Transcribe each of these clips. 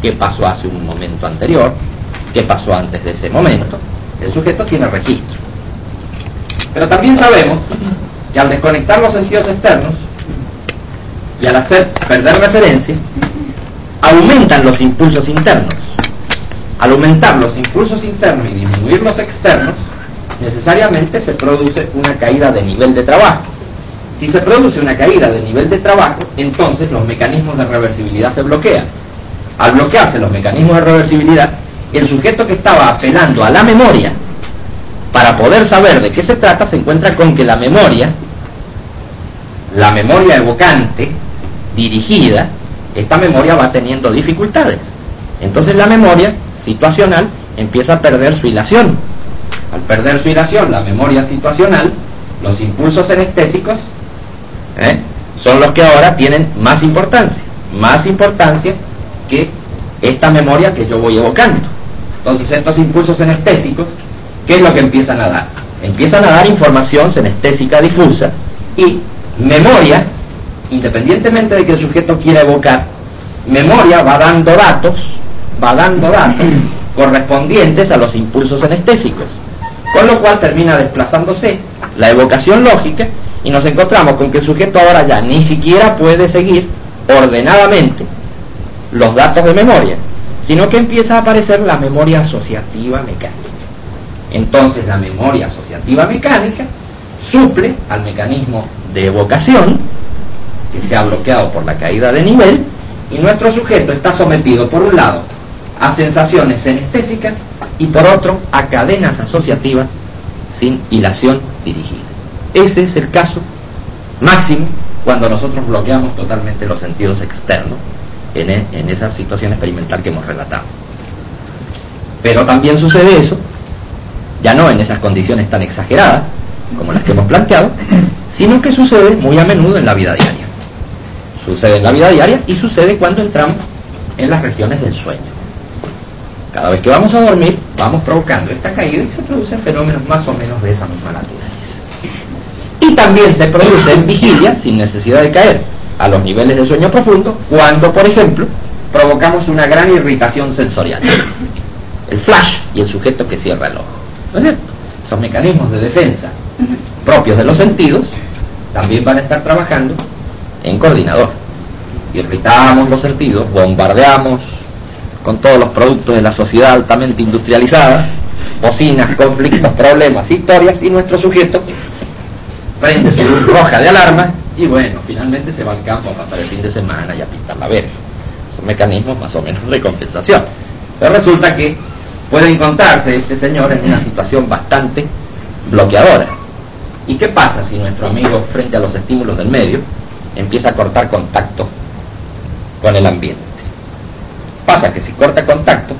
qué pasó hace un momento anterior, qué pasó antes de ese momento. El sujeto tiene registro. Pero también sabemos que al desconectar los sentidos externos y al hacer perder referencia, aumentan los impulsos internos. Al aumentar los impulsos internos y disminuir los externos, necesariamente se produce una caída de nivel de trabajo. Si se produce una caída de nivel de trabajo, entonces los mecanismos de reversibilidad se bloquean. Al bloquearse los mecanismos de reversibilidad, el sujeto que estaba apelando a la memoria para poder saber de qué se trata se encuentra con que la memoria, la memoria evocante, dirigida, esta memoria va teniendo dificultades. Entonces la memoria situacional empieza a perder su hilación. Al perder su hilación, la memoria situacional, los impulsos anestésicos ¿eh? son los que ahora tienen más importancia, más importancia que esta memoria que yo voy evocando. Entonces estos impulsos anestésicos, ¿qué es lo que empiezan a dar? Empiezan a dar información senestésica difusa y memoria, independientemente de que el sujeto quiera evocar, memoria va dando datos, va dando datos correspondientes a los impulsos anestésicos, con lo cual termina desplazándose la evocación lógica y nos encontramos con que el sujeto ahora ya ni siquiera puede seguir ordenadamente los datos de memoria, sino que empieza a aparecer la memoria asociativa mecánica. Entonces la memoria asociativa mecánica suple al mecanismo de evocación, que se ha bloqueado por la caída de nivel, y nuestro sujeto está sometido por un lado a sensaciones anestésicas y por otro a cadenas asociativas sin hilación dirigida. Ese es el caso máximo cuando nosotros bloqueamos totalmente los sentidos externos en, e, en esa situación experimental que hemos relatado. Pero también sucede eso, ya no en esas condiciones tan exageradas como las que hemos planteado, sino que sucede muy a menudo en la vida diaria. Sucede en la vida diaria y sucede cuando entramos en las regiones del sueño. Cada vez que vamos a dormir, vamos provocando esta caída y se producen fenómenos más o menos de esa misma naturaleza. Y también se produce en vigilia, sin necesidad de caer a los niveles de sueño profundo, cuando, por ejemplo, provocamos una gran irritación sensorial. El flash y el sujeto que cierra el ojo. ¿No es cierto? Esos mecanismos de defensa propios de los sentidos también van a estar trabajando en coordinador. Irritamos los sentidos, bombardeamos con todos los productos de la sociedad altamente industrializada, bocinas, conflictos, problemas, historias, y nuestro sujeto prende su luz roja de alarma y bueno, finalmente se va al campo a pasar el fin de semana y a pintar la verga. Son mecanismos más o menos de compensación. Pero resulta que puede encontrarse este señor en una situación bastante bloqueadora. ¿Y qué pasa si nuestro amigo, frente a los estímulos del medio, empieza a cortar contacto con el ambiente? Pasa que si corta contacto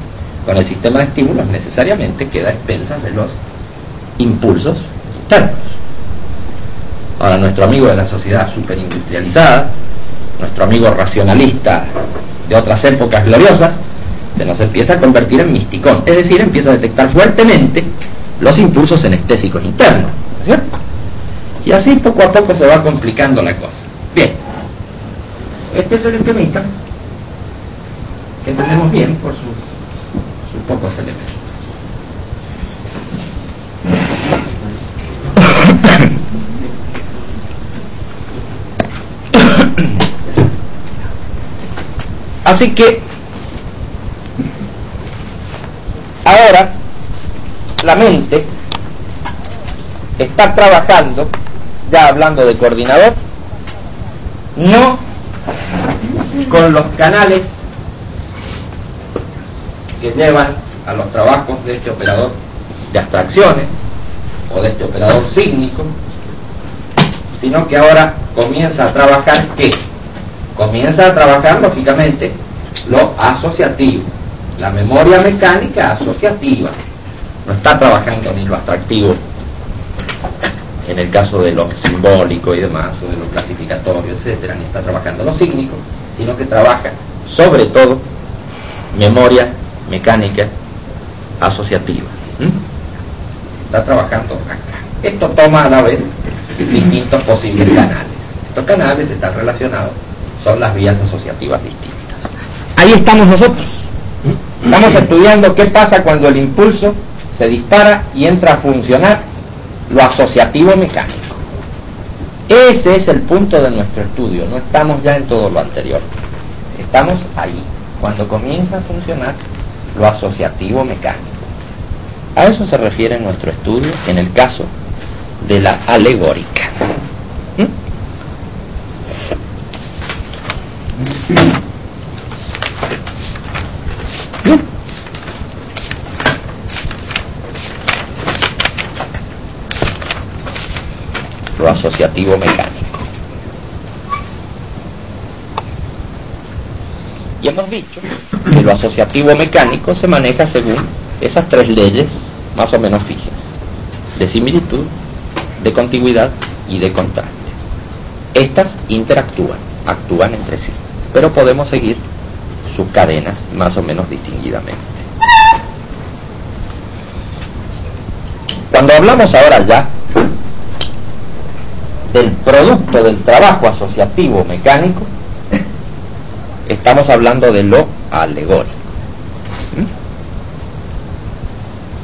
con el sistema de estímulos, necesariamente queda a expensas de los impulsos externos. Ahora, nuestro amigo de la sociedad superindustrializada, nuestro amigo racionalista de otras épocas gloriosas, se nos empieza a convertir en misticón, es decir, empieza a detectar fuertemente los impulsos anestésicos internos, ¿cierto? Y así poco a poco se va complicando la cosa. Bien, este es el esquemita que entendemos bien por sus pocos elementos. Así que ahora la mente está trabajando, ya hablando de coordinador, no con los canales que llevan a los trabajos de este operador de abstracciones o de este operador sígnico, sino que ahora comienza a trabajar qué? Comienza a trabajar lógicamente lo asociativo, la memoria mecánica asociativa. No está trabajando ni lo abstractivo en el caso de lo simbólico y demás, o de lo clasificatorio, etcétera, ni está trabajando lo sígnico, sino que trabaja sobre todo memoria mecánica asociativa. Está trabajando acá. Esto toma a la vez distintos posibles canales. Estos canales están relacionados, son las vías asociativas distintas. Ahí estamos nosotros. Estamos estudiando qué pasa cuando el impulso se dispara y entra a funcionar lo asociativo mecánico. Ese es el punto de nuestro estudio, no estamos ya en todo lo anterior. Estamos ahí, cuando comienza a funcionar lo asociativo mecánico. A eso se refiere nuestro estudio en el caso de la alegórica. Lo asociativo mecánico. Y hemos dicho que lo asociativo mecánico se maneja según esas tres leyes más o menos fijas, de similitud, de contigüidad y de contraste. Estas interactúan, actúan entre sí, pero podemos seguir sus cadenas más o menos distinguidamente. Cuando hablamos ahora ya del producto del trabajo asociativo mecánico, estamos hablando de lo alegórico.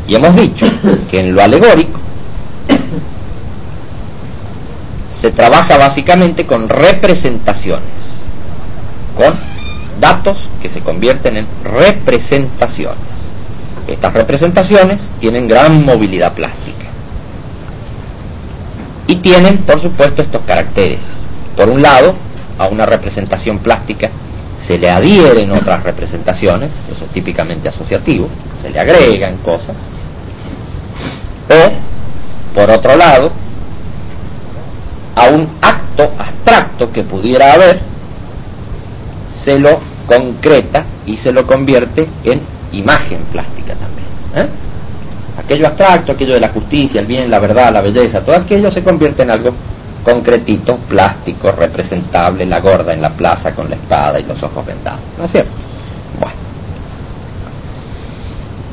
Y hemos dicho que en lo alegórico se trabaja básicamente con representaciones, con datos que se convierten en representaciones. Estas representaciones tienen gran movilidad plástica y tienen, por supuesto, estos caracteres. Por un lado, a una representación plástica se le adhieren otras representaciones, eso es típicamente asociativo, se le agregan cosas, o, por otro lado, a un acto abstracto que pudiera haber, se lo concreta y se lo convierte en imagen plástica también. ¿eh? Aquello abstracto, aquello de la justicia, el bien, la verdad, la belleza, todo aquello se convierte en algo concretito, plástico, representable, la gorda en la plaza con la espada y los ojos vendados. ¿No es cierto? Bueno.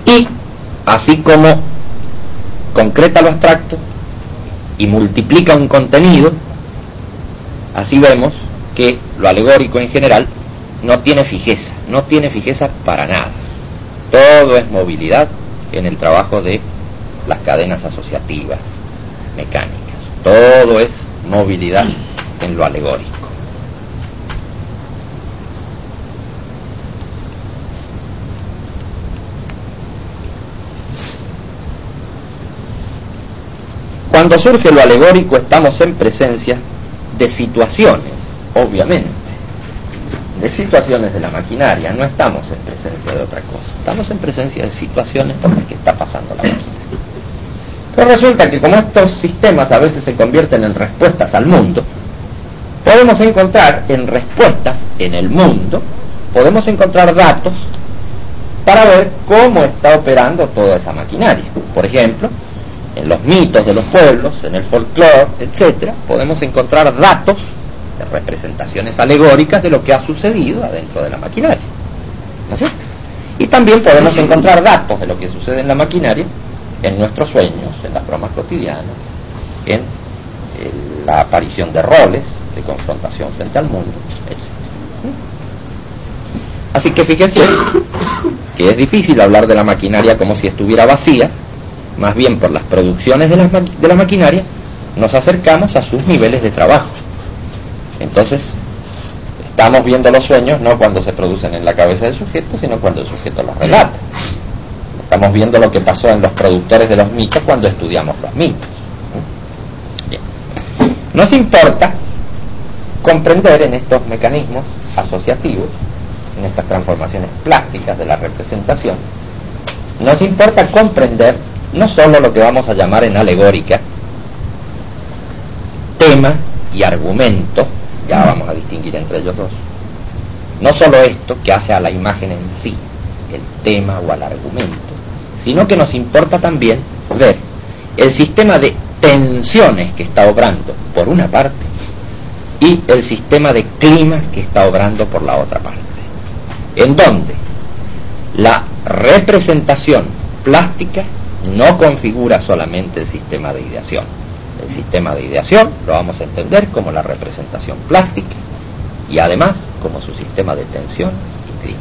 Y así como concreta lo abstracto y multiplica un contenido, así vemos que lo alegórico en general no tiene fijeza, no tiene fijeza para nada. Todo es movilidad en el trabajo de las cadenas asociativas mecánicas. Todo es movilidad en lo alegórico. Cuando surge lo alegórico estamos en presencia de situaciones, obviamente, de situaciones de la maquinaria, no estamos en presencia de otra cosa, estamos en presencia de situaciones por las que está pasando la máquina. Pero resulta que como estos sistemas a veces se convierten en respuestas al mundo, podemos encontrar en respuestas en el mundo, podemos encontrar datos para ver cómo está operando toda esa maquinaria. Por ejemplo, en los mitos de los pueblos, en el folclore, etcétera, podemos encontrar datos de representaciones alegóricas de lo que ha sucedido adentro de la maquinaria. ¿No es cierto? Y también podemos encontrar datos de lo que sucede en la maquinaria en nuestros sueños, en las bromas cotidianas, en la aparición de roles de confrontación frente al mundo, etc. Así que fíjense que es difícil hablar de la maquinaria como si estuviera vacía, más bien por las producciones de la, de la maquinaria nos acercamos a sus niveles de trabajo. Entonces, estamos viendo los sueños no cuando se producen en la cabeza del sujeto, sino cuando el sujeto los relata. Estamos viendo lo que pasó en los productores de los mitos cuando estudiamos los mitos. Bien. Nos importa comprender en estos mecanismos asociativos, en estas transformaciones plásticas de la representación, nos importa comprender no solo lo que vamos a llamar en alegórica tema y argumento, ya vamos a distinguir entre ellos dos, no solo esto que hace a la imagen en sí, el tema o al argumento, sino que nos importa también ver el sistema de tensiones que está obrando por una parte y el sistema de clima que está obrando por la otra parte. En donde la representación plástica no configura solamente el sistema de ideación. El sistema de ideación lo vamos a entender como la representación plástica y además como su sistema de tensión y clima.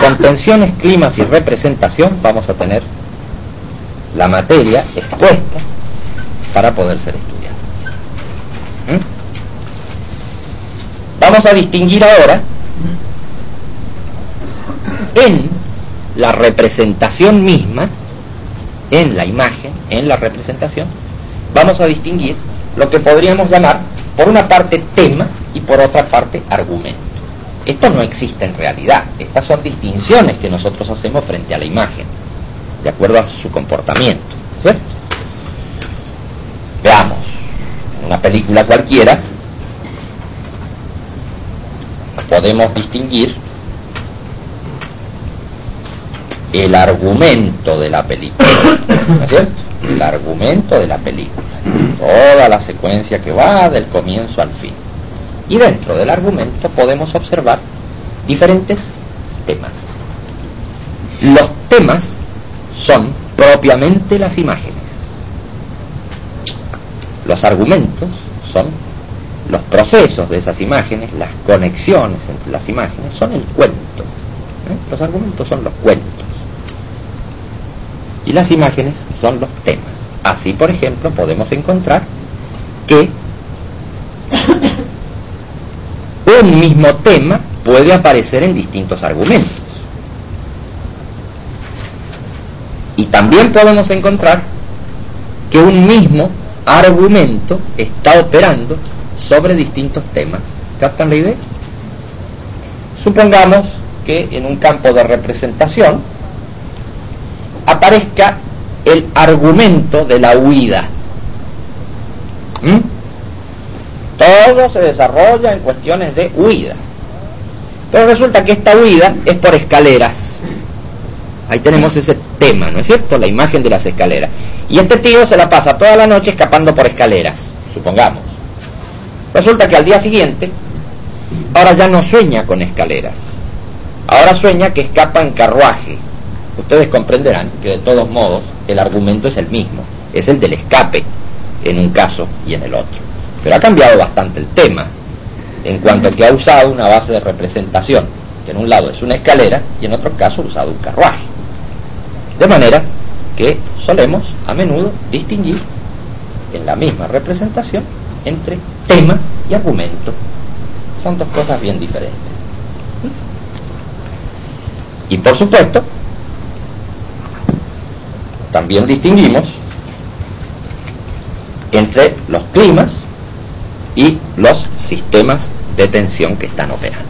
con tensiones, climas y representación vamos a tener la materia expuesta para poder ser estudiada. ¿Mm? Vamos a distinguir ahora en la representación misma, en la imagen, en la representación, vamos a distinguir lo que podríamos llamar, por una parte, tema y por otra parte, argumento. Esto no existe en realidad, estas son distinciones que nosotros hacemos frente a la imagen, de acuerdo a su comportamiento. Veamos, en una película cualquiera, podemos distinguir el argumento de la película, ¿no es cierto? El argumento de la película, toda la secuencia que va del comienzo al fin. Y dentro del argumento podemos observar diferentes temas. Los temas son propiamente las imágenes. Los argumentos son los procesos de esas imágenes, las conexiones entre las imágenes, son el cuento. ¿eh? Los argumentos son los cuentos. Y las imágenes son los temas. Así, por ejemplo, podemos encontrar que un mismo tema puede aparecer en distintos argumentos. Y también podemos encontrar que un mismo argumento está operando sobre distintos temas. ¿Captan la idea? Supongamos que en un campo de representación aparezca el argumento de la huida. ¿Mm? Todo se desarrolla en cuestiones de huida. Pero resulta que esta huida es por escaleras. Ahí tenemos ese tema, ¿no es cierto? La imagen de las escaleras. Y este tío se la pasa toda la noche escapando por escaleras, supongamos. Resulta que al día siguiente, ahora ya no sueña con escaleras. Ahora sueña que escapa en carruaje. Ustedes comprenderán que de todos modos el argumento es el mismo, es el del escape en un caso y en el otro. Pero ha cambiado bastante el tema, en cuanto que ha usado una base de representación, que en un lado es una escalera y en otro caso ha usado un carruaje. De manera que solemos a menudo distinguir en la misma representación entre tema y argumento. Son dos cosas bien diferentes. Y por supuesto, también distinguimos entre los climas y los sistemas de tensión que están operando.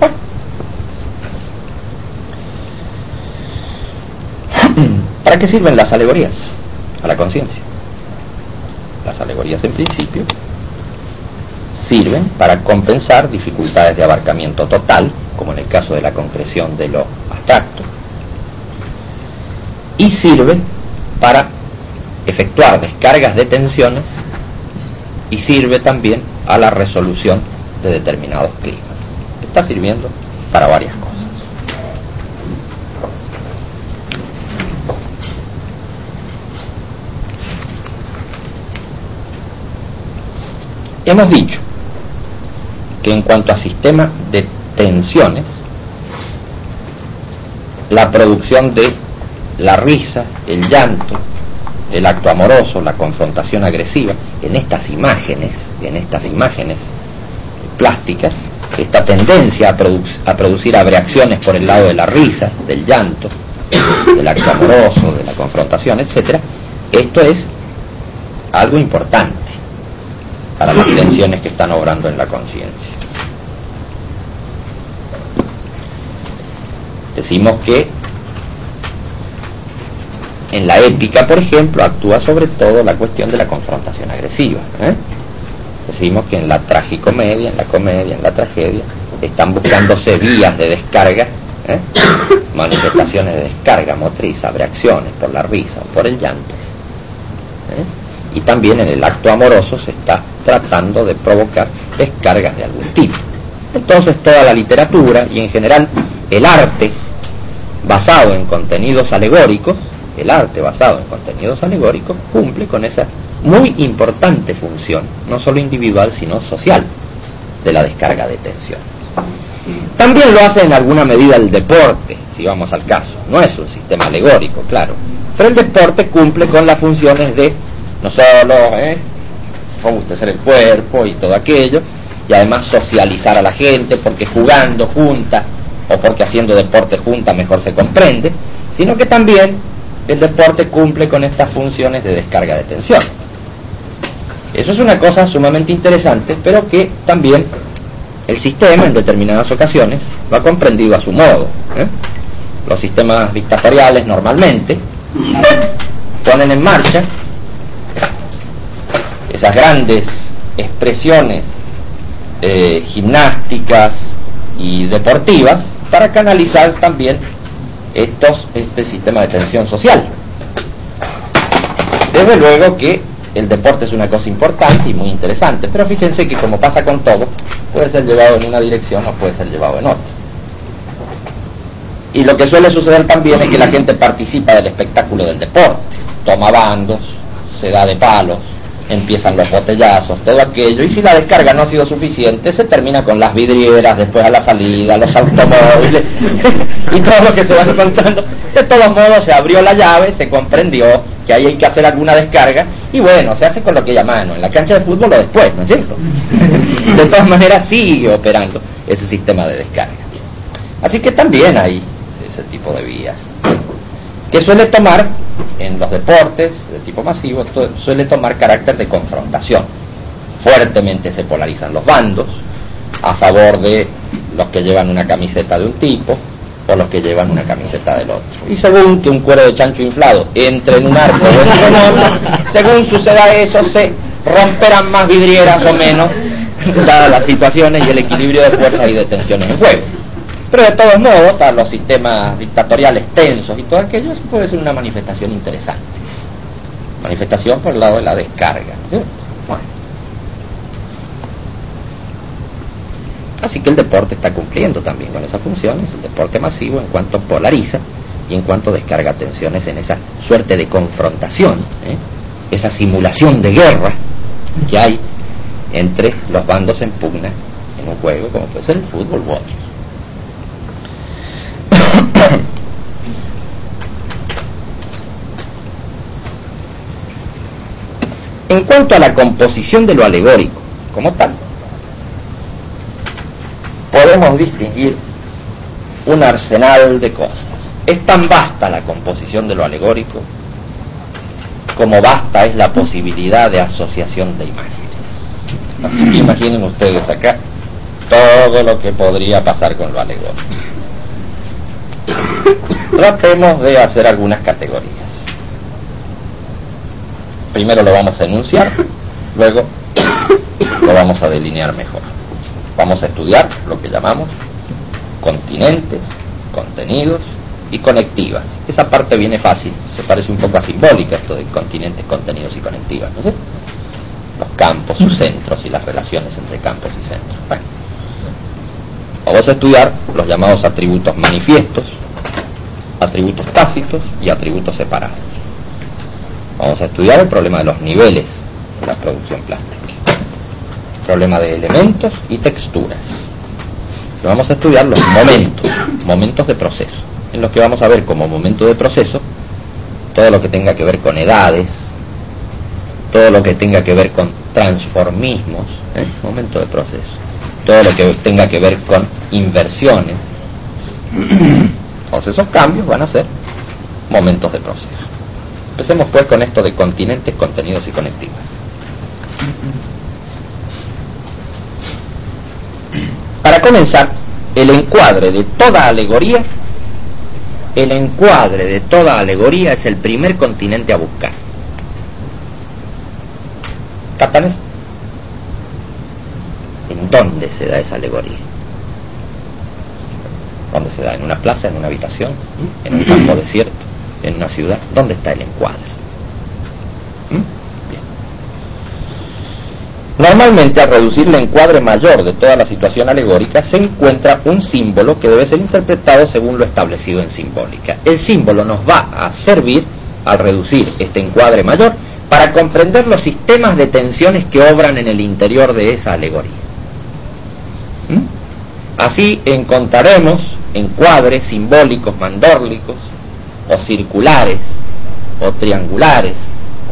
¿Para qué sirven las alegorías a la conciencia? Las alegorías en principio sirven para compensar dificultades de abarcamiento total, como en el caso de la concreción de lo abstracto, y sirven para efectuar descargas de tensiones y sirve también a la resolución de determinados climas. Está sirviendo para varias cosas. Hemos dicho que en cuanto a sistema de tensiones, la producción de la risa, el llanto, el acto amoroso, la confrontación agresiva, en estas imágenes, en estas imágenes plásticas, esta tendencia a, a producir abreacciones por el lado de la risa, del llanto, del acto amoroso, de la confrontación, etc., esto es algo importante para las tensiones que están obrando en la conciencia. Decimos que en la épica, por ejemplo, actúa sobre todo la cuestión de la confrontación agresiva. ¿eh? Decimos que en la tragicomedia, en la comedia, en la tragedia, están buscándose vías de descarga, ¿eh? manifestaciones de descarga motriz, abreacciones por la risa o por el llanto. ¿eh? Y también en el acto amoroso se está tratando de provocar descargas de algún tipo. Entonces toda la literatura y en general el arte basado en contenidos alegóricos, el arte basado en contenidos alegóricos, cumple con esa muy importante función, no solo individual, sino social, de la descarga de tensiones. También lo hace en alguna medida el deporte, si vamos al caso. No es un sistema alegórico, claro. Pero el deporte cumple con las funciones de no solo ¿eh? el cuerpo y todo aquello, y además socializar a la gente, porque jugando junta o porque haciendo deporte junta mejor se comprende, sino que también el deporte cumple con estas funciones de descarga de tensión. Eso es una cosa sumamente interesante, pero que también el sistema en determinadas ocasiones lo ha comprendido a su modo. ¿eh? Los sistemas dictatoriales normalmente ponen en marcha esas grandes expresiones eh, gimnásticas y deportivas para canalizar también estos, este sistema de tensión social. Desde luego que el deporte es una cosa importante y muy interesante, pero fíjense que como pasa con todo, puede ser llevado en una dirección o puede ser llevado en otra. Y lo que suele suceder también es que la gente participa del espectáculo del deporte, toma bandos, se da de palos, empiezan los botellazos, todo aquello, y si la descarga no ha sido suficiente, se termina con las vidrieras, después a la salida, los automóviles y todo lo que se va encontrando. De todos modos, se abrió la llave, se comprendió que ahí hay que hacer alguna descarga, y bueno, se hace con lo que llama mano, en la cancha de fútbol o después, ¿no es cierto? De todas maneras, sigue operando ese sistema de descarga. Así que también hay ese tipo de vías que suele tomar en los deportes de tipo masivo, suele tomar carácter de confrontación. Fuertemente se polarizan los bandos a favor de los que llevan una camiseta de un tipo o los que llevan una camiseta del otro. Y según que un cuero de chancho inflado entre en un arco o en otro, según suceda eso, se romperán más vidrieras o menos, las situaciones y el equilibrio de fuerzas y de tensiones en juego. Pero de todos modos, para los sistemas dictatoriales tensos y todo aquello, eso puede ser una manifestación interesante. Manifestación por el lado de la descarga. Así que el deporte está cumpliendo también con esas funciones, el deporte masivo en cuanto polariza y en cuanto descarga tensiones en esa suerte de confrontación, ¿eh? esa simulación de guerra que hay entre los bandos en pugna en un juego como puede ser el fútbol o en cuanto a la composición de lo alegórico, como tal, podemos distinguir un arsenal de cosas. Es tan vasta la composición de lo alegórico como vasta es la posibilidad de asociación de imágenes. Así que imaginen ustedes acá todo lo que podría pasar con lo alegórico. Tratemos de hacer algunas categorías. Primero lo vamos a enunciar, luego lo vamos a delinear mejor. Vamos a estudiar lo que llamamos continentes, contenidos y conectivas. Esa parte viene fácil, se parece un poco a simbólica esto de continentes, contenidos y conectivas. Los campos, sus centros y las relaciones entre campos y centros. Bueno, vamos a estudiar los llamados atributos manifiestos, atributos tácitos y atributos separados. Vamos a estudiar el problema de los niveles de la producción plástica, problema de elementos y texturas. Vamos a estudiar los momentos, momentos de proceso, en los que vamos a ver como momento de proceso todo lo que tenga que ver con edades, todo lo que tenga que ver con transformismos, ¿eh? momento de proceso, todo lo que tenga que ver con inversiones. Entonces esos cambios van a ser momentos de proceso. Empecemos pues con esto de continentes, contenidos y conectivas. Para comenzar, el encuadre de toda alegoría, el encuadre de toda alegoría es el primer continente a buscar. ¿Captan? ¿En dónde se da esa alegoría? ¿Dónde se da? ¿En una plaza, en una habitación, en un campo desierto, en una ciudad? ¿Dónde está el encuadre? ¿Mm? Normalmente al reducir el encuadre mayor de toda la situación alegórica se encuentra un símbolo que debe ser interpretado según lo establecido en simbólica. El símbolo nos va a servir al reducir este encuadre mayor para comprender los sistemas de tensiones que obran en el interior de esa alegoría. ¿Mm? Así encontraremos encuadres simbólicos mandórlicos o circulares o triangulares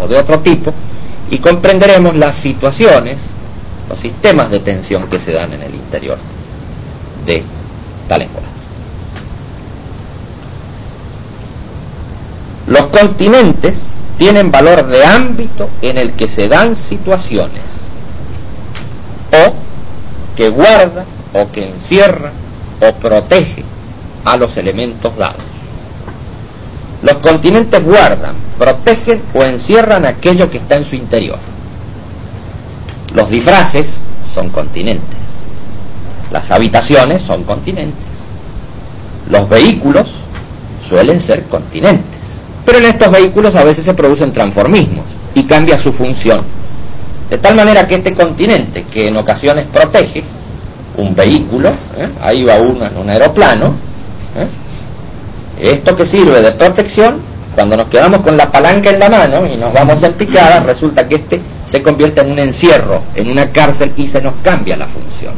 o de otro tipo y comprenderemos las situaciones, los sistemas de tensión que se dan en el interior de tal encuadre. Los continentes tienen valor de ámbito en el que se dan situaciones o que guarda o que encierra o protege a los elementos dados. Los continentes guardan, protegen o encierran aquello que está en su interior. Los disfraces son continentes. Las habitaciones son continentes. Los vehículos suelen ser continentes. Pero en estos vehículos a veces se producen transformismos y cambia su función. De tal manera que este continente, que en ocasiones protege, un vehículo, ¿eh? ahí va uno en un aeroplano, ¿eh? esto que sirve de protección, cuando nos quedamos con la palanca en la mano y nos vamos en picada, resulta que este se convierte en un encierro, en una cárcel y se nos cambia la función.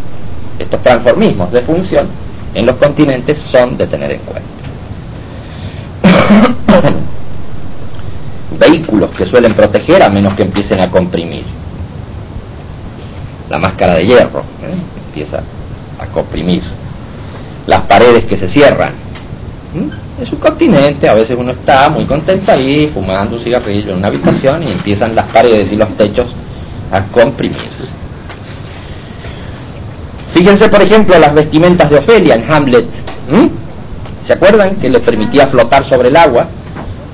Estos transformismos de función en los continentes son de tener en cuenta. Vehículos que suelen proteger a menos que empiecen a comprimir. La máscara de hierro, ¿eh? empieza a comprimir. Las paredes que se cierran. Es un continente, a veces uno está muy contento ahí fumando un cigarrillo en una habitación y empiezan las paredes y los techos a comprimirse. Fíjense, por ejemplo, las vestimentas de Ofelia en Hamlet. ¿Se acuerdan que le permitía flotar sobre el agua?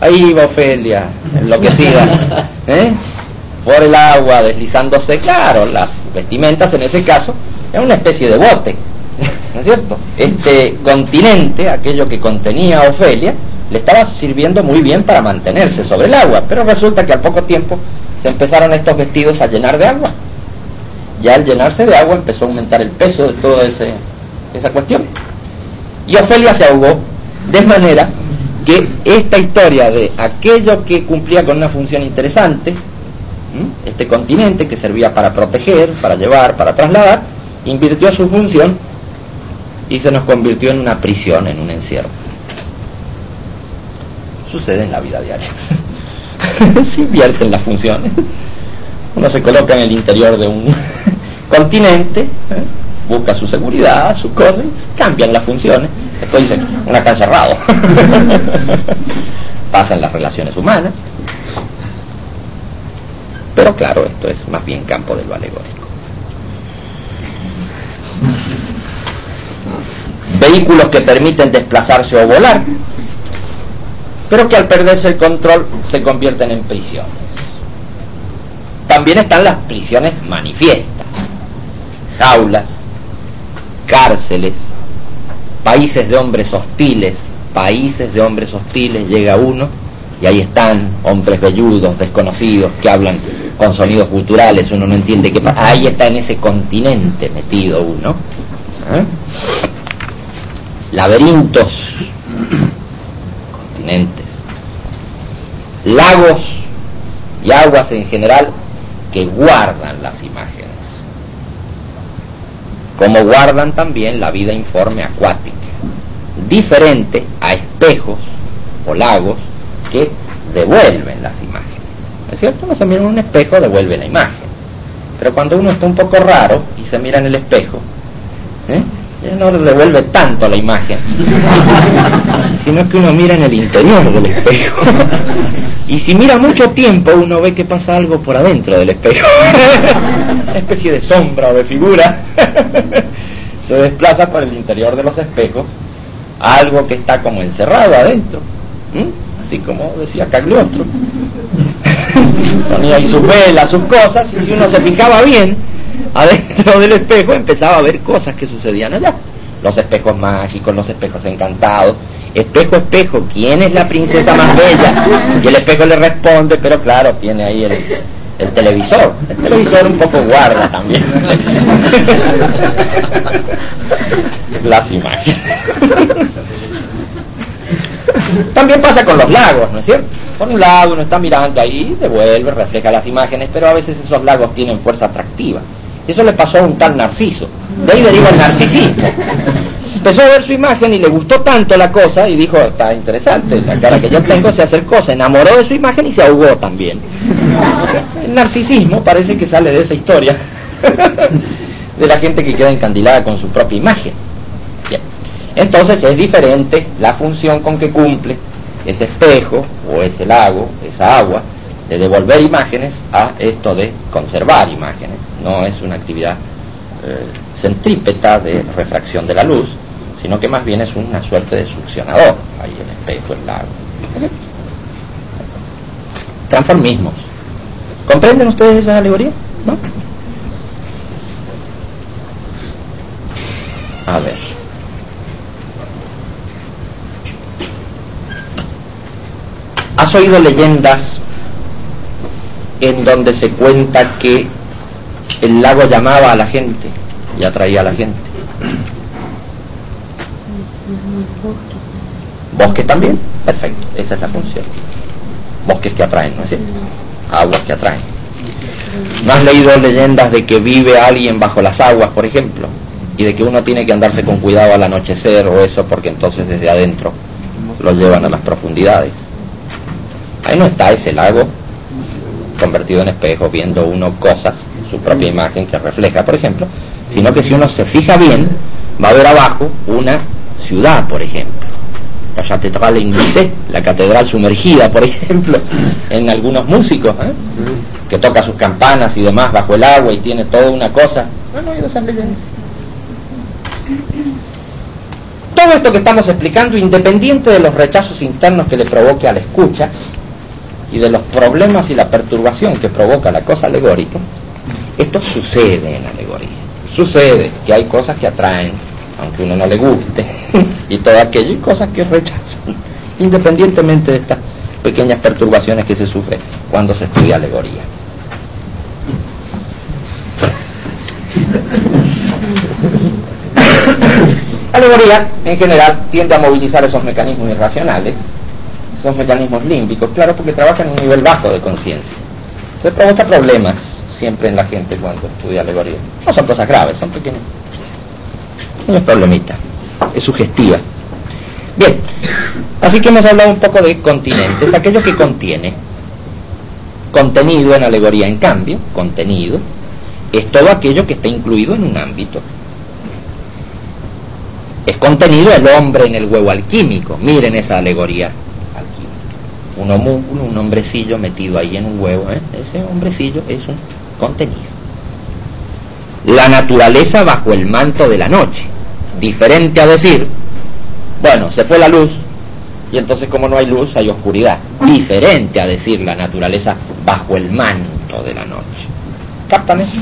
Ahí va Ofelia, enloquecida, ¿eh? por el agua, deslizándose. Claro, las vestimentas en ese caso es una especie de bote, ¿no es cierto? Este continente, aquello que contenía a Ofelia, le estaba sirviendo muy bien para mantenerse sobre el agua, pero resulta que al poco tiempo se empezaron estos vestidos a llenar de agua. Ya al llenarse de agua empezó a aumentar el peso de toda esa cuestión. Y Ofelia se ahogó de manera que esta historia de aquello que cumplía con una función interesante, este continente que servía para proteger, para llevar, para trasladar, invirtió su función y se nos convirtió en una prisión, en un encierro. Sucede en la vida diaria. se invierten las funciones. Uno se coloca en el interior de un continente, ¿eh? busca su seguridad, sus cosas, cambian las funciones. Después dicen, una está encerrado. Pasan las relaciones humanas. Pero claro, esto es más bien campo de lo vehículos que permiten desplazarse o volar, pero que al perderse el control se convierten en prisiones. También están las prisiones manifiestas, jaulas, cárceles, países de hombres hostiles, países de hombres hostiles, llega uno y ahí están hombres velludos, desconocidos, que hablan con sonidos culturales, uno no entiende qué pasa. Ahí está en ese continente metido uno. ¿eh? Laberintos, continentes, lagos y aguas en general que guardan las imágenes, como guardan también la vida informe acuática, diferente a espejos o lagos que devuelven las imágenes. ¿Es cierto? Uno se mira en un espejo, devuelve la imagen. Pero cuando uno está un poco raro y se mira en el espejo, ¿eh? No le devuelve tanto la imagen, sino que uno mira en el interior del espejo. Y si mira mucho tiempo, uno ve que pasa algo por adentro del espejo. Una especie de sombra o de figura se desplaza por el interior de los espejos algo que está como encerrado adentro. Así como decía Cagliostro. Ponía ahí sus velas, sus cosas, y si uno se fijaba bien, adentro del espejo empezaba a ver cosas que sucedían allá. Los espejos mágicos, los espejos encantados. Espejo, espejo, ¿quién es la princesa más bella? Y el espejo le responde, pero claro, tiene ahí el, el televisor. El televisor un poco guarda también las imágenes. También pasa con los lagos, ¿no es cierto? Con un lago uno está mirando ahí, devuelve, refleja las imágenes, pero a veces esos lagos tienen fuerza atractiva. Eso le pasó a un tal Narciso. De ahí deriva el narcisismo. Empezó a ver su imagen y le gustó tanto la cosa y dijo, está interesante, la cara que yo tengo se acercó, se enamoró de su imagen y se ahogó también. El narcisismo parece que sale de esa historia, de la gente que queda encandilada con su propia imagen. Entonces es diferente la función con que cumple ese espejo o ese lago, esa agua, de devolver imágenes a esto de conservar imágenes. No es una actividad eh, centrípeta de refracción de la luz, sino que más bien es una suerte de succionador, ahí el espejo, el lago. Transformismos. ¿Comprenden ustedes esa alegoría? ¿No? A ver. ¿Has oído leyendas en donde se cuenta que el lago llamaba a la gente y atraía a la gente? ¿Bosques también? Perfecto, esa es la función. Bosques que atraen, ¿no es cierto? Aguas que atraen. ¿No has leído leyendas de que vive alguien bajo las aguas, por ejemplo? Y de que uno tiene que andarse con cuidado al anochecer o eso, porque entonces desde adentro lo llevan a las profundidades. Ahí no está ese lago convertido en espejo, viendo uno cosas, su propia imagen que refleja, por ejemplo, sino que si uno se fija bien, va a ver abajo una ciudad, por ejemplo. La catedral inglés, la catedral sumergida, por ejemplo, en algunos músicos, ¿eh? que toca sus campanas y demás bajo el agua y tiene toda una cosa. Todo esto que estamos explicando, independiente de los rechazos internos que le provoque a la escucha y de los problemas y la perturbación que provoca la cosa alegórica, esto sucede en alegoría. Sucede que hay cosas que atraen, aunque uno no le guste, y todo aquello, y cosas que rechazan, independientemente de estas pequeñas perturbaciones que se sufren cuando se estudia alegoría. La alegoría, en general, tiende a movilizar esos mecanismos irracionales, esos mecanismos límbicos, claro, porque trabaja en un nivel bajo de conciencia. Se provoca problemas siempre en la gente cuando estudia alegoría. No son cosas graves, son pequeños no es problemita, es sugestiva. Bien, así que hemos hablado un poco de continentes, aquello que contiene. Contenido en alegoría, en cambio, contenido, es todo aquello que está incluido en un ámbito. Es contenido el hombre en el huevo alquímico. Miren esa alegoría. Un homúnculo, un hombrecillo metido ahí en un huevo. ¿eh? Ese hombrecillo es un contenido. La naturaleza bajo el manto de la noche diferente a decir, bueno, se fue la luz y entonces como no hay luz hay oscuridad. Diferente a decir la naturaleza bajo el manto de la noche. ¿Captan eso?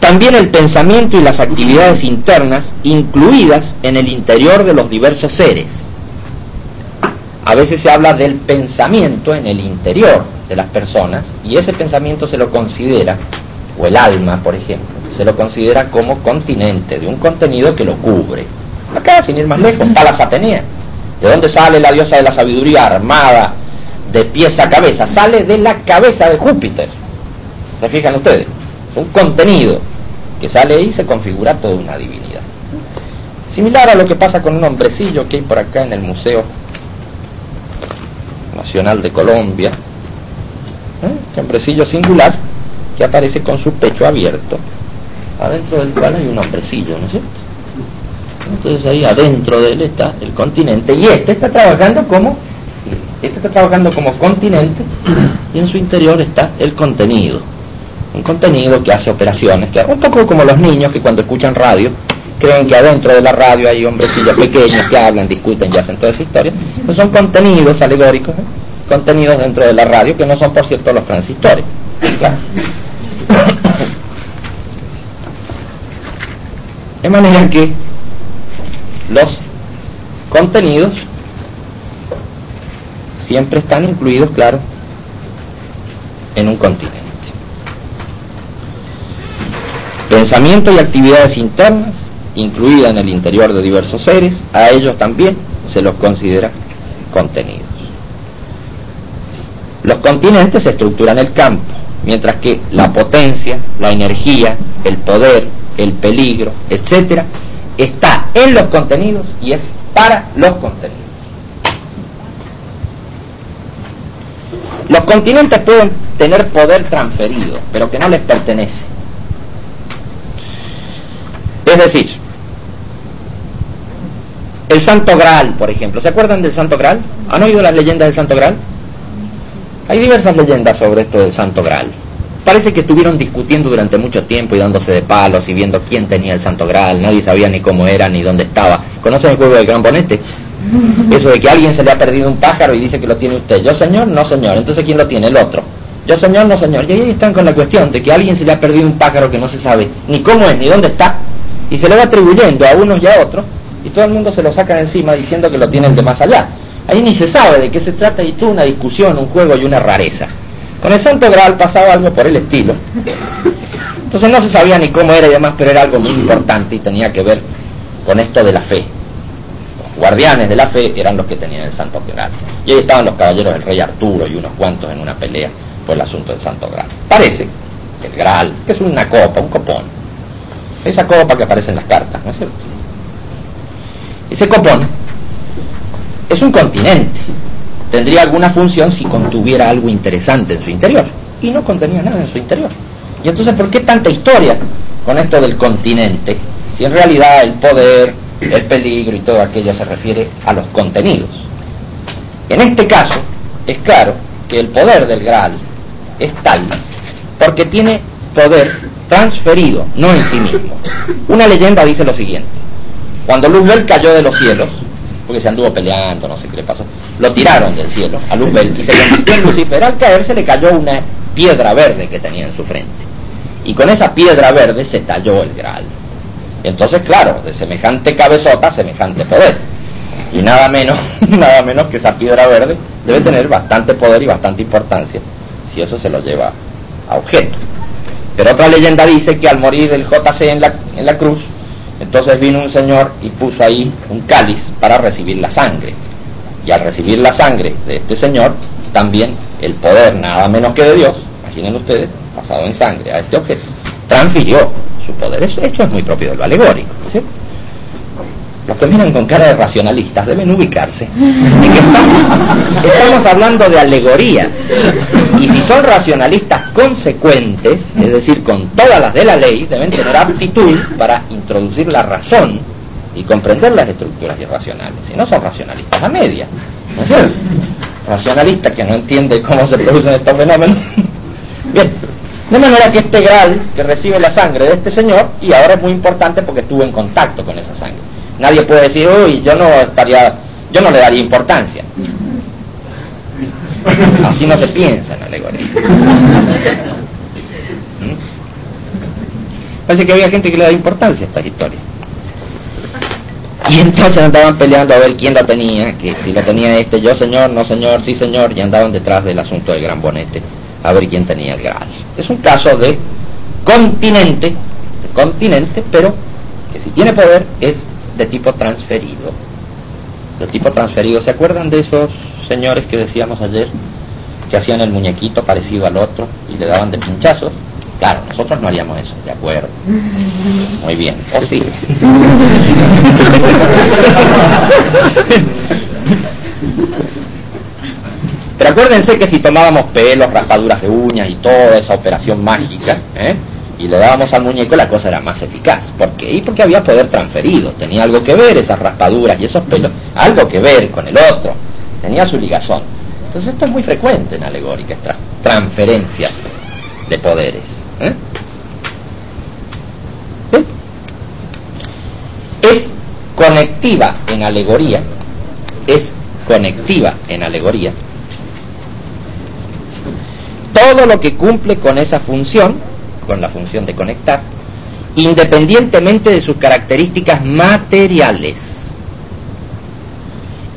También el pensamiento y las actividades internas incluidas en el interior de los diversos seres. A veces se habla del pensamiento en el interior de las personas y ese pensamiento se lo considera, o el alma, por ejemplo, se lo considera como continente de un contenido que lo cubre. Acá, sin ir más lejos, Palas Atenea. ¿De dónde sale la diosa de la sabiduría armada de pies a cabeza? Sale de la cabeza de Júpiter. ¿Se fijan ustedes? un contenido que sale y se configura toda una divinidad. Similar a lo que pasa con un hombrecillo que hay por acá en el Museo Nacional de Colombia. ¿Eh? Hombrecillo singular que aparece con su pecho abierto adentro del cual hay un hombrecillo, ¿no es cierto? Entonces ahí adentro de él está el continente y este está trabajando como este está trabajando como continente y en su interior está el contenido. Un contenido que hace operaciones, que un poco como los niños que cuando escuchan radio creen que adentro de la radio hay hombrecillos pequeños que hablan, discuten y hacen toda esa historia. Pues son contenidos alegóricos, ¿eh? contenidos dentro de la radio que no son por cierto los transistores. Claro. De manera que los contenidos siempre están incluidos, claro, en un continente. Pensamiento y actividades internas, incluidas en el interior de diversos seres, a ellos también se los considera contenidos. Los continentes estructuran el campo, mientras que la potencia, la energía, el poder, el peligro, etcétera, está en los contenidos y es para los contenidos. Los continentes pueden tener poder transferido, pero que no les pertenece. Es decir, el Santo Graal, por ejemplo, ¿se acuerdan del Santo Graal? ¿Han oído las leyendas del Santo Graal? Hay diversas leyendas sobre esto del Santo Graal. Parece que estuvieron discutiendo durante mucho tiempo y dándose de palos y viendo quién tenía el Santo Graal. Nadie sabía ni cómo era ni dónde estaba. ¿Conocen el juego del Gran Bonete? Eso de que a alguien se le ha perdido un pájaro y dice que lo tiene usted. Yo señor, no señor. Entonces ¿quién lo tiene? El otro. Yo señor, no señor. Y ahí están con la cuestión de que a alguien se le ha perdido un pájaro que no se sabe ni cómo es ni dónde está. Y se le va atribuyendo a unos y a otros. Y todo el mundo se lo saca de encima diciendo que lo tiene el de más allá. Ahí ni se sabe de qué se trata y tuvo una discusión, un juego y una rareza. Con el Santo Graal pasaba algo por el estilo. Entonces no se sabía ni cómo era y demás, pero era algo muy importante y tenía que ver con esto de la fe. Los guardianes de la fe eran los que tenían el Santo Graal. Y ahí estaban los caballeros del rey Arturo y unos cuantos en una pelea por el asunto del Santo Graal. Parece que el Graal es una copa, un copón. Esa copa que aparece en las cartas, ¿no es cierto? Ese copón es un continente tendría alguna función si contuviera algo interesante en su interior. Y no contenía nada en su interior. Y entonces, ¿por qué tanta historia con esto del continente? Si en realidad el poder, el peligro y todo aquello se refiere a los contenidos. En este caso, es claro que el poder del Graal es tal porque tiene poder transferido, no en sí mismo. Una leyenda dice lo siguiente. Cuando Luzbel cayó de los cielos, porque se anduvo peleando, no sé qué le pasó, lo tiraron del cielo a Luzbel y se convirtió en Lucifer. Al caerse le cayó una piedra verde que tenía en su frente. Y con esa piedra verde se talló el Graal. Entonces, claro, de semejante cabezota, semejante poder. Y nada menos, nada menos que esa piedra verde debe tener bastante poder y bastante importancia si eso se lo lleva a objeto. Pero otra leyenda dice que al morir el JC en la, en la cruz, entonces vino un señor y puso ahí un cáliz para recibir la sangre. Y al recibir la sangre de este señor, también el poder, nada menos que de Dios, imaginen ustedes, pasado en sangre a este objeto, transfirió su poder. Eso, esto es muy propio de lo alegórico. Los que miran con cara de racionalistas deben ubicarse estamos, hablando de alegorías. Y si son racionalistas consecuentes, es decir, con todas las de la ley, deben tener aptitud para introducir la razón y comprender las estructuras irracionales. Si no son racionalistas a media, ¿no es cierto? Racionalistas que no entiende cómo se producen estos fenómenos. Bien, de manera que este Graal que recibe la sangre de este señor, y ahora es muy importante porque estuvo en contacto con esa sangre. Nadie puede decir, uy, yo no estaría, yo no le daría importancia. Así no se piensa en la alegoría. ¿Mm? Parece que había gente que le da importancia a estas historias. Y entonces andaban peleando a ver quién lo tenía, que si lo tenía este, yo señor, no señor, sí señor, y andaban detrás del asunto del gran bonete, a ver quién tenía el Graal. Es un caso de continente, de continente, pero que si tiene poder es de tipo transferido. De tipo transferido. ¿Se acuerdan de esos señores que decíamos ayer que hacían el muñequito parecido al otro y le daban de pinchazos? Claro, nosotros no haríamos eso, de acuerdo. Muy bien, o sí. Pero acuérdense que si tomábamos pelos, raspaduras de uñas y toda esa operación mágica, ¿eh? Y le dábamos al muñeco, la cosa era más eficaz. ¿Por qué? Y porque había poder transferido, tenía algo que ver esas raspaduras y esos pelos, algo que ver con el otro, tenía su ligazón. Entonces esto es muy frecuente en alegóricas, transferencias de poderes. ¿eh? Es conectiva en alegoría, es conectiva en alegoría. Todo lo que cumple con esa función con la función de conectar, independientemente de sus características materiales.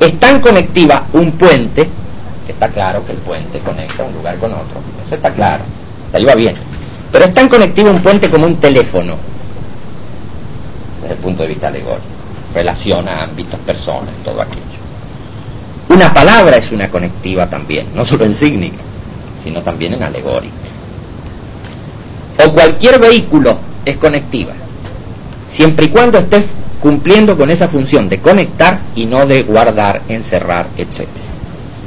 Es tan conectiva un puente, que está claro que el puente conecta un lugar con otro, eso está claro, ahí va bien, pero es tan conectivo un puente como un teléfono, desde el punto de vista alegórico, relaciona ámbitos, personas, todo aquello. Una palabra es una conectiva también, no solo en sígnica, sino también en alegórica. O cualquier vehículo es conectiva, siempre y cuando estés cumpliendo con esa función de conectar y no de guardar, encerrar, etc.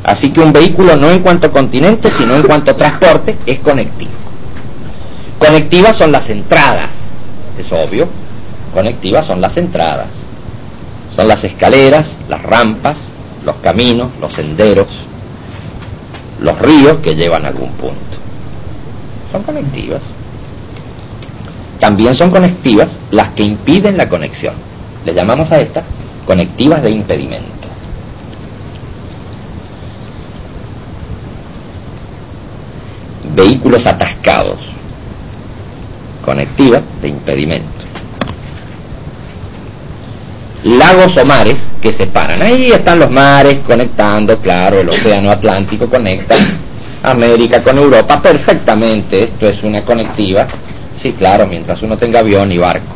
Así que un vehículo no en cuanto continente, sino en cuanto transporte, es conectivo. Conectivas son las entradas, es obvio. Conectivas son las entradas. Son las escaleras, las rampas, los caminos, los senderos, los ríos que llevan a algún punto. Son conectivas. También son conectivas las que impiden la conexión. Le llamamos a estas conectivas de impedimento. Vehículos atascados. Conectivas de impedimento. Lagos o mares que separan. Ahí están los mares conectando, claro, el océano Atlántico conecta América con Europa perfectamente. Esto es una conectiva. Sí, claro, mientras uno tenga avión y barco.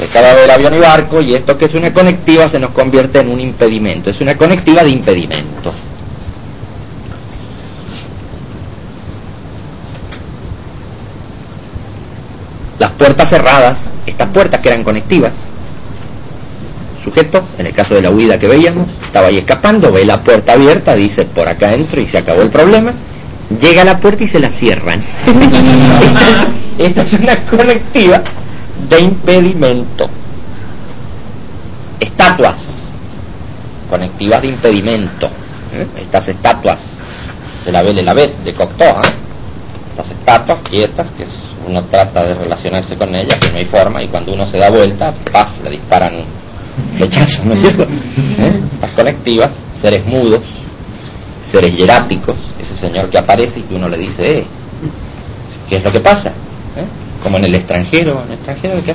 De cada vez avión y barco y esto que es una conectiva se nos convierte en un impedimento, es una conectiva de impedimento. Las puertas cerradas, estas puertas que eran conectivas, sujeto, en el caso de la huida que veíamos, estaba ahí escapando, ve la puerta abierta, dice por acá entro y se acabó el problema, llega a la puerta y se la cierran. esta es una conectiva de impedimento. Estatuas, conectivas de impedimento. ¿eh? Estas estatuas de la Belle la Bête de Cocteau, ¿eh? estas estatuas quietas que uno trata de relacionarse con ellas, que no hay forma, y cuando uno se da vuelta, ¡paf! le disparan un flechazo, ¿no es cierto? ¿Eh? Las conectivas, seres mudos, seres hieráticos, ese señor que aparece y que uno le dice, eh, ¿qué es lo que pasa? como en el extranjero, en el extranjero de qué ¿Eh?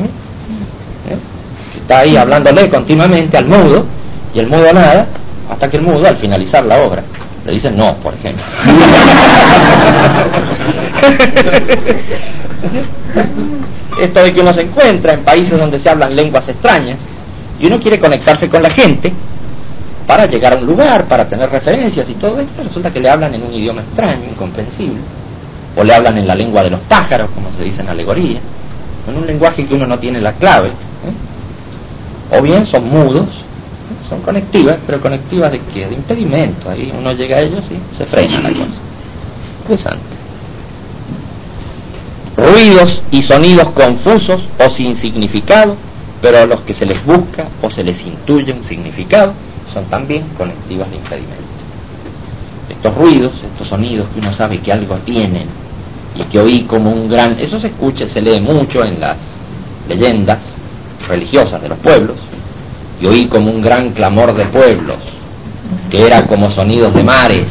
Está ahí hablándole continuamente al mudo y el mudo nada, hasta que el mudo al finalizar la obra le dice no, por ejemplo. Esto de que uno se encuentra en países donde se hablan lenguas extrañas y uno quiere conectarse con la gente para llegar a un lugar, para tener referencias y todo esto, resulta que le hablan en un idioma extraño, incomprensible o le hablan en la lengua de los pájaros, como se dice en alegoría, en un lenguaje que uno no tiene la clave, ¿eh? o bien son mudos, ¿eh? son conectivas, pero conectivas de qué? De impedimento, ahí uno llega a ellos y se frena la cosa. Interesante. Ruidos y sonidos confusos o sin significado, pero a los que se les busca o se les intuye un significado, son también conectivas de impedimento. Estos ruidos, estos sonidos que uno sabe que algo tienen, y que oí como un gran, eso se escucha, se lee mucho en las leyendas religiosas de los pueblos, y oí como un gran clamor de pueblos, que era como sonidos de mares,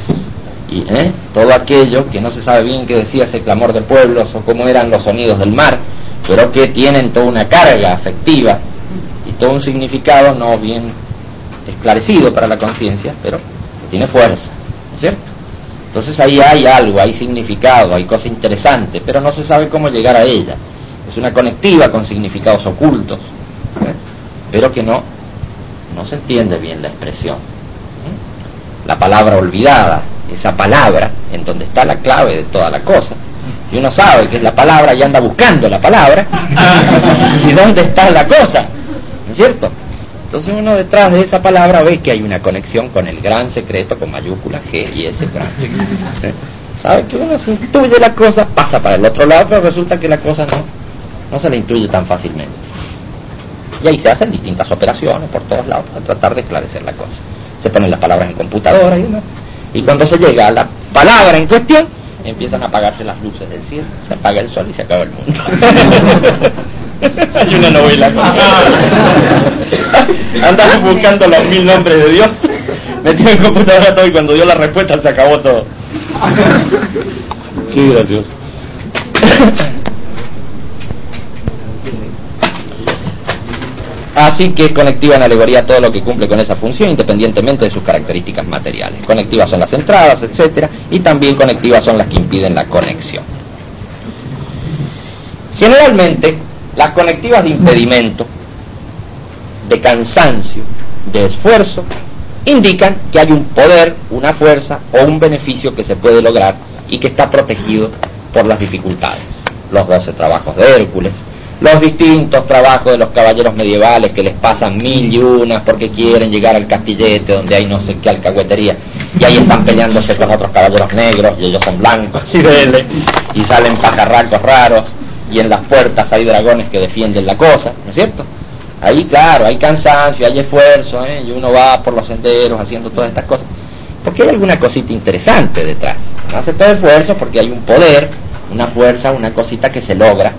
y ¿eh? todo aquello que no se sabe bien qué decía ese clamor de pueblos o cómo eran los sonidos del mar, pero que tienen toda una carga afectiva y todo un significado no bien esclarecido para la conciencia, pero tiene fuerza, ¿cierto? Entonces ahí hay algo, hay significado, hay cosa interesante, pero no se sabe cómo llegar a ella. Es una conectiva con significados ocultos, ¿eh? pero que no, no se entiende bien la expresión. ¿eh? La palabra olvidada, esa palabra en donde está la clave de toda la cosa. Y uno sabe que es la palabra y anda buscando la palabra. ¿Y dónde está la cosa? ¿No es cierto? Entonces uno detrás de esa palabra ve que hay una conexión con el gran secreto con mayúscula G y ese gran secreto. ¿Sabe que uno se intuye la cosa, pasa para el otro lado, pero resulta que la cosa no, no se le intuye tan fácilmente. Y ahí se hacen distintas operaciones por todos lados para tratar de esclarecer la cosa. Se ponen las palabras en computadora y demás. Y cuando se llega a la palabra en cuestión, empiezan a apagarse las luces del cielo, se apaga el sol y se acaba el mundo. Hay una novela. Andas buscando los mil nombres de Dios, metido en computadora todo y cuando dio la respuesta se acabó todo. Qué gracioso. Así que conectiva en alegoría todo lo que cumple con esa función independientemente de sus características materiales. Conectivas son las entradas, etcétera, y también conectivas son las que impiden la conexión. Generalmente, las conectivas de impedimento, de cansancio, de esfuerzo, indican que hay un poder, una fuerza o un beneficio que se puede lograr y que está protegido por las dificultades. los doce trabajos de Hércules, los distintos trabajos de los caballeros medievales que les pasan mil y unas porque quieren llegar al castillete donde hay no sé qué alcahuetería. Y ahí están peleándose con otros caballeros negros y ellos son blancos y vele y salen pajarracos raros y en las puertas hay dragones que defienden la cosa, ¿no es cierto? Ahí claro, hay cansancio, hay esfuerzo ¿eh? y uno va por los senderos haciendo todas estas cosas porque hay alguna cosita interesante detrás. Hace todo esfuerzo porque hay un poder, una fuerza, una cosita que se logra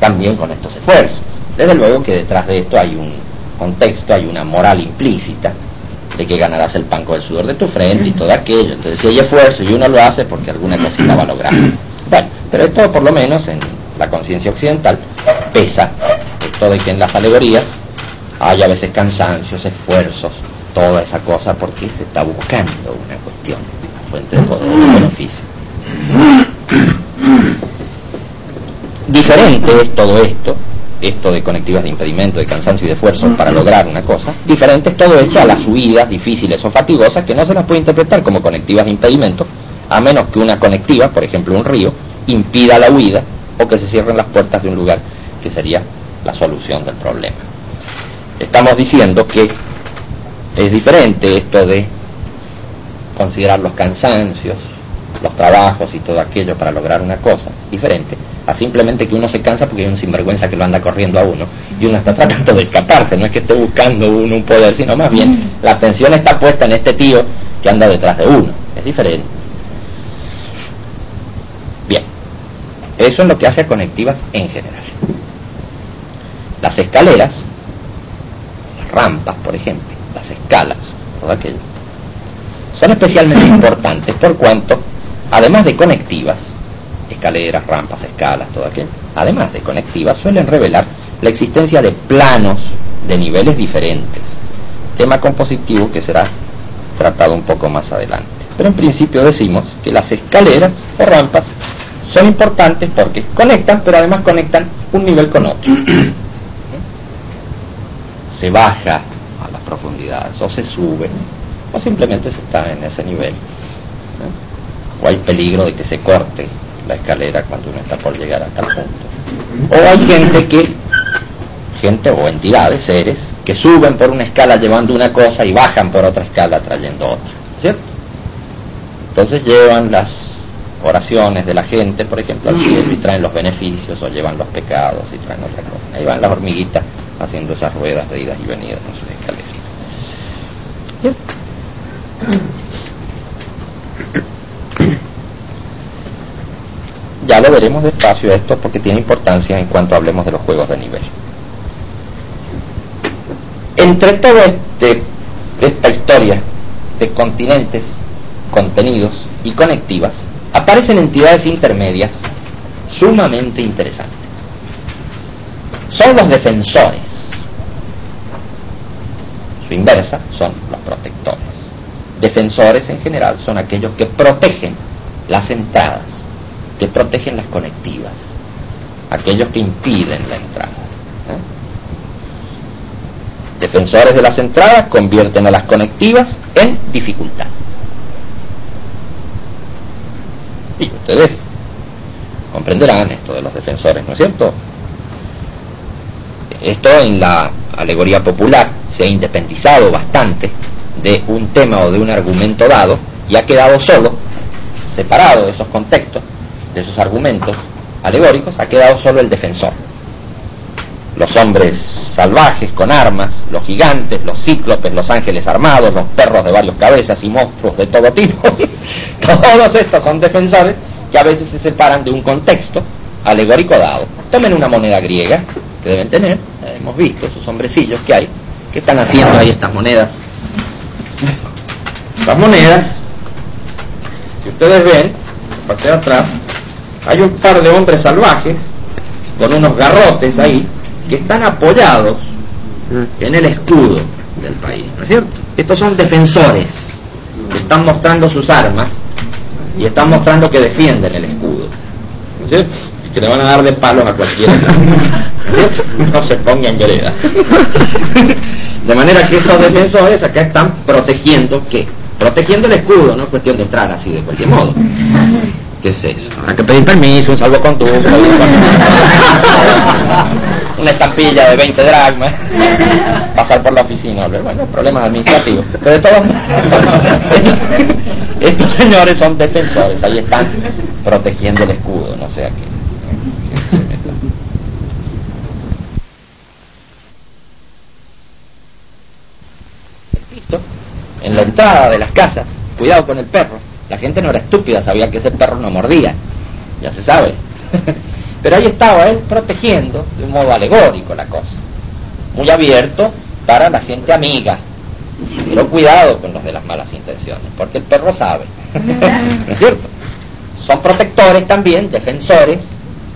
también con estos esfuerzos. Desde luego que detrás de esto hay un contexto, hay una moral implícita de que ganarás el pan con el sudor de tu frente y todo aquello. Entonces si hay esfuerzo y uno lo hace porque alguna cosita va a lograr. Bueno, pero esto por lo menos en la conciencia occidental pesa esto de que en las alegorías hay a veces cansancios, esfuerzos, toda esa cosa porque se está buscando una cuestión, una fuente de poder, de beneficio. Diferente es todo esto, esto de conectivas de impedimento, de cansancio y de esfuerzo para lograr una cosa, diferente es todo esto a las huidas difíciles o fatigosas que no se las puede interpretar como conectivas de impedimento, a menos que una conectiva, por ejemplo un río, impida la huida o que se cierren las puertas de un lugar que sería la solución del problema. Estamos diciendo que es diferente esto de considerar los cansancios, los trabajos y todo aquello para lograr una cosa, diferente a simplemente que uno se cansa porque hay un sinvergüenza que lo anda corriendo a uno y uno está tratando de escaparse, no es que esté buscando uno un poder, sino más bien la atención está puesta en este tío que anda detrás de uno, es diferente. Bien, eso es lo que hace a conectivas en general. Las escaleras, las rampas, por ejemplo, las escalas, todo aquello, son especialmente importantes por cuanto, además de conectivas, escaleras, rampas, escalas, todo aquello, además de conectivas, suelen revelar la existencia de planos de niveles diferentes, tema compositivo que será tratado un poco más adelante. Pero en principio decimos que las escaleras o rampas son importantes porque conectan, pero además conectan un nivel con otro. Se baja a las profundidades, o se sube, o simplemente se está en ese nivel. O hay peligro de que se corte la escalera cuando uno está por llegar a tal punto. O hay gente que, gente o entidades, seres, que suben por una escala llevando una cosa y bajan por otra escala trayendo otra, ¿cierto? Entonces llevan las oraciones de la gente, por ejemplo, al cielo y traen los beneficios o llevan los pecados y traen otra cosa. Ahí van las hormiguitas haciendo esas ruedas de idas y venidas en sus escaleras. Ya lo veremos despacio esto porque tiene importancia en cuanto hablemos de los juegos de nivel. Entre todo este, esta historia de continentes, contenidos y conectivas, aparecen entidades intermedias sumamente interesantes. Son los defensores. Su inversa son los protectores. Defensores en general son aquellos que protegen las entradas que protegen las conectivas, aquellos que impiden la entrada. ¿eh? Defensores de las entradas convierten a las conectivas en dificultad. Y ustedes comprenderán esto de los defensores, ¿no es cierto? Esto en la alegoría popular se ha independizado bastante de un tema o de un argumento dado y ha quedado solo, separado de esos contextos, de esos argumentos alegóricos ha quedado solo el defensor. Los hombres salvajes con armas, los gigantes, los cíclopes, los ángeles armados, los perros de varias cabezas y monstruos de todo tipo, todos estos son defensores que a veces se separan de un contexto alegórico dado. Tomen una moneda griega que deben tener, hemos visto esos hombrecillos que hay, que están haciendo ahí estas monedas. Estas monedas, si ustedes ven, parte de atrás, hay un par de hombres salvajes con unos garrotes ahí que están apoyados en el escudo del país, ¿no es cierto? Estos son defensores que están mostrando sus armas y están mostrando que defienden el escudo, ¿no es cierto? Que le van a dar de palos a cualquiera, ¿no, no se pongan vereda. De manera que estos defensores acá están protegiendo, ¿qué? Protegiendo el escudo, no es cuestión de entrar así de cualquier modo ¿Qué es eso? Habrá que pedir permiso, un salvoconducto, una estampilla de 20 dragmas, pasar por la oficina, bueno, problemas administrativos. Pero de todos estos señores son defensores, ahí están protegiendo el escudo, no sé a qué. En la entrada de las casas, cuidado con el perro. La gente no era estúpida, sabía que ese perro no mordía, ya se sabe. Pero ahí estaba él protegiendo de un modo alegórico la cosa, muy abierto para la gente amiga. Pero cuidado con los de las malas intenciones, porque el perro sabe, ¿no es cierto? Son protectores también, defensores,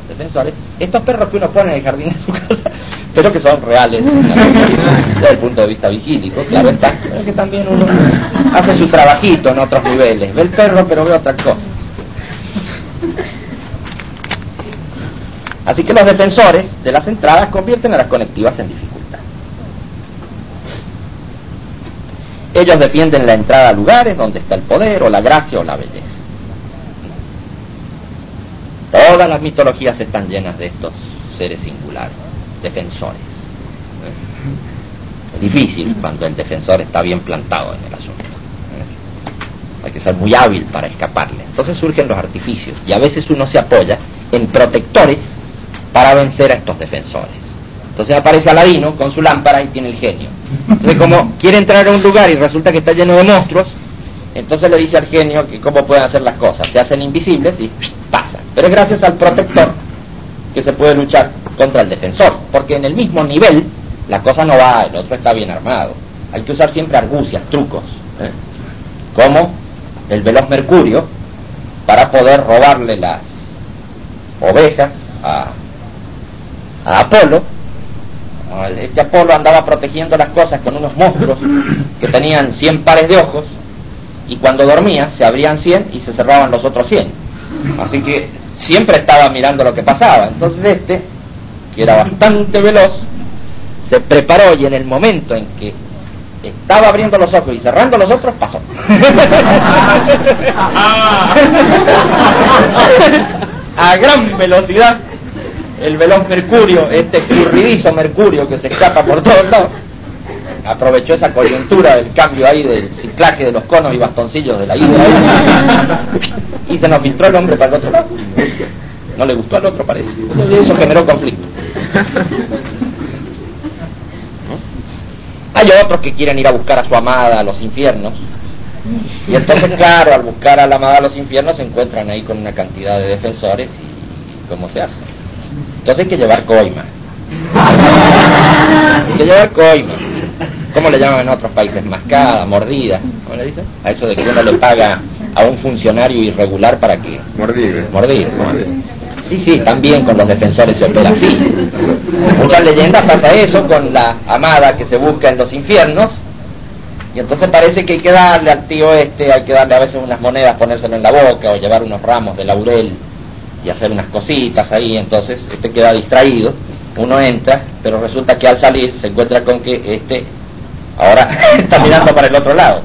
defensores. Estos perros que uno pone en el jardín de su casa, pero que son reales desde el punto de vista vigílico, claro está, pero que también uno hace su trabajito en otros niveles, ve el perro pero ve otra cosa. Así que los defensores de las entradas convierten a las conectivas en dificultad. Ellos defienden la entrada a lugares donde está el poder o la gracia o la belleza. Todas las mitologías están llenas de estos seres singulares, defensores. Es difícil cuando el defensor está bien plantado en el asunto. Hay que ser muy hábil para escaparle. Entonces surgen los artificios y a veces uno se apoya en protectores para vencer a estos defensores. Entonces aparece Aladino con su lámpara y tiene el genio. Entonces como quiere entrar a un lugar y resulta que está lleno de monstruos, entonces le dice al genio que cómo pueden hacer las cosas. Se hacen invisibles y pasan. Pero es gracias al protector que se puede luchar contra el defensor. Porque en el mismo nivel la cosa no va, el otro está bien armado. Hay que usar siempre argucias, trucos. ¿eh? Como el veloz Mercurio para poder robarle las ovejas a a Apolo. Este Apolo andaba protegiendo las cosas con unos monstruos que tenían 100 pares de ojos y cuando dormía se abrían 100 y se cerraban los otros 100. Así que siempre estaba mirando lo que pasaba. Entonces este, que era bastante veloz, se preparó y en el momento en que estaba abriendo los ojos y cerrando los otros, pasó. A gran velocidad el velón Mercurio, este escurridizo Mercurio que se escapa por todos lados, aprovechó esa coyuntura del cambio ahí del ciclaje de los conos y bastoncillos de la ida y se nos filtró el hombre para el otro lado. No le gustó al otro, parece. Eso generó conflicto. Hay otros que quieren ir a buscar a su amada a los infiernos. Y entonces, claro, al buscar a la amada a los infiernos se encuentran ahí con una cantidad de defensores y ¿cómo se hace? Entonces hay que llevar coima. hay que llevar coima. ¿Cómo le llaman en otros países? Mascada, mordida. ¿Cómo le dicen? A eso de que uno le paga a un funcionario irregular para que... Mordir. Mordir. Sí, sí, también con los defensores se opera así. Muchas leyendas pasa eso con la amada que se busca en los infiernos. Y entonces parece que hay que darle al tío este, hay que darle a veces unas monedas, ponérselo en la boca o llevar unos ramos de laurel y hacer unas cositas ahí, entonces este queda distraído, uno entra, pero resulta que al salir se encuentra con que este ahora está mirando para el otro lado.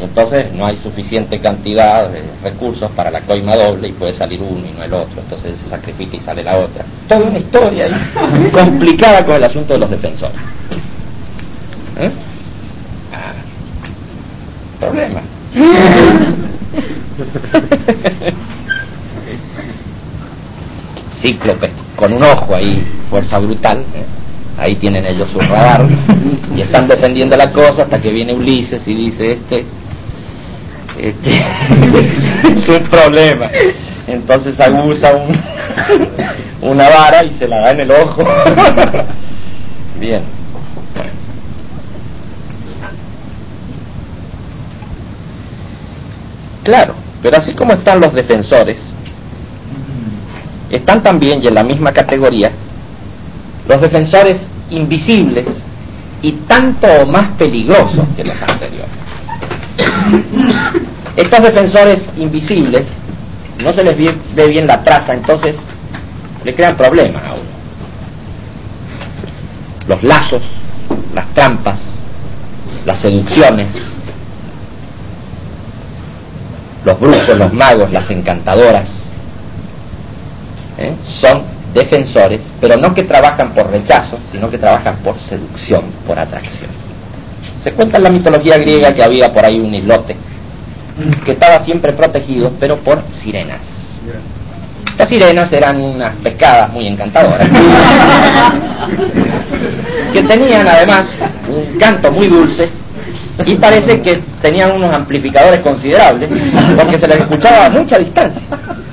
Y entonces no hay suficiente cantidad de recursos para la coima doble y puede salir uno y no el otro, entonces se sacrifica y sale la otra. Toda una historia ahí, complicada con el asunto de los defensores. ¿Eh? Ah, problema. cíclope, con un ojo ahí, fuerza brutal. ¿eh? Ahí tienen ellos su radar y están defendiendo la cosa hasta que viene Ulises y dice, este, este es un problema. Entonces aguza un, una vara y se la da en el ojo. Bien. Claro, pero así como están los defensores, están también, y en la misma categoría, los defensores invisibles y tanto más peligrosos que los anteriores. Estos defensores invisibles no se les ve bien la traza, entonces le crean problemas a uno. Los lazos, las trampas, las seducciones. los brujos, los magos, las encantadoras, ¿eh? son defensores, pero no que trabajan por rechazo, sino que trabajan por seducción, por atracción. Se cuenta en la mitología griega que había por ahí un islote que estaba siempre protegido, pero por sirenas. Las sirenas eran unas pescadas muy encantadoras, que tenían además un canto muy dulce y parece que tenían unos amplificadores considerables porque se les escuchaba a mucha distancia.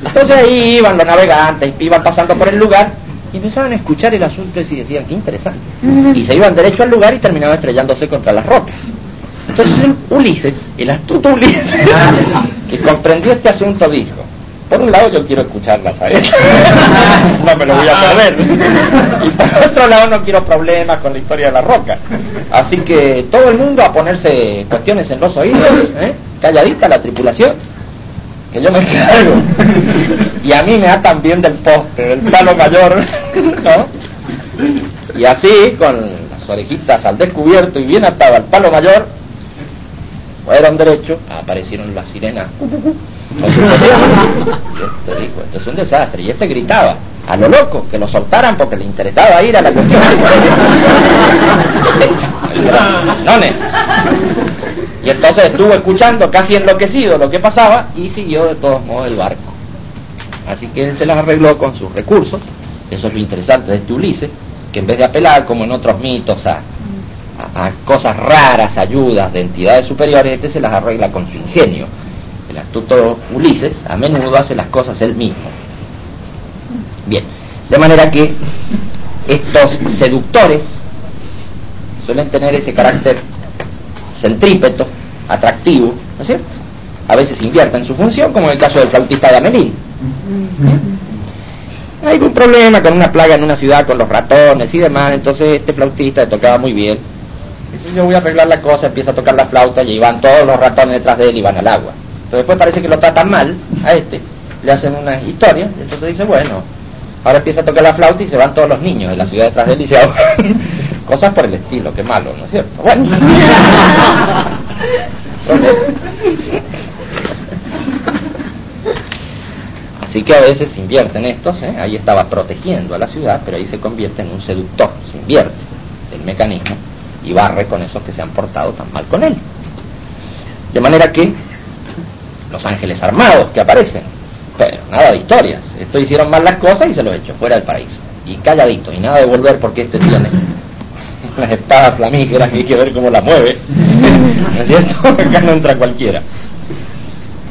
Entonces ahí iban los navegantes, iban pasando por el lugar y empezaban a escuchar el asunto y decían, qué interesante. Y se iban derecho al lugar y terminaban estrellándose contra las rocas. Entonces Ulises, el astuto Ulises, que comprendió este asunto, dijo, por un lado yo quiero escucharla, ¿sabes? no me lo voy a perder. Y por otro lado no quiero problemas con la historia de la roca. Así que todo el mundo a ponerse cuestiones en los oídos, ¿eh? calladita la tripulación, que yo me encargo. Y a mí me atan bien del poste, del palo mayor, ¿no? Y así, con las orejitas al descubierto y bien atado al palo mayor, fueron derecho, aparecieron las sirenas este dijo, esto es un desastre. Y este gritaba, a lo loco, que lo soltaran porque le interesaba ir a la cuestión. y entonces estuvo escuchando casi enloquecido lo que pasaba y siguió de todos modos el barco. Así que él se las arregló con sus recursos. Eso es lo interesante de este Ulises, que en vez de apelar como en otros mitos a, a cosas raras, ayudas de entidades superiores, este se las arregla con su ingenio el astuto Ulises a menudo hace las cosas él mismo. Bien, de manera que estos seductores suelen tener ese carácter centrípeto, atractivo, ¿no es cierto? A veces invierten su función, como en el caso del flautista de Amelín. Hay un problema con una plaga en una ciudad con los ratones y demás, entonces este flautista le tocaba muy bien. Entonces yo voy a arreglar la cosa, empieza a tocar la flauta y van todos los ratones detrás de él y van al agua. Pero después parece que lo tratan mal a este, le hacen una historia, entonces dice, bueno, ahora empieza a tocar la flauta y se van todos los niños de la ciudad detrás de él y se Cosas por el estilo, qué malo, ¿no es cierto? Bueno. Así que a veces invierten estos, ¿eh? ahí estaba protegiendo a la ciudad, pero ahí se convierte en un seductor, se invierte el mecanismo y barre con esos que se han portado tan mal con él. De manera que los ángeles armados que aparecen. Pero nada de historias. Esto hicieron mal las cosas y se los echó fuera del paraíso. Y calladito, y nada de volver porque este tiene las espadas flamígeras que hay que ver cómo la mueve. ¿No es cierto? Acá no entra cualquiera.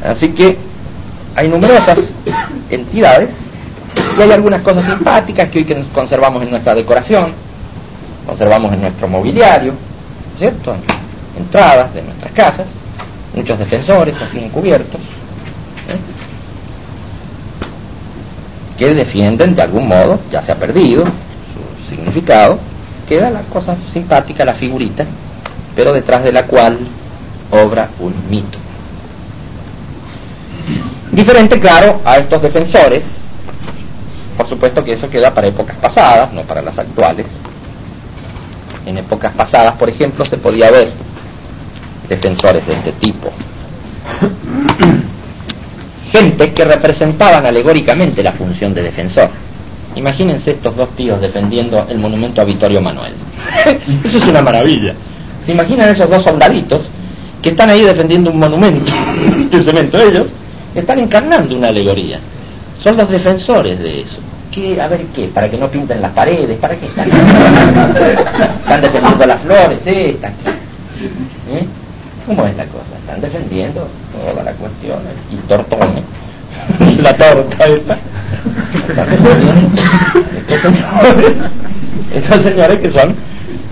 Así que hay numerosas entidades y hay algunas cosas simpáticas que hoy conservamos en nuestra decoración, conservamos en nuestro mobiliario, ¿cierto? Entradas de nuestras casas muchos defensores así encubiertos, ¿eh? que defienden de algún modo, ya se ha perdido su significado, queda la cosa simpática, la figurita, pero detrás de la cual obra un mito. Diferente, claro, a estos defensores, por supuesto que eso queda para épocas pasadas, no para las actuales. En épocas pasadas, por ejemplo, se podía ver defensores de este tipo. Gente que representaban alegóricamente la función de defensor. Imagínense estos dos tíos defendiendo el monumento a Vittorio Manuel. Eso es una maravilla. ¿Se imaginan esos dos soldaditos que están ahí defendiendo un monumento de cemento? Ellos están encarnando una alegoría. Son los defensores de eso. ¿Qué, a ver qué, para que no pinten las paredes, para qué están. están defendiendo las flores, estas. ¿Eh? ¿Cómo es la cosa? Están defendiendo toda la cuestión, el tortone, la torta esta. Estos señores, estos señores que son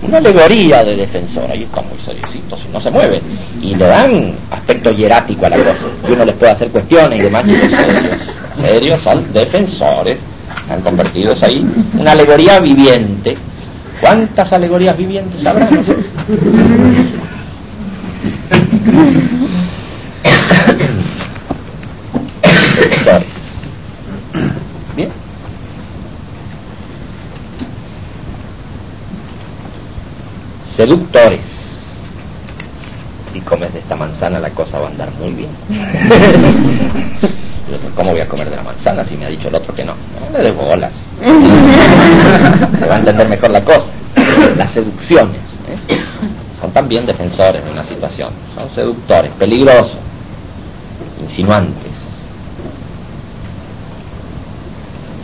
una alegoría de defensor, ahí están muy seriositos, no se mueven, y le dan aspecto hierático a la cosa, y uno les puede hacer cuestiones y demás, y serios, serios son defensores, están convertidos ahí, una alegoría viviente. ¿Cuántas alegorías vivientes habrá? Bien. Seductores. comes de esta manzana la cosa va a andar muy bien. ¿Cómo voy a comer de la manzana si me ha dicho el otro que no? No le debo bolas. Se va a entender mejor la cosa. Las seducciones ¿eh? son también defensores de una situación. Son seductores, peligrosos, insinuantes,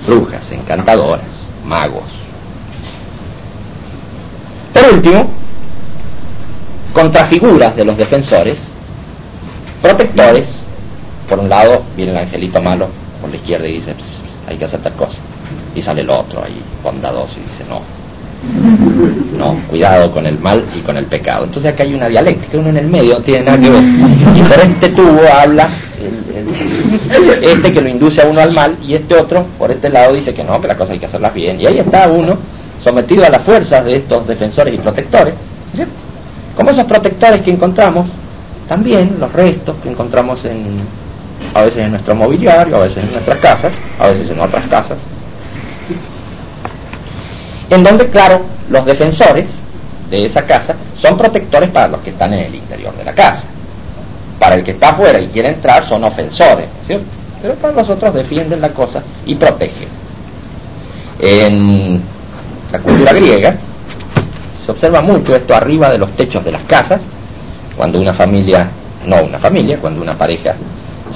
brujas, encantadoras, magos. Por último, contrafiguras de los defensores, protectores, por un lado viene el angelito malo por la izquierda y dice, hay que hacer tal cosa, y sale el otro ahí bondadoso y dice, no, no, cuidado con el mal y con el pecado. Entonces acá hay una dialéctica, uno en el medio tiene nada que ver. Tubo habla este que lo induce a uno al mal y este otro por este lado dice que no, que las cosas hay que hacerlas bien. Y ahí está uno sometido a las fuerzas de estos defensores y protectores. Como esos protectores que encontramos, también los restos que encontramos en, a veces en nuestro mobiliario, a veces en nuestras casas, a veces en otras casas. En donde, claro, los defensores de esa casa son protectores para los que están en el interior de la casa. Para el que está afuera y quiere entrar son ofensores, ¿cierto? Pero para los otros defienden la cosa y protegen. En la cultura griega se observa mucho esto arriba de los techos de las casas, cuando una familia, no una familia, cuando una pareja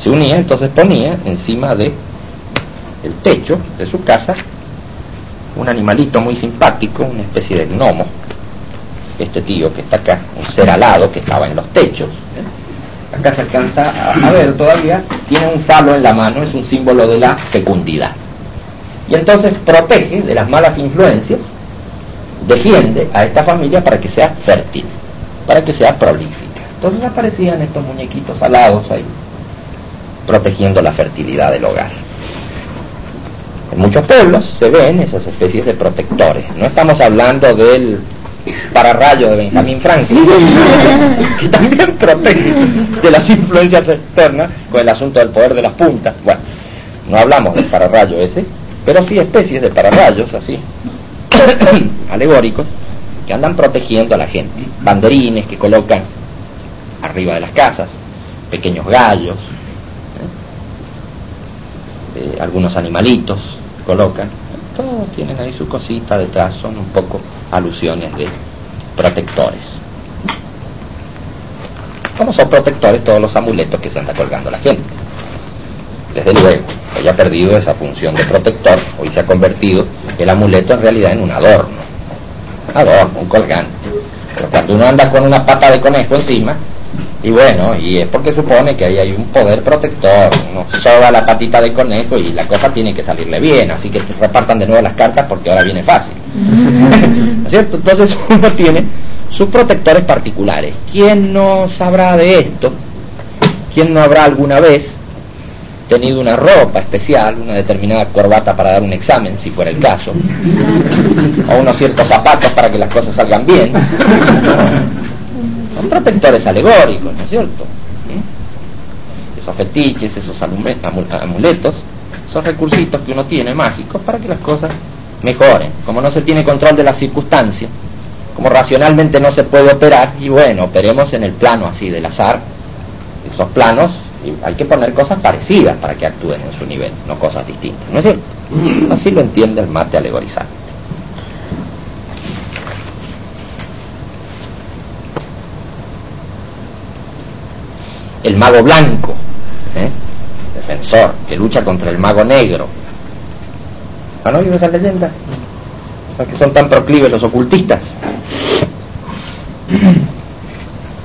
se unía, entonces ponía encima de el techo de su casa un animalito muy simpático, una especie de gnomo, este tío que está acá, un ser alado que estaba en los techos. Acá se alcanza a, ver todavía, tiene un falo en la mano, es un símbolo de la fecundidad. Y entonces protege de las malas influencias defiende a esta familia para que sea fértil, para que sea prolífica. Entonces aparecían estos muñequitos alados ahí, protegiendo la fertilidad del hogar. En muchos pueblos se ven esas especies de protectores. No estamos hablando del pararrayo de Benjamin Franklin, que también protege de las influencias externas con el asunto del poder de las puntas. Bueno, no hablamos del pararrayo ese, pero sí especies de pararrayos así, alegóricos que andan protegiendo a la gente. Banderines que colocan arriba de las casas, pequeños gallos, ¿eh? Eh, algunos animalitos colocan. Todos tienen ahí su cosita detrás, son un poco alusiones de protectores. ¿Cómo son protectores todos los amuletos que se anda colgando la gente? Desde luego, hoy ha perdido esa función de protector, hoy se ha convertido el amuleto en realidad en un adorno, adorno, un colgante. Pero cuando uno anda con una pata de conejo encima, y bueno, y es porque supone que ahí hay un poder protector, uno soba la patita de conejo y la cosa tiene que salirle bien, así que repartan de nuevo las cartas porque ahora viene fácil. ¿No es cierto? Entonces uno tiene sus protectores particulares. ¿Quién no sabrá de esto? ¿Quién no habrá alguna vez tenido una ropa especial, una determinada corbata para dar un examen, si fuera el caso, o unos ciertos zapatos para que las cosas salgan bien. Son protectores alegóricos, ¿no es cierto? ¿Mm? Esos fetiches, esos amuletos, son recursitos que uno tiene mágicos para que las cosas mejoren. Como no se tiene control de las circunstancias, como racionalmente no se puede operar, y bueno, operemos en el plano así del azar, esos planos hay que poner cosas parecidas para que actúen en su nivel, no cosas distintas, ¿no es cierto? Así lo entiende el mate alegorizante. El mago blanco, ¿eh? defensor, que lucha contra el mago negro. ¿Han oído esa leyenda? ¿Por qué son tan proclives los ocultistas?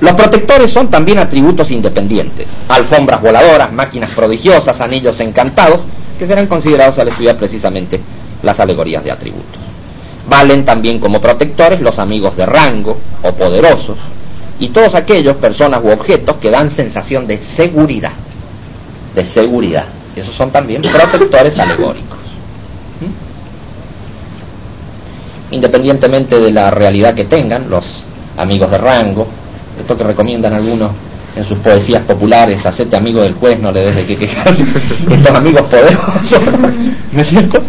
Los protectores son también atributos independientes, alfombras voladoras, máquinas prodigiosas, anillos encantados, que serán considerados al estudiar precisamente las alegorías de atributos. Valen también como protectores los amigos de rango o poderosos y todos aquellos personas u objetos que dan sensación de seguridad, de seguridad. Esos son también protectores alegóricos. ¿Mm? Independientemente de la realidad que tengan, los amigos de rango, esto que recomiendan algunos en sus poesías populares, hacete amigo del juez, no le des de qué quejarse, estos amigos poderosos, ¿no es cierto?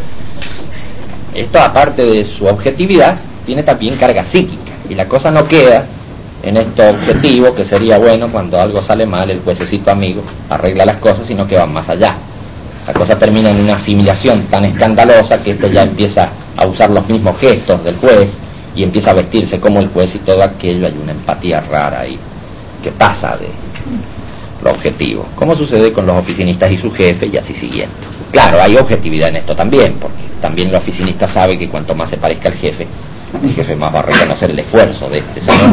Esto, aparte de su objetividad, tiene también carga psíquica, y la cosa no queda en este objetivo que sería bueno cuando algo sale mal el juececito amigo arregla las cosas sino que van más allá. La cosa termina en una asimilación tan escandalosa que este ya empieza a usar los mismos gestos del juez y empieza a vestirse como el juez y todo aquello. Hay una empatía rara ahí que pasa de lo objetivo como sucede con los oficinistas y su jefe y así siguiendo. Claro hay objetividad en esto también porque también el oficinista sabe que cuanto más se parezca al jefe el jefe más va a reconocer el esfuerzo de este señor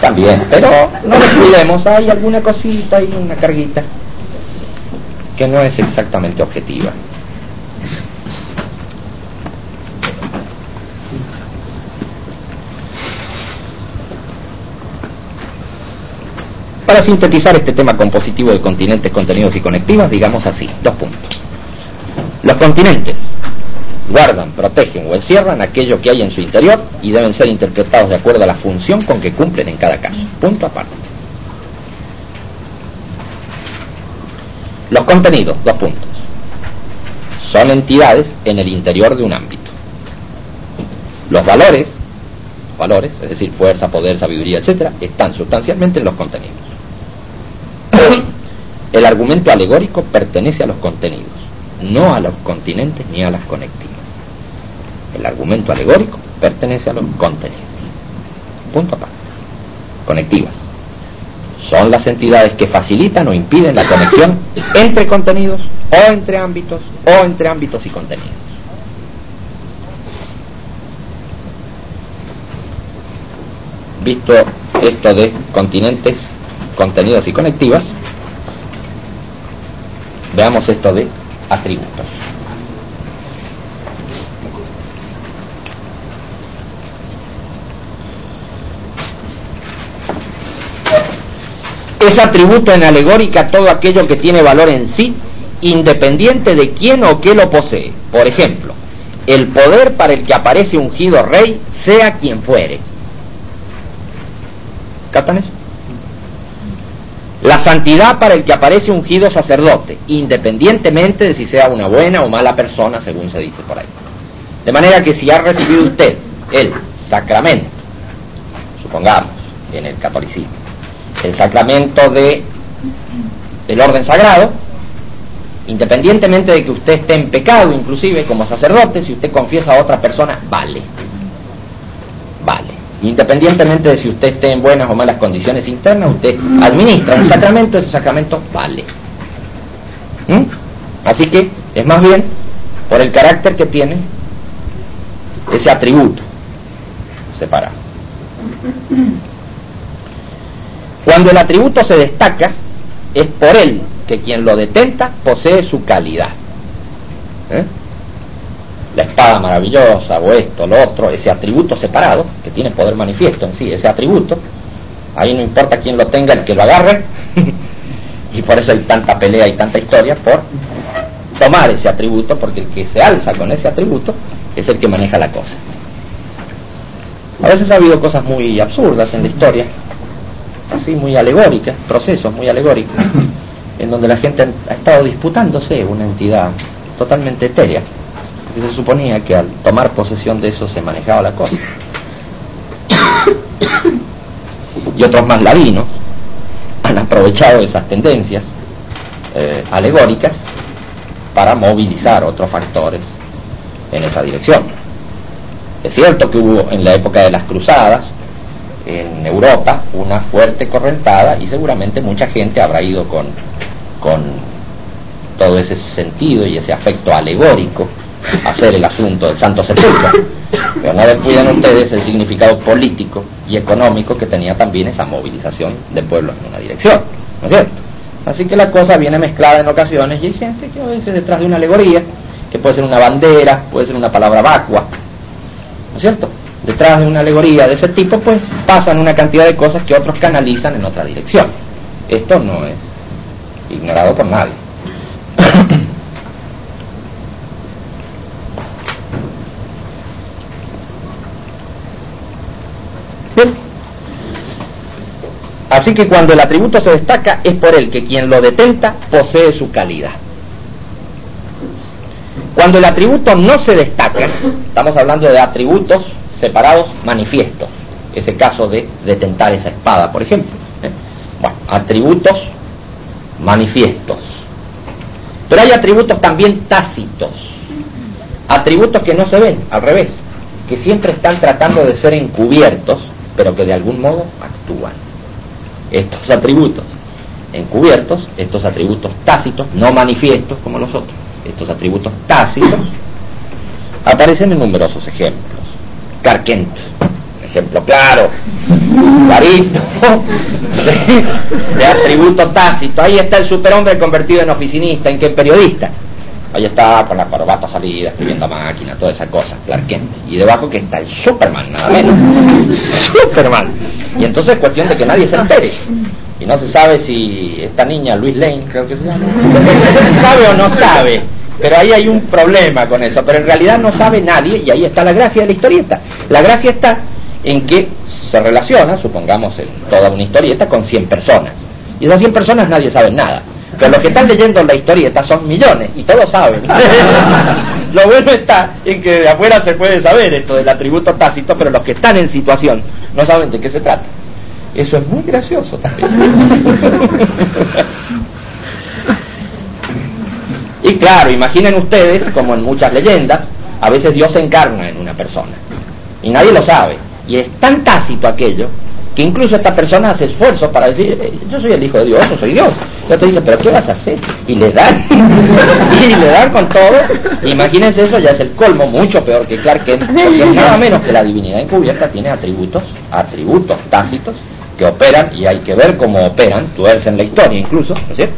también, pero no descuidemos, hay alguna cosita y una carguita que no es exactamente objetiva. Para sintetizar este tema compositivo de continentes, contenidos y conectivas, digamos así, dos puntos. Los continentes guardan, protegen o encierran aquello que hay en su interior y deben ser interpretados de acuerdo a la función con que cumplen en cada caso. Punto aparte. Los contenidos, dos puntos. Son entidades en el interior de un ámbito. Los valores, valores, es decir, fuerza, poder, sabiduría, etcétera, están sustancialmente en los contenidos. El argumento alegórico pertenece a los contenidos, no a los continentes ni a las conectivas. El argumento alegórico pertenece a los contenidos. Punto aparte. Conectivas. Son las entidades que facilitan o impiden la conexión entre contenidos o entre ámbitos o entre ámbitos y contenidos. Visto esto de continentes, contenidos y conectivas, veamos esto de atributos. Es atributo en alegórica todo aquello que tiene valor en sí, independiente de quién o qué lo posee. Por ejemplo, el poder para el que aparece ungido rey, sea quien fuere. ¿Captan eso? La santidad para el que aparece ungido sacerdote, independientemente de si sea una buena o mala persona, según se dice por ahí. De manera que si ha recibido usted el sacramento, supongamos, en el catolicismo, el sacramento de el orden sagrado, independientemente de que usted esté en pecado, inclusive como sacerdote, si usted confiesa a otra persona, vale. Vale. Independientemente de si usted esté en buenas o malas condiciones internas, usted administra un sacramento, ese sacramento vale. ¿Mm? Así que es más bien por el carácter que tiene ese atributo separado. Cuando el atributo se destaca, es por él que quien lo detenta posee su calidad. ¿Eh? La espada maravillosa o esto, lo otro, ese atributo separado, que tiene poder manifiesto en sí, ese atributo, ahí no importa quién lo tenga, el que lo agarre, y por eso hay tanta pelea y tanta historia por tomar ese atributo, porque el que se alza con ese atributo es el que maneja la cosa. A veces ha habido cosas muy absurdas en la historia, así muy alegóricas, procesos muy alegóricos, en donde la gente ha estado disputándose una entidad totalmente etérea, que se suponía que al tomar posesión de eso se manejaba la cosa. Y otros más ladinos han aprovechado esas tendencias eh, alegóricas para movilizar otros factores en esa dirección. Es cierto que hubo en la época de las cruzadas en Europa una fuerte correntada y seguramente mucha gente habrá ido con, con todo ese sentido y ese afecto alegórico a hacer el asunto del Santo Sepulcro. Pero no descuiden ustedes el significado político y económico que tenía también esa movilización de pueblos en una dirección, ¿no es cierto? Así que la cosa viene mezclada en ocasiones y hay gente que a veces detrás de una alegoría, que puede ser una bandera, puede ser una palabra vacua, ¿no es cierto? Detrás de una alegoría de ese tipo, pues pasan una cantidad de cosas que otros canalizan en otra dirección. Esto no es ignorado por nadie. Bien. Así que cuando el atributo se destaca es por el que quien lo detenta posee su calidad. Cuando el atributo no se destaca, estamos hablando de atributos separados manifiestos, ese caso de detentar esa espada, por ejemplo. ¿eh? Bueno, atributos manifiestos. Pero hay atributos también tácitos, atributos que no se ven, al revés, que siempre están tratando de ser encubiertos, pero que de algún modo actúan. Estos atributos encubiertos, estos atributos tácitos, no manifiestos como los otros, estos atributos tácitos, aparecen en numerosos ejemplos. Carquent, ejemplo claro, clarito, de, atributo tácito. Ahí está el superhombre convertido en oficinista, en qué periodista. Ahí está con la corbata salida, escribiendo a máquina, toda esa cosa, Clark Y debajo que está el Superman, nada menos. Superman. Y entonces es cuestión de que nadie se entere. Y no se sabe si esta niña, Luis Lane, creo que se llama, sabe o no sabe. Pero ahí hay un problema con eso. Pero en realidad no sabe nadie y ahí está la gracia de la historieta. La gracia está en que se relaciona, supongamos en toda una historieta, con 100 personas. Y esas 100 personas nadie sabe nada. Pero los que están leyendo la historieta son millones y todos saben. Lo bueno está en que de afuera se puede saber esto del atributo tácito, pero los que están en situación no saben de qué se trata. Eso es muy gracioso también. claro, imaginen ustedes, como en muchas leyendas, a veces Dios se encarna en una persona y nadie lo sabe. Y es tan tácito aquello que incluso esta persona hace esfuerzos para decir, eh, yo soy el hijo de Dios, yo soy Dios. Y otro dice, pero ¿qué vas a hacer? Y le dan, y le dan con todo. Imagínense eso, ya es el colmo, mucho peor que Clark Kent, porque nada menos que la divinidad encubierta tiene atributos, atributos tácitos, que operan, y hay que ver cómo operan, tuercen la historia incluso, ¿no es cierto?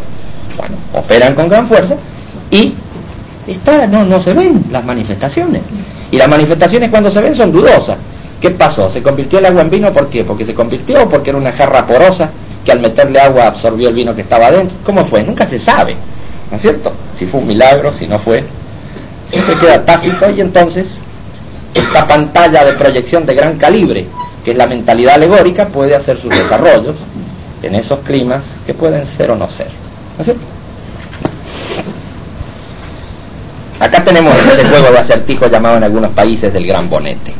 Bueno, operan con gran fuerza, y está, no, no se ven las manifestaciones. Y las manifestaciones cuando se ven son dudosas. ¿Qué pasó? ¿Se convirtió el agua en vino? ¿Por qué? ¿Porque se convirtió porque era una jarra porosa que al meterle agua absorbió el vino que estaba dentro? ¿Cómo fue? Nunca se sabe, ¿no es cierto? Si fue un milagro, si no fue. Siempre queda tácito y entonces esta pantalla de proyección de gran calibre, que es la mentalidad alegórica, puede hacer sus desarrollos en esos climas que pueden ser o no ser. ¿No es cierto? Acá tenemos este juego de acertijo llamado en algunos países del gran bonete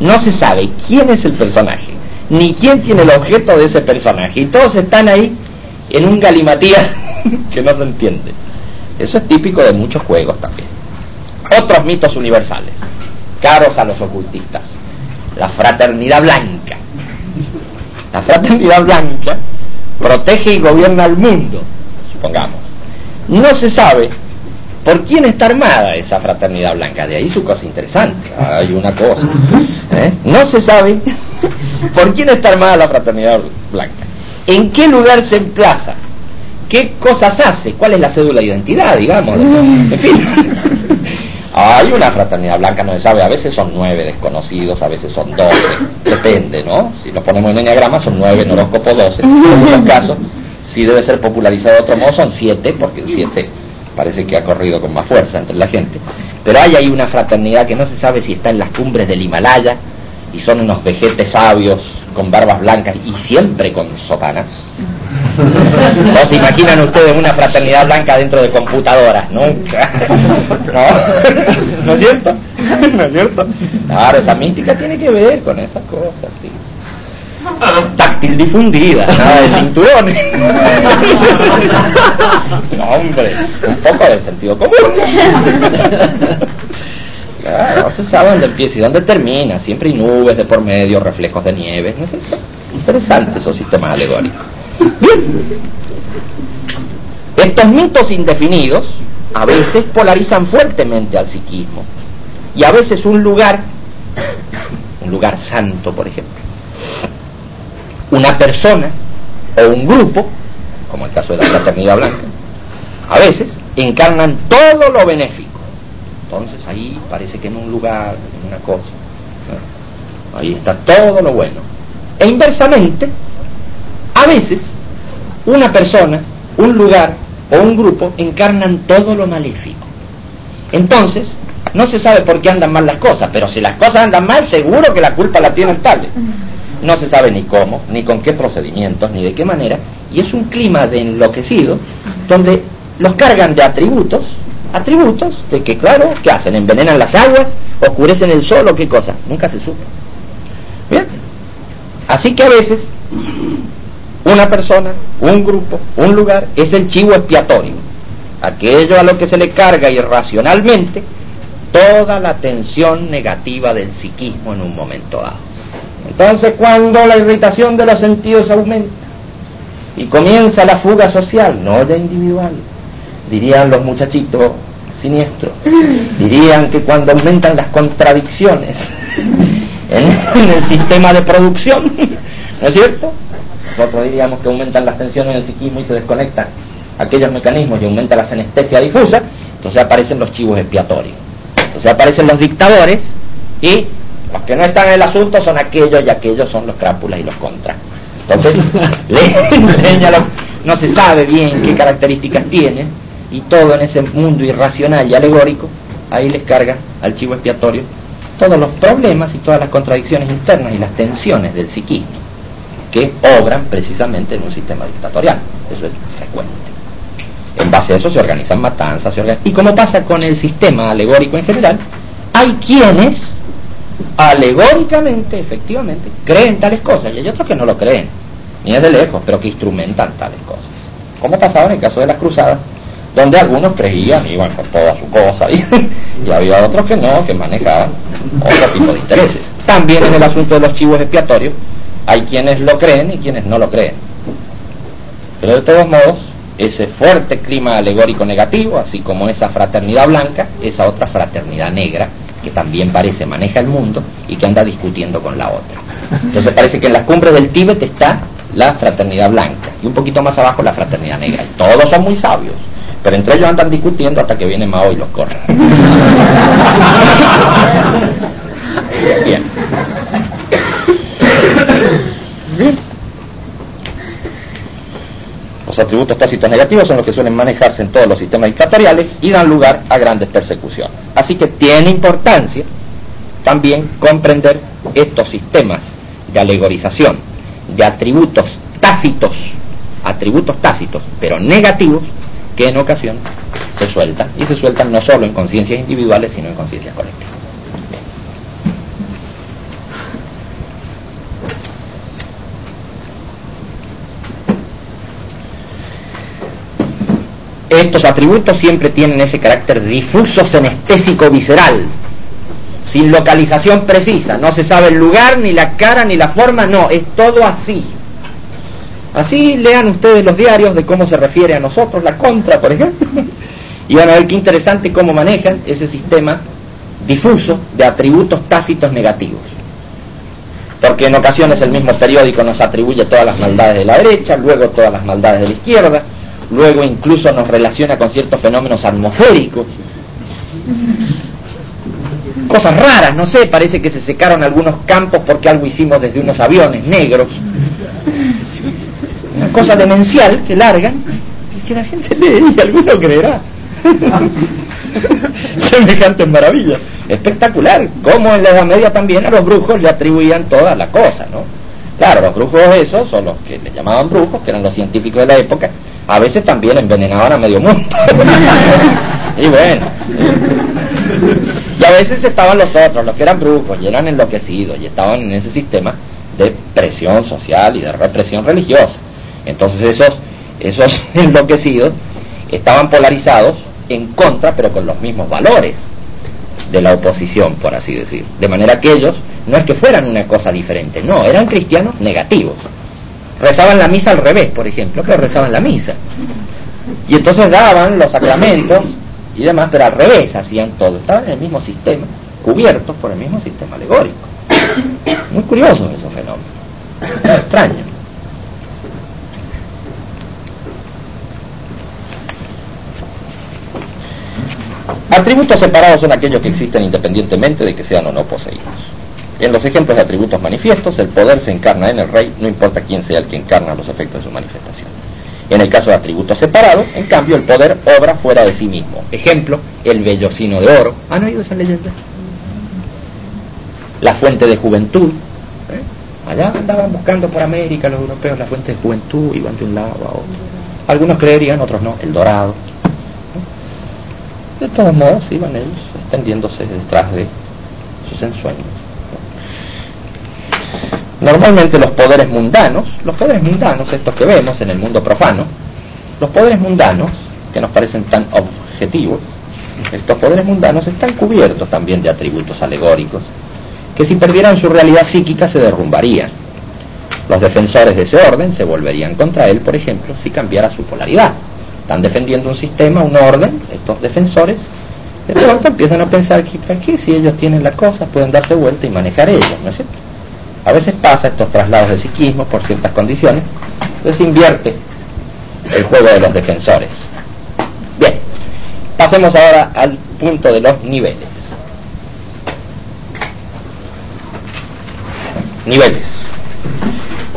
no se sabe quién es el personaje, ni quién tiene el objeto de ese personaje, y todos están ahí en un galimatías que no se entiende. Eso es típico de muchos juegos también. Otros mitos universales, caros a los ocultistas. La fraternidad blanca. La fraternidad blanca protege y gobierna al mundo, supongamos. No se sabe ¿Por quién está armada esa fraternidad blanca? De ahí su cosa interesante. Hay una cosa. ¿eh? No se sabe por quién está armada la fraternidad blanca. ¿En qué lugar se emplaza? ¿Qué cosas hace? ¿Cuál es la cédula de identidad, digamos? En fin. Hay una fraternidad blanca, no se sabe, a veces son nueve desconocidos, a veces son doce, depende, ¿no? Si lo ponemos en enneagrama son nueve, en horóscopo doce. En muchos casos, si debe ser popularizado de otro modo, son siete, porque el siete parece que ha corrido con más fuerza entre la gente, pero hay ahí una fraternidad que no se sabe si está en las cumbres del Himalaya y son unos vejetes sabios con barbas blancas y siempre con sotanas. ¿No se imaginan ustedes una fraternidad blanca dentro de computadoras? Nunca. ¿No? ¿No es cierto? ¿No es cierto? Claro, esa mística tiene que ver con esas cosas, sí táctil difundida, nada de cinturones. no, hombre, un poco de sentido común. Claro, no se sabe dónde empieza y dónde termina, siempre hay nubes de por medio, reflejos de nieve, ¿no es Interesante esos sistemas alegóricos. Bien. Estos mitos indefinidos a veces polarizan fuertemente al psiquismo y a veces un lugar, un lugar santo, por ejemplo, una persona o un grupo, como el caso de la fraternidad blanca, a veces encarnan todo lo benéfico. Entonces ahí parece que en un lugar, en una cosa, ahí está todo lo bueno. E inversamente, a veces una persona, un lugar o un grupo encarnan todo lo maléfico. Entonces, no se sabe por qué andan mal las cosas, pero si las cosas andan mal, seguro que la culpa la tiene el no se sabe ni cómo, ni con qué procedimientos, ni de qué manera, y es un clima de enloquecido donde los cargan de atributos, atributos de que, claro, ¿qué hacen? ¿Envenenan las aguas? ¿Oscurecen el sol o qué cosa? Nunca se supo. Bien. Así que a veces una persona, un grupo, un lugar es el chivo expiatorio, aquello a lo que se le carga irracionalmente toda la tensión negativa del psiquismo en un momento dado. Entonces cuando la irritación de los sentidos aumenta y comienza la fuga social, no ya individual, dirían los muchachitos siniestros, dirían que cuando aumentan las contradicciones en, el sistema de producción, ¿no es cierto? Nosotros diríamos que aumentan las tensiones en el psiquismo y se desconectan aquellos mecanismos y aumenta la anestesia difusa, entonces aparecen los chivos expiatorios. Entonces aparecen los dictadores y los que no están en el asunto son aquellos y aquellos son los crápulas y los contras. Entonces, no se sabe bien qué características tienen y todo en ese mundo irracional y alegórico, ahí les carga al chivo expiatorio todos los problemas y todas las contradicciones internas y las tensiones del psiquismo que obran precisamente en un sistema dictatorial. Eso es frecuente. En base a eso se organizan matanzas, se y como pasa con el sistema alegórico en general, hay quienes alegóricamente, efectivamente, creen tales cosas y hay otros que no lo creen, ni es de lejos, pero que instrumentan tales cosas. Como pasaba en el caso de las cruzadas, donde algunos creían, iban con toda su cosa, y había otros que no, que manejaban otro tipo de intereses. También en el asunto de los chivos expiatorios, hay quienes lo creen y quienes no lo creen. Pero de todos modos, ese fuerte clima alegórico negativo, así como esa fraternidad blanca, esa otra fraternidad negra, que también parece maneja el mundo y que anda discutiendo con la otra. Entonces parece que en las cumbres del Tíbet está la fraternidad blanca y un poquito más abajo la fraternidad negra. todos son muy sabios, pero entre ellos andan discutiendo hasta que viene Mao y los corre. Bien. Los atributos tácitos negativos son los que suelen manejarse en todos los sistemas dictatoriales y dan lugar a grandes persecuciones. Así que tiene importancia también comprender estos sistemas de alegorización, de atributos tácitos, atributos tácitos, pero negativos, que en ocasiones se sueltan, y se sueltan no solo en conciencias individuales, sino en conciencias colectivas. Estos atributos siempre tienen ese carácter difuso, senestésico, visceral, sin localización precisa. No se sabe el lugar, ni la cara, ni la forma, no, es todo así. Así lean ustedes los diarios de cómo se refiere a nosotros la contra, por ejemplo, y van a ver qué interesante cómo manejan ese sistema difuso de atributos tácitos negativos. Porque en ocasiones el mismo periódico nos atribuye todas las maldades de la derecha, luego todas las maldades de la izquierda, luego incluso nos relaciona con ciertos fenómenos atmosféricos. Cosas raras, no sé, parece que se secaron algunos campos porque algo hicimos desde unos aviones negros. Una cosa demencial que largan y que la gente lee y alguno creerá. Semejante maravilla. Espectacular. Como en la Edad Media también a los brujos le atribuían toda la cosa, ¿no? Claro, los brujos esos son los que le llamaban brujos, que eran los científicos de la época, a veces también envenenaban a medio mundo. y bueno. Y a veces estaban los otros, los que eran brujos y eran enloquecidos y estaban en ese sistema de presión social y de represión religiosa. Entonces esos, esos enloquecidos estaban polarizados en contra, pero con los mismos valores de la oposición, por así decir. De manera que ellos no es que fueran una cosa diferente, no, eran cristianos negativos rezaban la misa al revés, por ejemplo, pero rezaban la misa. Y entonces daban los sacramentos y demás, pero al revés hacían todo. Estaban en el mismo sistema, cubiertos por el mismo sistema alegórico. Muy curiosos esos fenómenos. extraño. Atributos separados son aquellos que existen independientemente de que sean o no poseídos. En los ejemplos de atributos manifiestos, el poder se encarna en el rey, no importa quién sea el que encarna los efectos de su manifestación. En el caso de atributos separados, en cambio, el poder obra fuera de sí mismo. Ejemplo, el vellocino de oro. ¿Han oído esa leyenda? La fuente de juventud. ¿eh? Allá andaban buscando por América los europeos la fuente de juventud, iban de un lado a otro. Algunos creerían, otros no, el dorado. De todos modos, iban ellos extendiéndose detrás de sus ensueños. Normalmente los poderes mundanos, los poderes mundanos, estos que vemos en el mundo profano, los poderes mundanos, que nos parecen tan objetivos, estos poderes mundanos están cubiertos también de atributos alegóricos, que si perdieran su realidad psíquica se derrumbarían. Los defensores de ese orden se volverían contra él, por ejemplo, si cambiara su polaridad. Están defendiendo un sistema, un orden, estos defensores, de pronto empiezan a pensar que aquí si ellos tienen las cosas pueden darse vuelta y manejar ellos, ¿no es cierto? A veces pasa estos traslados de psiquismo por ciertas condiciones, entonces invierte el juego de los defensores. Bien, pasemos ahora al punto de los niveles. Niveles.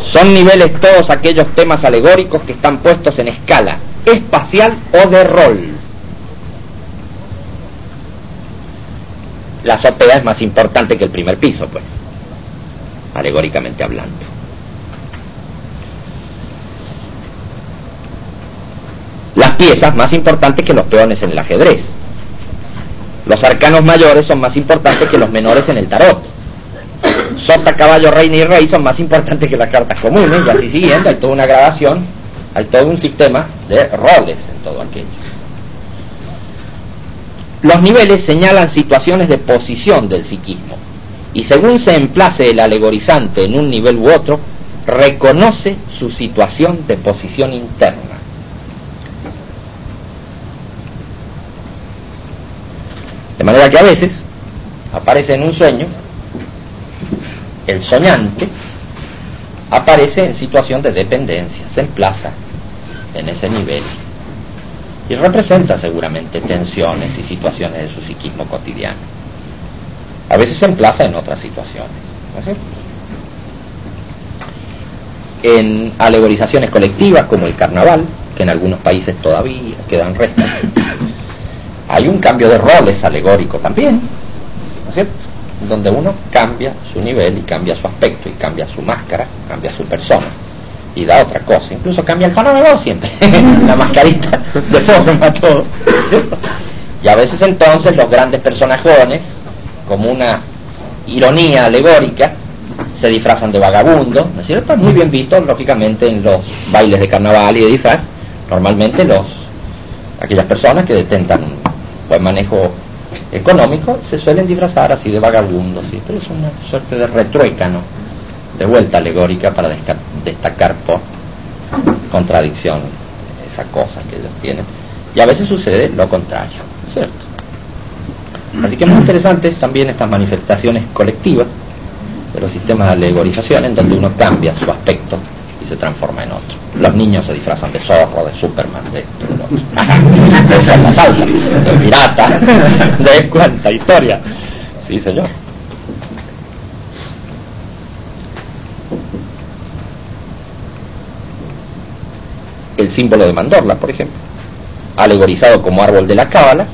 Son niveles todos aquellos temas alegóricos que están puestos en escala espacial o de rol. La azotea es más importante que el primer piso, pues, alegóricamente hablando. Las piezas más importantes que los peones en el ajedrez. Los arcanos mayores son más importantes que los menores en el tarot. Sota, caballo, reina y rey son más importantes que las cartas comunes, y así siguiendo, hay toda una gradación, hay todo un sistema de roles en todo aquello. Los niveles señalan situaciones de posición del psiquismo, y según se emplace el alegorizante en un nivel u otro, reconoce su situación de posición interna. De manera que a veces aparece en un sueño el soñante aparece en situación de dependencia, se emplaza en ese nivel y representa seguramente tensiones y situaciones de su psiquismo cotidiano. A veces se emplaza en otras situaciones. En alegorizaciones colectivas como el carnaval, que en algunos países todavía quedan restos, hay un cambio de roles alegórico también, ¿no es cierto? Donde uno cambia su nivel y cambia su aspecto y cambia su máscara, cambia su persona y da otra cosa. Incluso cambia el tono de voz siempre, la mascarita de forma, todo. Y a veces entonces los grandes personajes, como una ironía alegórica, se disfrazan de vagabundo, ¿no es cierto? Muy bien visto, lógicamente, en los bailes de carnaval y de disfraz. Normalmente los aquellas personas que detentan buen manejo económico se suelen disfrazar así de vagabundos, ¿sí? pero es una suerte de retruécano, de vuelta alegórica para destacar por contradicción esa cosa que ellos tienen. Y a veces sucede lo contrario, ¿cierto? Así que muy interesante también estas manifestaciones colectivas de los sistemas de alegorización en donde uno cambia su aspecto se transforma en otro. Los niños se disfrazan de zorro, de Superman, de esto, de lo otro. Esa es la salsa, de pirata, de cuánta historia. Sí, señor. El símbolo de Mandorla, por ejemplo, alegorizado como árbol de la cábala,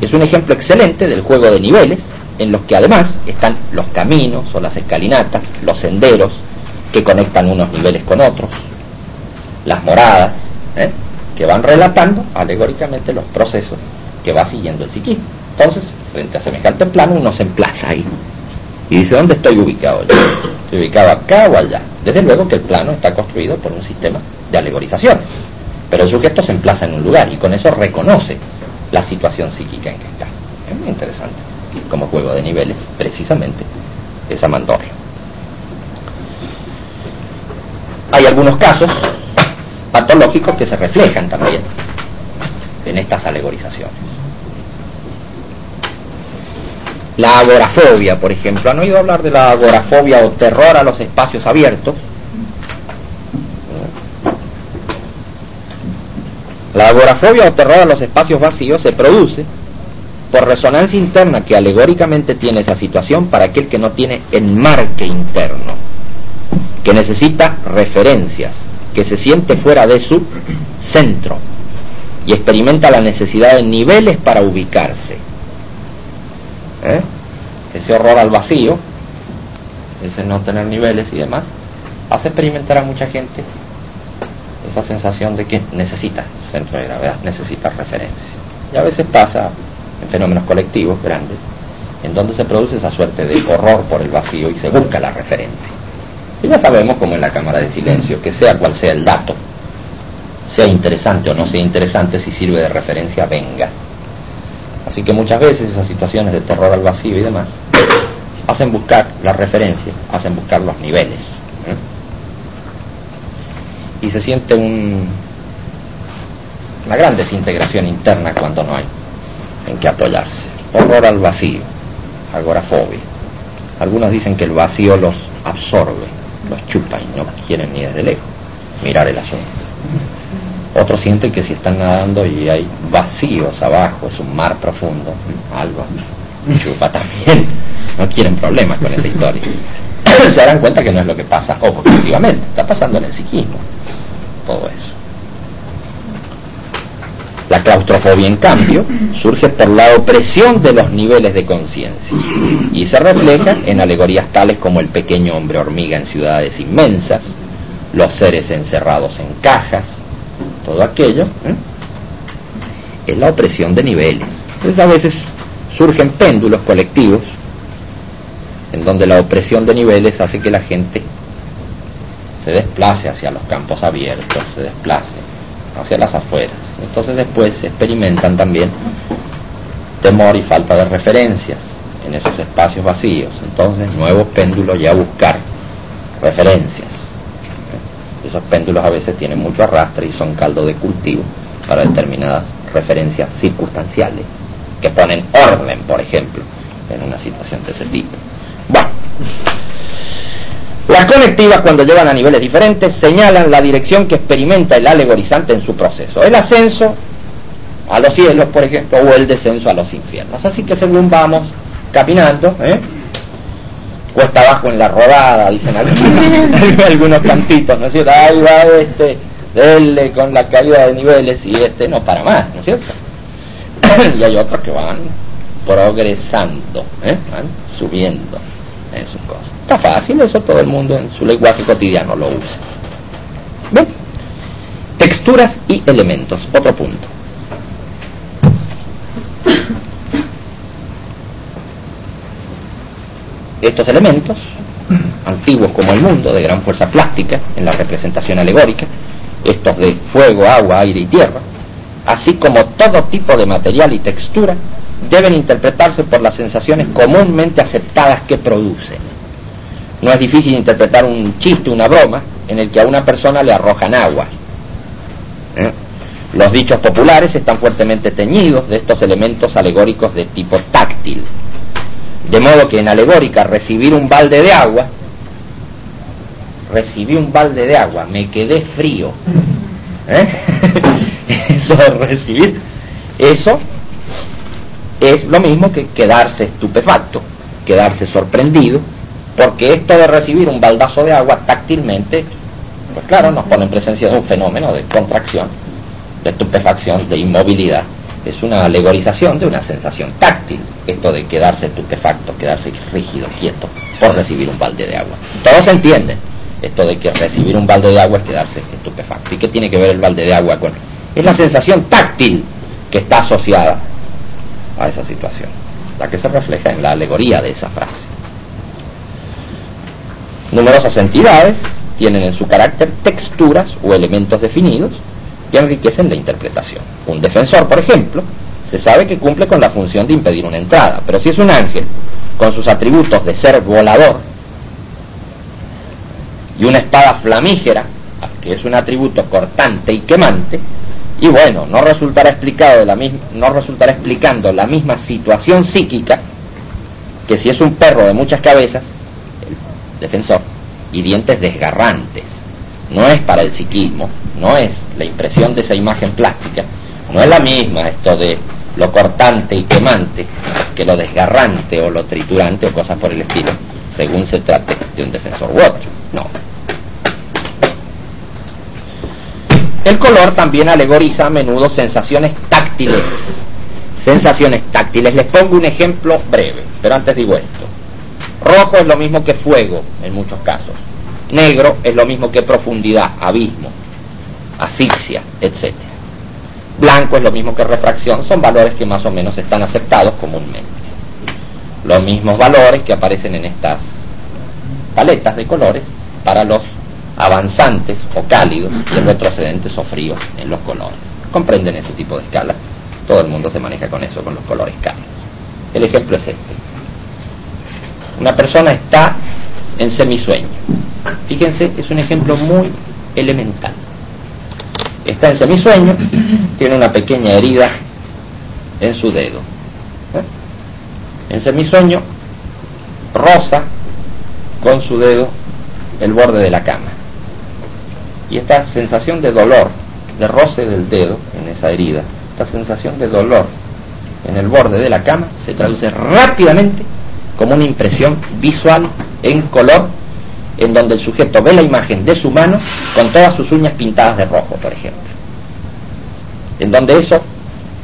es un ejemplo excelente del juego de niveles en los que además están los caminos o las escalinatas, los senderos que conectan unos niveles con otros, las moradas, ¿eh? que van relatando alegóricamente los procesos que va siguiendo el psiquismo. Entonces, frente a semejante plano, uno se emplaza ahí y dice, ¿dónde estoy ubicado yo? ¿Estoy ubicado acá o allá? Desde luego que el plano está construido por un sistema de alegorización, pero el sujeto se emplaza en un lugar y con eso reconoce la situación psíquica en que está. Es muy interesante, como juego de niveles, precisamente, esa mandorla. Hay algunos casos patológicos que se reflejan también en estas alegorizaciones. La agorafobia, por ejemplo. ¿Han oído hablar de la agorafobia o terror a los espacios abiertos? La agorafobia o terror a los espacios vacíos se produce por resonancia interna que alegóricamente tiene esa situación para aquel que no tiene enmarque interno, que necesita referencias, que se siente fuera de su centro y experimenta la necesidad de niveles para ubicarse. ¿Eh? Ese horror al vacío, ese no tener niveles y demás, hace experimentar a mucha gente esa sensación de que necesita centro de gravedad, necesita referencia. Y a veces pasa en fenómenos colectivos grandes, en donde se produce esa suerte de horror por el vacío y se busca la referencia. Y ya sabemos como en la cámara de silencio, que sea cual sea el dato, sea interesante o no sea interesante, si sirve de referencia, venga. Así que muchas veces esas situaciones de terror al vacío y demás hacen buscar la referencia, hacen buscar los niveles. ¿eh? Y se siente un, una gran desintegración interna cuando no hay en qué apoyarse. Horror al vacío, agorafobia. Algunos dicen que el vacío los absorbe, los chupa y no quieren ni desde lejos mirar el asunto. Otros sienten que si están nadando y hay vacíos abajo, es un mar profundo, algo chupa también. No quieren problemas con esa historia. Se darán cuenta que no es lo que pasa objetivamente, está pasando en el psiquismo. Todo eso. La claustrofobia, en cambio, surge por la opresión de los niveles de conciencia y se refleja en alegorías tales como el pequeño hombre hormiga en ciudades inmensas, los seres encerrados en cajas, todo aquello, ¿eh? es la opresión de niveles. Entonces a veces surgen péndulos colectivos en donde la opresión de niveles hace que la gente se desplace hacia los campos abiertos, se desplace hacia las afueras. Entonces después experimentan también temor y falta de referencias en esos espacios vacíos. Entonces nuevos péndulos ya buscar referencias. Esos péndulos a veces tienen mucho arrastre y son caldo de cultivo para determinadas referencias circunstanciales que ponen orden, por ejemplo, en una situación de ese tipo. Bueno, las conectivas cuando llegan a niveles diferentes señalan la dirección que experimenta el alegorizante en su proceso. El ascenso a los cielos, por ejemplo, o el descenso a los infiernos. Así que según vamos caminando, ¿eh? cuesta abajo en la rodada, dicen algunos, algunos ¿no es cierto? Ahí va este, dele con la caída de niveles y este no para más, ¿no es cierto? y hay otros que van progresando, ¿eh? van subiendo cosas. Está fácil, eso todo el mundo en su lenguaje cotidiano lo usa. ¿Ven? Texturas y elementos, otro punto. Estos elementos, antiguos como el mundo, de gran fuerza plástica en la representación alegórica, estos de fuego, agua, aire y tierra, así como todo tipo de material y textura, deben interpretarse por las sensaciones comúnmente aceptadas que producen. No es difícil interpretar un chiste, una broma, en el que a una persona le arrojan agua. ¿Eh? Los dichos populares están fuertemente teñidos de estos elementos alegóricos de tipo táctil. De modo que en alegórica recibir un balde de agua, recibí un balde de agua, me quedé frío. ¿Eh? Eso recibir, eso es lo mismo que quedarse estupefacto, quedarse sorprendido, porque esto de recibir un baldazo de agua táctilmente, pues claro, nos pone en presencia de un fenómeno de contracción, de estupefacción, de inmovilidad. Es una alegorización de una sensación táctil, esto de quedarse estupefacto, quedarse rígido, quieto, por recibir un balde de agua. Todos entienden esto de que recibir un balde de agua es quedarse estupefacto. ¿Y qué tiene que ver el balde de agua con...? Es la sensación táctil que está asociada a esa situación, la que se refleja en la alegoría de esa frase. Numerosas entidades tienen en su carácter texturas o elementos definidos que enriquecen la interpretación. Un defensor, por ejemplo, se sabe que cumple con la función de impedir una entrada, pero si es un ángel con sus atributos de ser volador y una espada flamígera, que es un atributo cortante y quemante, y bueno, no resultará explicado de la misma, no resultará explicando la misma situación psíquica que si es un perro de muchas cabezas, el defensor, y dientes desgarrantes. No es para el psiquismo, no es la impresión de esa imagen plástica, no es la misma esto de lo cortante y quemante que lo desgarrante o lo triturante o cosas por el estilo, según se trate de un defensor u otro. No, El color también alegoriza a menudo sensaciones táctiles. Sensaciones táctiles. Les pongo un ejemplo breve, pero antes digo esto. Rojo es lo mismo que fuego en muchos casos. Negro es lo mismo que profundidad, abismo, asfixia, etc. Blanco es lo mismo que refracción, son valores que más o menos están aceptados comúnmente. Los mismos valores que aparecen en estas paletas de colores para los avanzantes o cálidos y retrocedentes o fríos en los colores. Comprenden ese tipo de escala. Todo el mundo se maneja con eso, con los colores cálidos. El ejemplo es este. Una persona está en semisueño. Fíjense, es un ejemplo muy elemental. Está en semisueño, tiene una pequeña herida en su dedo. ¿Eh? En semisueño, rosa con su dedo el borde de la cama. Y esta sensación de dolor, de roce del dedo en esa herida, esta sensación de dolor en el borde de la cama se traduce rápidamente como una impresión visual en color en donde el sujeto ve la imagen de su mano con todas sus uñas pintadas de rojo, por ejemplo. En donde eso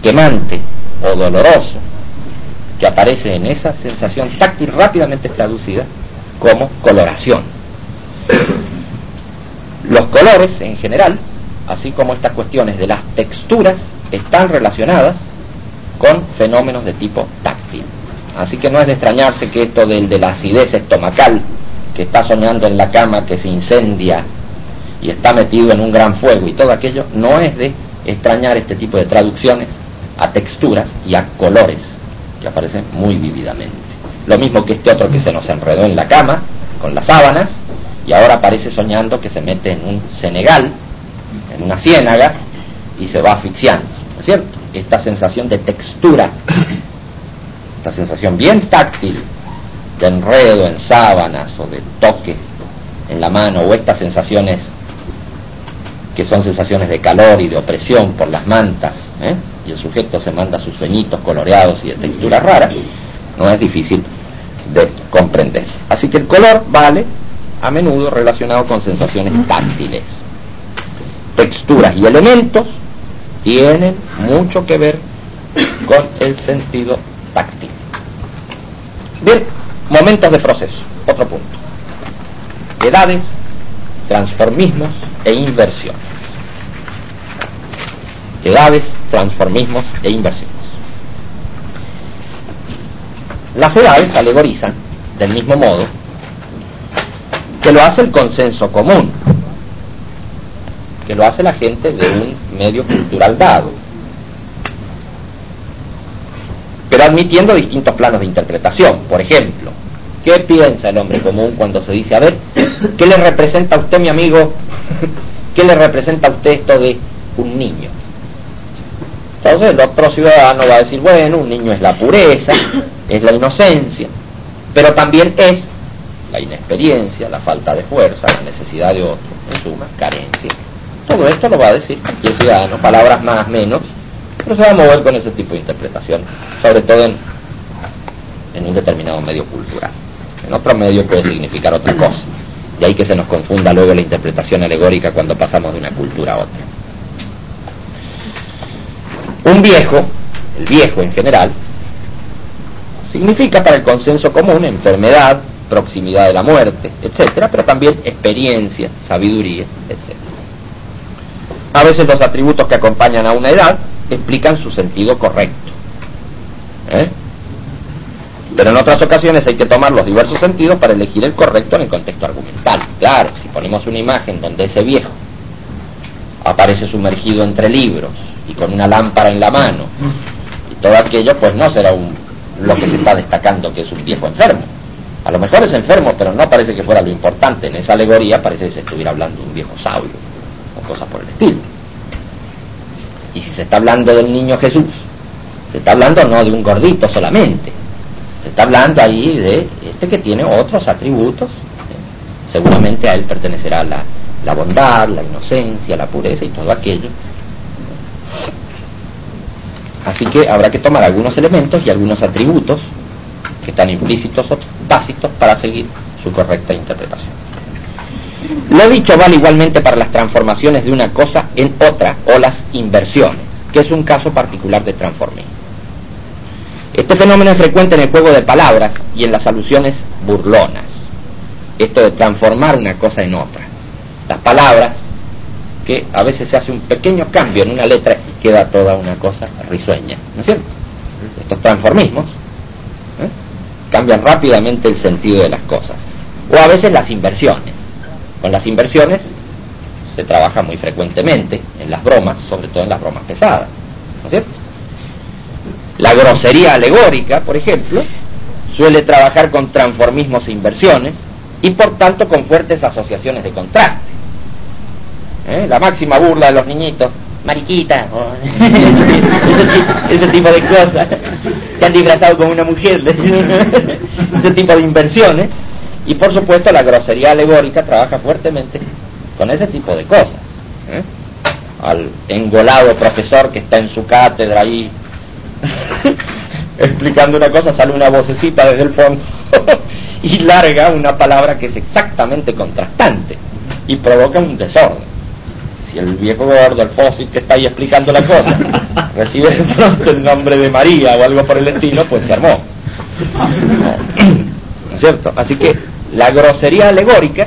quemante o doloroso que aparece en esa sensación táctil rápidamente traducida como coloración. Los colores en general, así como estas cuestiones de las texturas, están relacionadas con fenómenos de tipo táctil. Así que no es de extrañarse que esto del de la acidez estomacal, que está soñando en la cama, que se incendia y está metido en un gran fuego y todo aquello, no es de extrañar este tipo de traducciones a texturas y a colores que aparecen muy vividamente. Lo mismo que este otro que se nos enredó en la cama con las sábanas y ahora parece soñando que se mete en un Senegal, en una ciénaga, y se va asfixiando, ¿no es cierto? Esta sensación de textura, esta sensación bien táctil, de enredo en sábanas o de toque en la mano, o estas sensaciones que son sensaciones de calor y de opresión por las mantas, ¿eh? y el sujeto se manda sus sueñitos coloreados y de textura rara, no es difícil de comprender. Así que el color vale a menudo relacionado con sensaciones táctiles. Texturas y elementos tienen mucho que ver con el sentido táctil. Bien, momentos de proceso, otro punto. Edades, transformismos e inversiones. Edades, transformismos e inversiones. Las edades alegorizan, del mismo modo, que lo hace el consenso común, que lo hace la gente de un medio cultural dado, pero admitiendo distintos planos de interpretación. Por ejemplo, ¿qué piensa el hombre común cuando se dice, a ver, ¿qué le representa a usted, mi amigo? ¿Qué le representa a usted esto de un niño? Entonces el otro ciudadano va a decir, bueno, un niño es la pureza, es la inocencia, pero también es la inexperiencia, la falta de fuerza, la necesidad de otro, en suma, carencia. Todo esto lo va a decir cualquier ciudadano, palabras más, menos, pero se va a mover con ese tipo de interpretación, sobre todo en, un determinado medio cultural. En otro medio puede significar otra cosa, y ahí que se nos confunda luego la interpretación alegórica cuando pasamos de una cultura a otra. Un viejo, el viejo en general, significa para el consenso común enfermedad, proximidad de la muerte, etcétera, pero también experiencia, sabiduría, etcétera. A veces los atributos que acompañan a una edad explican su sentido correcto. ¿eh? Pero en otras ocasiones hay que tomar los diversos sentidos para elegir el correcto en el contexto argumental. Claro, si ponemos una imagen donde ese viejo aparece sumergido entre libros y con una lámpara en la mano y todo aquello, pues no será un, lo que se está destacando que es un viejo enfermo a lo mejor es enfermo, pero no parece que fuera lo importante. En esa alegoría parece que se estuviera hablando de un viejo sabio o cosas por el estilo. Y si se está hablando del niño Jesús, se está hablando no de un gordito solamente, se está hablando ahí de este que tiene otros atributos. Seguramente a él pertenecerá la, la bondad, la inocencia, la pureza y todo aquello. Así que habrá que tomar algunos elementos y algunos atributos que están implícitos o tácitos para seguir su correcta interpretación. Lo dicho vale igualmente para las transformaciones de una cosa en otra o las inversiones, que es un caso particular de transformismo. Este fenómeno es frecuente en el juego de palabras y en las alusiones burlonas. Esto de transformar una cosa en otra. Las palabras, que a veces se hace un pequeño cambio en una letra y queda toda una cosa risueña, ¿no es cierto? Estos transformismos cambian rápidamente el sentido de las cosas. O a veces las inversiones. Con las inversiones se trabaja muy frecuentemente en las bromas, sobre todo en las bromas pesadas. ¿No es cierto? La grosería alegórica, por ejemplo, suele trabajar con transformismos e inversiones y por tanto con fuertes asociaciones de contraste. ¿Eh? La máxima burla de los niñitos, mariquita, ese, tipo de cosas, que han disfrazado como una mujer, ese tipo de inversiones. Y por supuesto la grosería alegórica trabaja fuertemente con ese tipo de cosas. ¿eh? Al engolado profesor que está en su cátedra ahí explicando una cosa, sale una vocecita desde el fondo y larga una palabra que es exactamente contrastante y provoca un desorden. Si el viejo gordo, el fósil que está ahí explicando la cosa, recibe de pronto el nombre de María o algo por el estilo, pues se armó. ¿No es cierto? Así que la grosería alegórica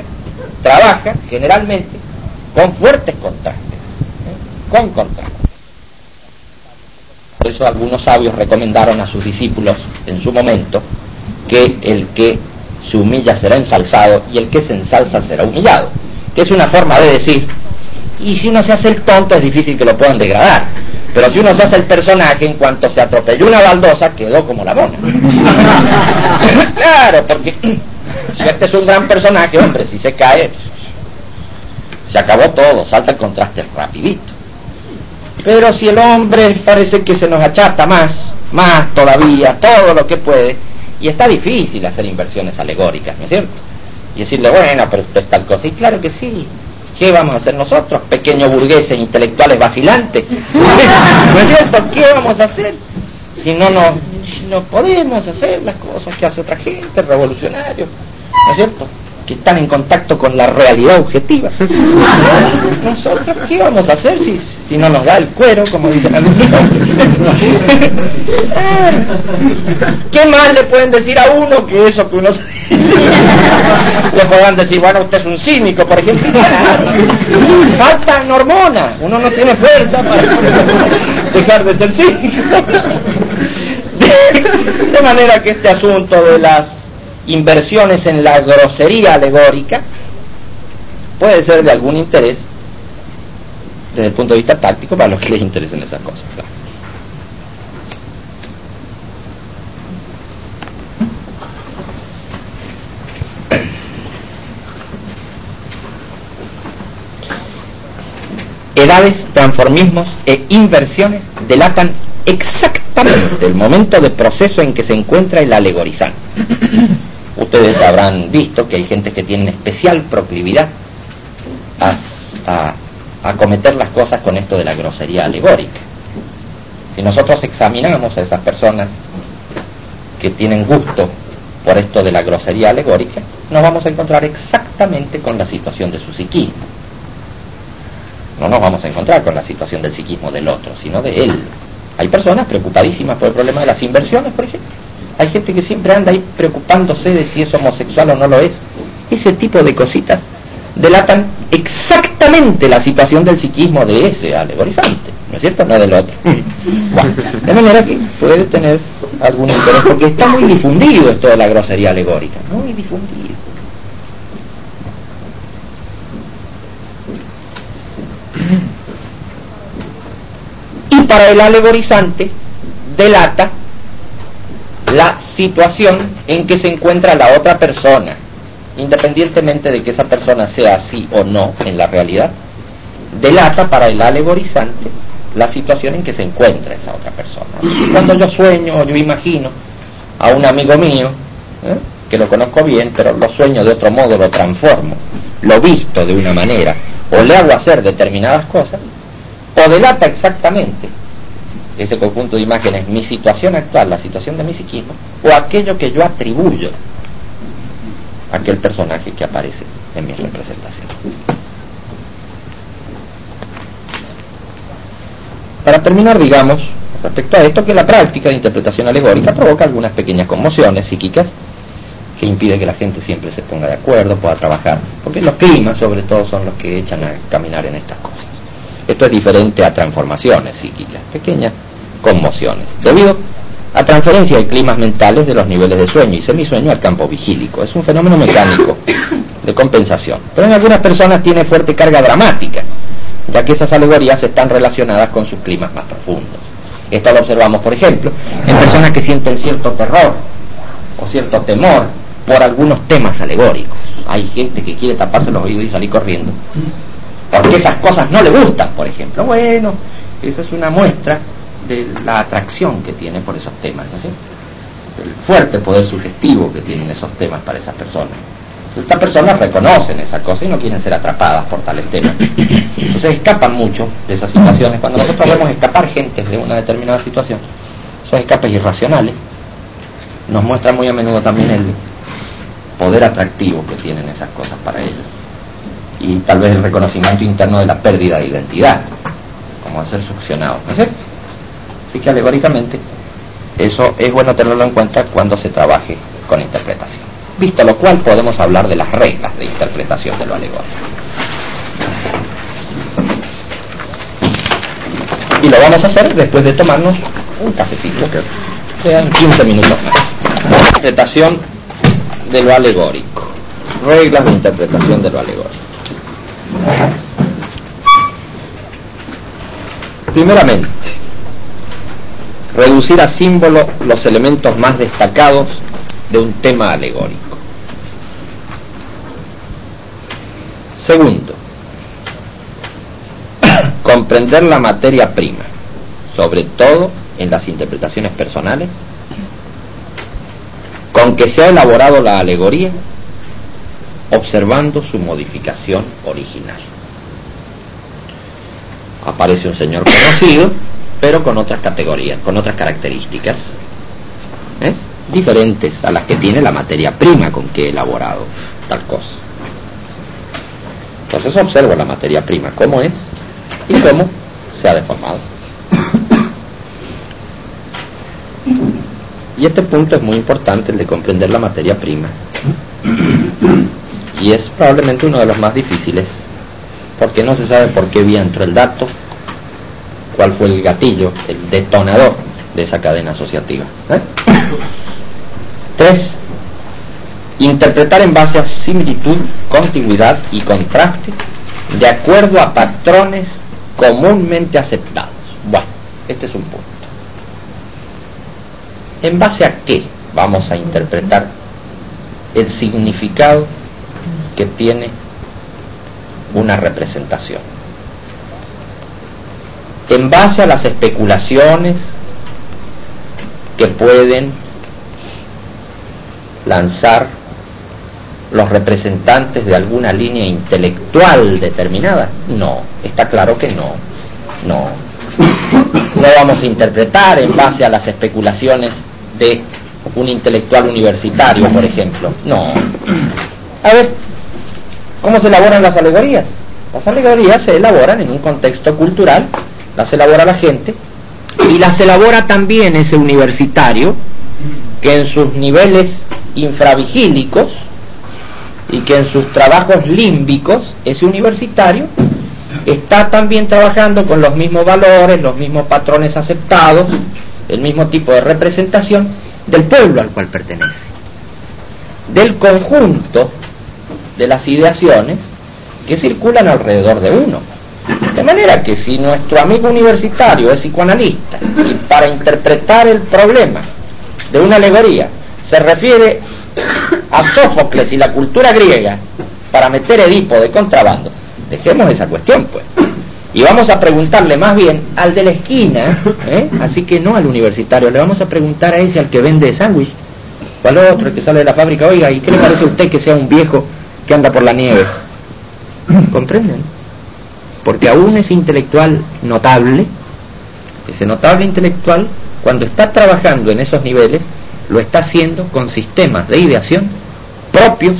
trabaja generalmente con fuertes contrastes, ¿eh? con contrastes. Por eso algunos sabios recomendaron a sus discípulos en su momento que el que se humilla será ensalzado y el que se ensalza será humillado, que es una forma de decir, y si uno se hace el tonto es difícil que lo puedan degradar, pero si uno se hace el personaje, en cuanto se atropelló una baldosa, quedó como la mona. claro, porque si este es un gran personaje, hombre, si se cae, se acabó todo, salta el contraste rapidito. Pero si el hombre parece que se nos achata más, más todavía, todo lo que puede, y está difícil hacer inversiones alegóricas, ¿no es cierto? Y decirle, bueno, pero esto es tal cosa. Y claro que sí. ¿Qué vamos a hacer nosotros, pequeños burgueses intelectuales vacilantes? ¿No es cierto? ¿Qué vamos a hacer? Si no, no, si no podemos hacer las cosas que hace otra gente, revolucionarios, ¿no es cierto? Que están en contacto con la realidad objetiva. Nosotros, ¿qué vamos a hacer si, si no nos da el cuero, como dicen a ¿Qué más le pueden decir a uno que eso que uno Le podrán decir, bueno, usted es un cínico, por ejemplo. Falta hormonas, uno no tiene fuerza para dejar de ser cínico. de manera que este asunto de las inversiones en la grosería alegórica puede ser de algún interés desde el punto de vista táctico para los que les interesen esas cosas. Edades, transformismos e inversiones delatan exactamente el momento de proceso en que se encuentra el alegorizante. Ustedes habrán visto que hay gente que tiene especial proclividad a, a, cometer las cosas con esto de la grosería alegórica. Si nosotros examinamos a esas personas que tienen gusto por esto de la grosería alegórica, nos vamos a encontrar exactamente con la situación de su psiquismo. No nos vamos a encontrar con la situación del psiquismo del otro, sino de él. Hay personas preocupadísimas por el problema de las inversiones, por ejemplo, hay gente que siempre anda ahí preocupándose de si es homosexual o no lo es. Ese tipo de cositas delatan exactamente la situación del psiquismo de ese alegorizante, ¿no es cierto? No del otro. Bueno, de manera que puede tener algún interés, porque está muy difundido esto de la grosería alegórica, muy difundido. Y para el alegorizante delata la situación en que se encuentra la otra persona, independientemente de que esa persona sea así o no en la realidad, delata para el alegorizante la situación en que se encuentra esa otra persona. cuando yo sueño o yo imagino a un amigo mío, ¿eh? que lo conozco bien, pero lo sueño de otro modo, lo transformo, lo visto de una manera, o le hago hacer determinadas cosas, o delata exactamente ese conjunto de imágenes, mi situación actual, la situación de mi psiquismo, o aquello que yo atribuyo a aquel personaje que aparece en mi representación. Para terminar, digamos, respecto a esto, que la práctica de interpretación alegórica provoca algunas pequeñas conmociones psíquicas que impide que la gente siempre se ponga de acuerdo, pueda trabajar, porque los climas sobre todo son los que echan a caminar en estas cosas. Esto es diferente a transformaciones psíquicas, pequeñas conmociones, debido a transferencia de climas mentales de los niveles de sueño y semisueño al campo vigílico. Es un fenómeno mecánico de compensación. Pero en algunas personas tiene fuerte carga dramática, ya que esas alegorías están relacionadas con sus climas más profundos. Esto lo observamos, por ejemplo, en personas que sienten cierto terror o cierto temor por algunos temas alegóricos. Hay gente que quiere taparse los oídos y salir corriendo. Porque esas cosas no le gustan, por ejemplo. Bueno, esa es una muestra de la atracción que tiene por esos temas, ¿no es cierto? El fuerte poder sugestivo que tienen esos temas para esas personas. Estas personas reconocen esa cosa y no quieren ser atrapadas por tales temas. Entonces escapan mucho de esas situaciones. Cuando nosotros vemos escapar gente de una determinada situación, esos escapes irracionales nos muestran muy a menudo también el poder atractivo que tienen esas cosas para ellos. Y tal vez el reconocimiento interno de la pérdida de identidad, como a ser succionado. ¿No es Así que alegóricamente eso es bueno tenerlo en cuenta cuando se trabaje con interpretación. Visto lo cual podemos hablar de las reglas de interpretación de lo alegórico. Y lo vamos a hacer después de tomarnos un cafecito, que sean 15 minutos más. Interpretación de lo alegórico. Reglas de interpretación de lo alegórico. Primeramente, reducir a símbolo los elementos más destacados de un tema alegórico. Segundo, comprender la materia prima, sobre todo en las interpretaciones personales, con que se ha elaborado la alegoría, observando su modificación original. Aparece un señor conocido, pero con otras categorías, con otras características, ¿eh? diferentes a las que tiene la materia prima con que he elaborado tal cosa. Entonces observo la materia prima, cómo es y cómo se ha deformado. Y este punto es muy importante, el de comprender la materia prima. Y es probablemente uno de los más difíciles, porque no se sabe por qué vía entró el dato, cuál fue el gatillo, el detonador de esa cadena asociativa. ¿eh? Tres, interpretar en base a similitud, continuidad y contraste de acuerdo a patrones comúnmente aceptados. Bueno, este es un punto. ¿En base a qué vamos a interpretar el significado que tiene una representación? En base a las especulaciones que pueden lanzar los representantes de alguna línea intelectual determinada? No, está claro que no, no. No vamos a interpretar en base a las especulaciones de un intelectual universitario, por ejemplo. No. A ver, ¿cómo se elaboran las alegorías? Las alegorías se elaboran en un contexto cultural, las elabora la gente, y las elabora también ese universitario que en sus niveles infravigílicos y que en sus trabajos límbicos, ese universitario está también trabajando con los mismos valores, los mismos patrones aceptados, el mismo tipo de representación del pueblo al cual pertenece, del conjunto de las ideaciones que circulan alrededor de uno. De manera que si nuestro amigo universitario es psicoanalista y para interpretar el problema de una alegoría se refiere a Sófocles y la cultura griega para meter Edipo de contrabando, dejemos esa cuestión pues. Y vamos a preguntarle más bien al de la esquina, ¿eh? así que no al universitario, le vamos a preguntar a ese al que vende sándwich, o al otro que sale de la fábrica, oiga, ¿y qué le parece a usted que sea un viejo que anda por la nieve? ¿Comprenden? Porque aún ese intelectual notable, ese notable intelectual, cuando está trabajando en esos niveles, lo está haciendo con sistemas de ideación propios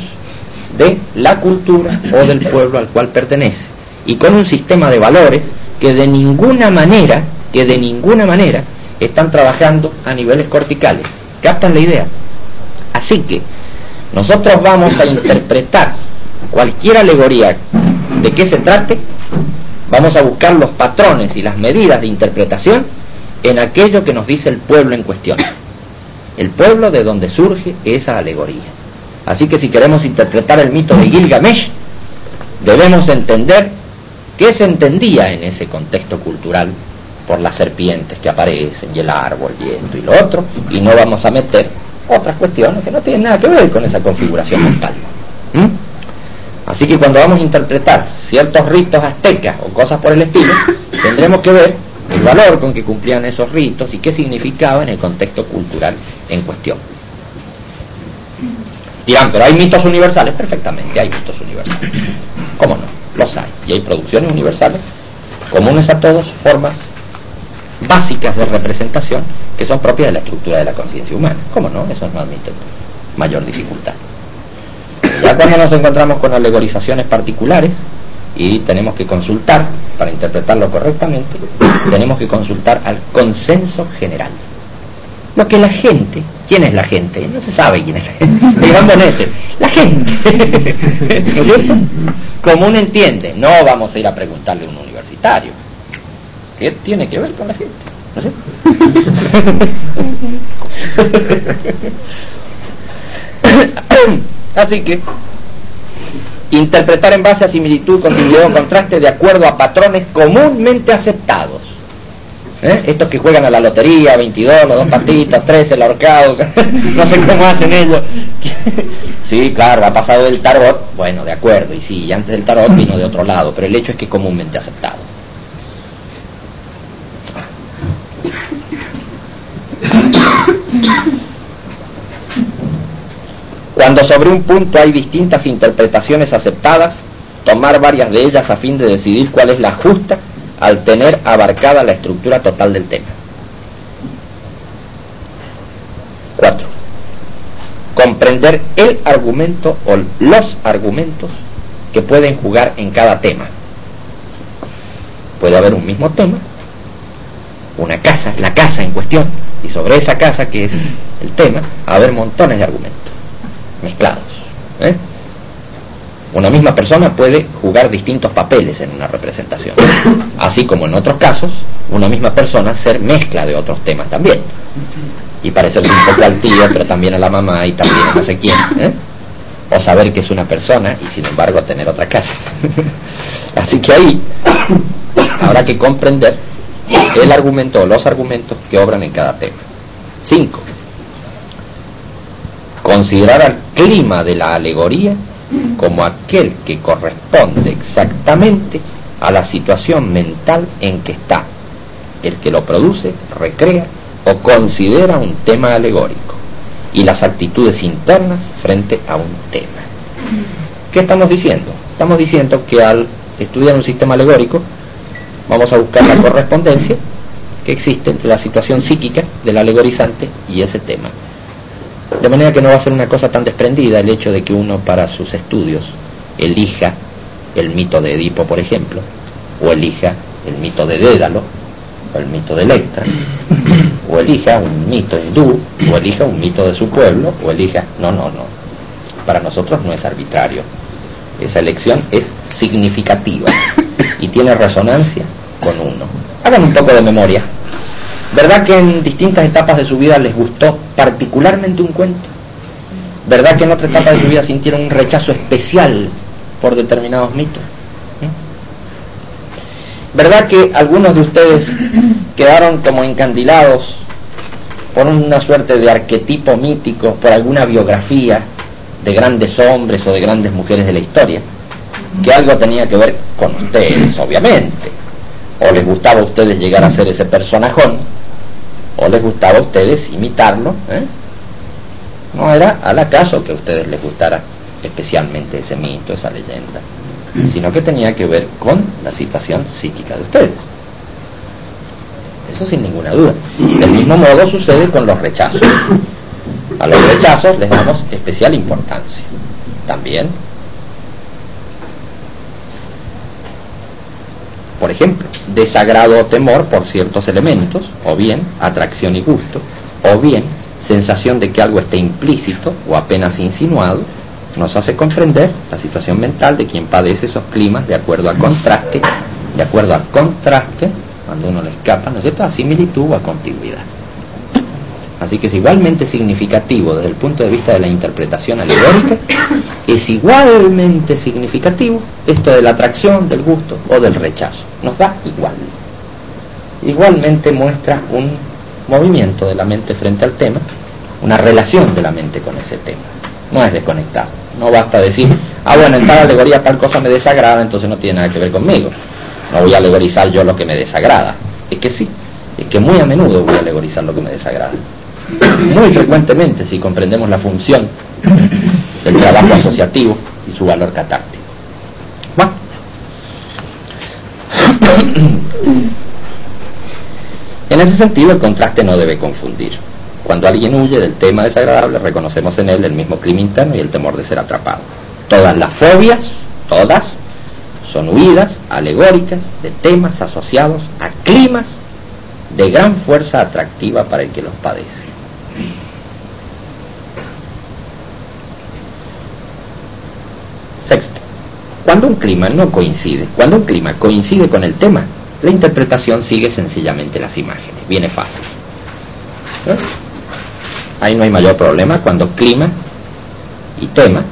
de la cultura o del pueblo al cual pertenece y con un sistema de valores que de ninguna manera, que de ninguna manera están trabajando a niveles corticales. ¿Captan la idea? Así que nosotros vamos a interpretar cualquier alegoría de qué se trate, vamos a buscar los patrones y las medidas de interpretación en aquello que nos dice el pueblo en cuestión el pueblo de donde surge esa alegoría. Así que si queremos interpretar el mito de Gilgamesh, debemos entender qué se entendía en ese contexto cultural por las serpientes que aparecen y el árbol y esto y lo otro, y no vamos a meter otras cuestiones que no tienen nada que ver con esa configuración mental. ¿Mm? Así que cuando vamos a interpretar ciertos ritos aztecas o cosas por el estilo, tendremos que ver el valor con que cumplían esos ritos y qué significaba en el contexto cultural en cuestión. Dirán, pero hay mitos universales, perfectamente, hay mitos universales. ¿Cómo no? Los hay. Y hay producciones universales comunes a todos, formas básicas de representación que son propias de la estructura de la conciencia humana. ¿Cómo no? Eso no admite mayor dificultad. Ya cuando nos encontramos con alegorizaciones particulares y tenemos que consultar, para interpretarlo correctamente, tenemos que consultar al consenso general. Lo que la gente, ¿quién es la gente? No se sabe quién es la gente. Bonete, la gente. ¿No es cierto? Común entiende, no vamos a ir a preguntarle a un universitario. ¿Qué tiene que ver con la gente? ¿No sé? Así que interpretar en base a similitud, continuidad o contraste de acuerdo a patrones comúnmente aceptados. ¿Eh? Estos que juegan a la lotería, 22, los dos patitas, 13, el ahorcado, no sé cómo hacen ellos. sí, claro, ha pasado del tarot, bueno, de acuerdo, y sí, antes del tarot vino de otro lado, pero el hecho es que comúnmente aceptado. Cuando sobre un punto hay distintas interpretaciones aceptadas, tomar varias de ellas a fin de decidir cuál es la justa al tener abarcada la estructura total del tema. 4. Comprender el argumento o los argumentos que pueden jugar en cada tema. Puede haber un mismo tema, una casa, la casa en cuestión, y sobre esa casa que es el tema, haber montones de argumentos mezclados. ¿eh? Una misma persona puede jugar distintos papeles en una representación, así como en otros casos, una misma persona ser mezcla de otros temas también. Y parecerse un poco al tío, pero también a la mamá y también a no sé quién. ¿eh? O saber que es una persona y sin embargo tener otra cara. así que ahí habrá que comprender el argumento o los argumentos que obran en cada tema. 5 considerar al clima de la alegoría como aquel que corresponde exactamente a la situación mental en que está el que lo produce, recrea o considera un tema alegórico y las actitudes internas frente a un tema. ¿Qué estamos diciendo? Estamos diciendo que al estudiar un sistema alegórico vamos a buscar la correspondencia que existe entre la situación psíquica del alegorizante y ese tema. De manera que no va a ser una cosa tan desprendida el hecho de que uno para sus estudios elija el mito de Edipo, por ejemplo, o elija el mito de Dédalo, o el mito de Electra, o elija un mito hindú, o elija un mito de su pueblo, o elija... No, no, no. Para nosotros no es arbitrario. Esa elección es significativa y tiene resonancia con uno. Hagan un poco de memoria. ¿Verdad que en distintas etapas de su vida les gustó particularmente un cuento? ¿Verdad que en otra etapa de su vida sintieron un rechazo especial por determinados mitos? ¿Eh? ¿Verdad que algunos de ustedes quedaron como encandilados por una suerte de arquetipo mítico, por alguna biografía de grandes hombres o de grandes mujeres de la historia? Que algo tenía que ver con ustedes, obviamente. O les gustaba a ustedes llegar a ser ese personajón o les gustaba a ustedes imitarlo, ¿eh? no era al acaso que a ustedes les gustara especialmente ese mito, esa leyenda, sino que tenía que ver con la situación psíquica de ustedes. Eso sin ninguna duda. Del mismo modo sucede con los rechazos. A los rechazos les damos especial importancia. También por ejemplo, desagrado o temor por ciertos elementos, o bien atracción y gusto, o bien sensación de que algo está implícito o apenas insinuado, nos hace comprender la situación mental de quien padece esos climas de acuerdo al contraste, de acuerdo al contraste, cuando uno le escapa, ¿no es cierto?, a similitud o a continuidad. Así que es igualmente significativo desde el punto de vista de la interpretación alegórica, es igualmente significativo esto de la atracción, del gusto o del rechazo. Nos da igual. Igualmente muestra un movimiento de la mente frente al tema, una relación de la mente con ese tema. No es desconectado. No basta decir, ah, bueno, en tal alegoría tal cosa me desagrada, entonces no tiene nada que ver conmigo. No voy a alegorizar yo lo que me desagrada. Es que sí, es que muy a menudo voy a alegorizar lo que me desagrada. Muy frecuentemente, si comprendemos la función del trabajo asociativo y su valor catártico. Bueno. En ese sentido, el contraste no debe confundir. Cuando alguien huye del tema desagradable, reconocemos en él el mismo clima interno y el temor de ser atrapado. Todas las fobias, todas, son huidas alegóricas de temas asociados a climas de gran fuerza atractiva para el que los padece. Sexto, cuando un clima no coincide, cuando un clima coincide con el tema, la interpretación sigue sencillamente las imágenes, viene fácil. Ahí no hay mayor problema cuando clima y tema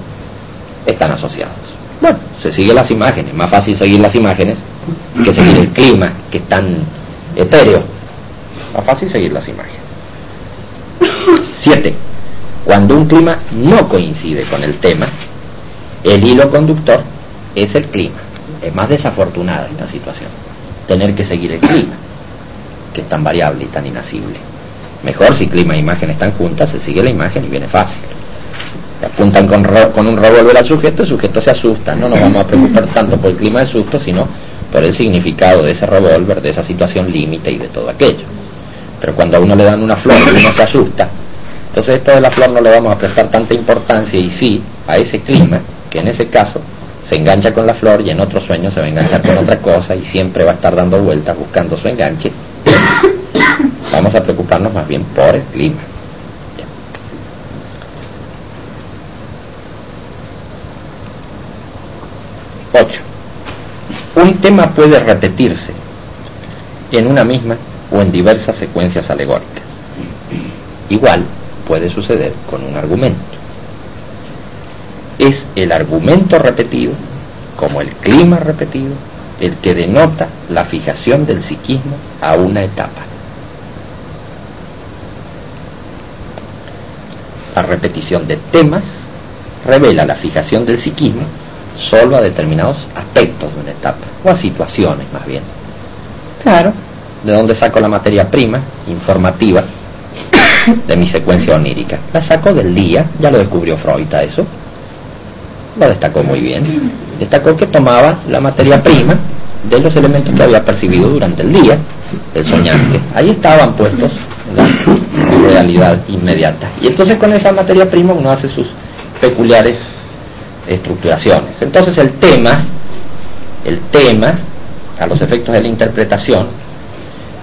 están asociados. Bueno, se sigue las imágenes, más fácil seguir las imágenes que seguir el clima, que es tan etéreo. Más fácil seguir las imágenes. Siete, cuando un clima no coincide con el tema, el hilo conductor es el clima. Es más desafortunada esta situación tener que seguir el clima, que es tan variable y tan inasible. Mejor si clima e imagen están juntas, se sigue la imagen y viene fácil. Apuntan con, con un revólver al sujeto, el sujeto se asusta. No nos vamos a preocupar tanto por el clima de susto, sino por el significado de ese revólver, de esa situación límite y de todo aquello. Pero cuando a uno le dan una flor y uno se asusta, entonces esto de la flor no le vamos a prestar tanta importancia y sí a ese clima, que en ese caso se engancha con la flor y en otro sueño se va a enganchar con otra cosa y siempre va a estar dando vueltas buscando su enganche. Vamos a preocuparnos más bien por el clima. Ocho. Un tema puede repetirse en una misma o en diversas secuencias alegóricas. Igual puede suceder con un argumento es el argumento repetido, como el clima repetido, el que denota la fijación del psiquismo a una etapa. La repetición de temas revela la fijación del psiquismo solo a determinados aspectos de una etapa, o a situaciones más bien. Claro, ¿de dónde saco la materia prima informativa de mi secuencia onírica? La saco del día, ya lo descubrió Freud a eso, lo destacó muy bien. Destacó que tomaba la materia prima de los elementos que había percibido durante el día, el soñante. Ahí estaban puestos en la realidad inmediata. Y entonces con esa materia prima uno hace sus peculiares estructuraciones. Entonces el tema, el tema, a los efectos de la interpretación,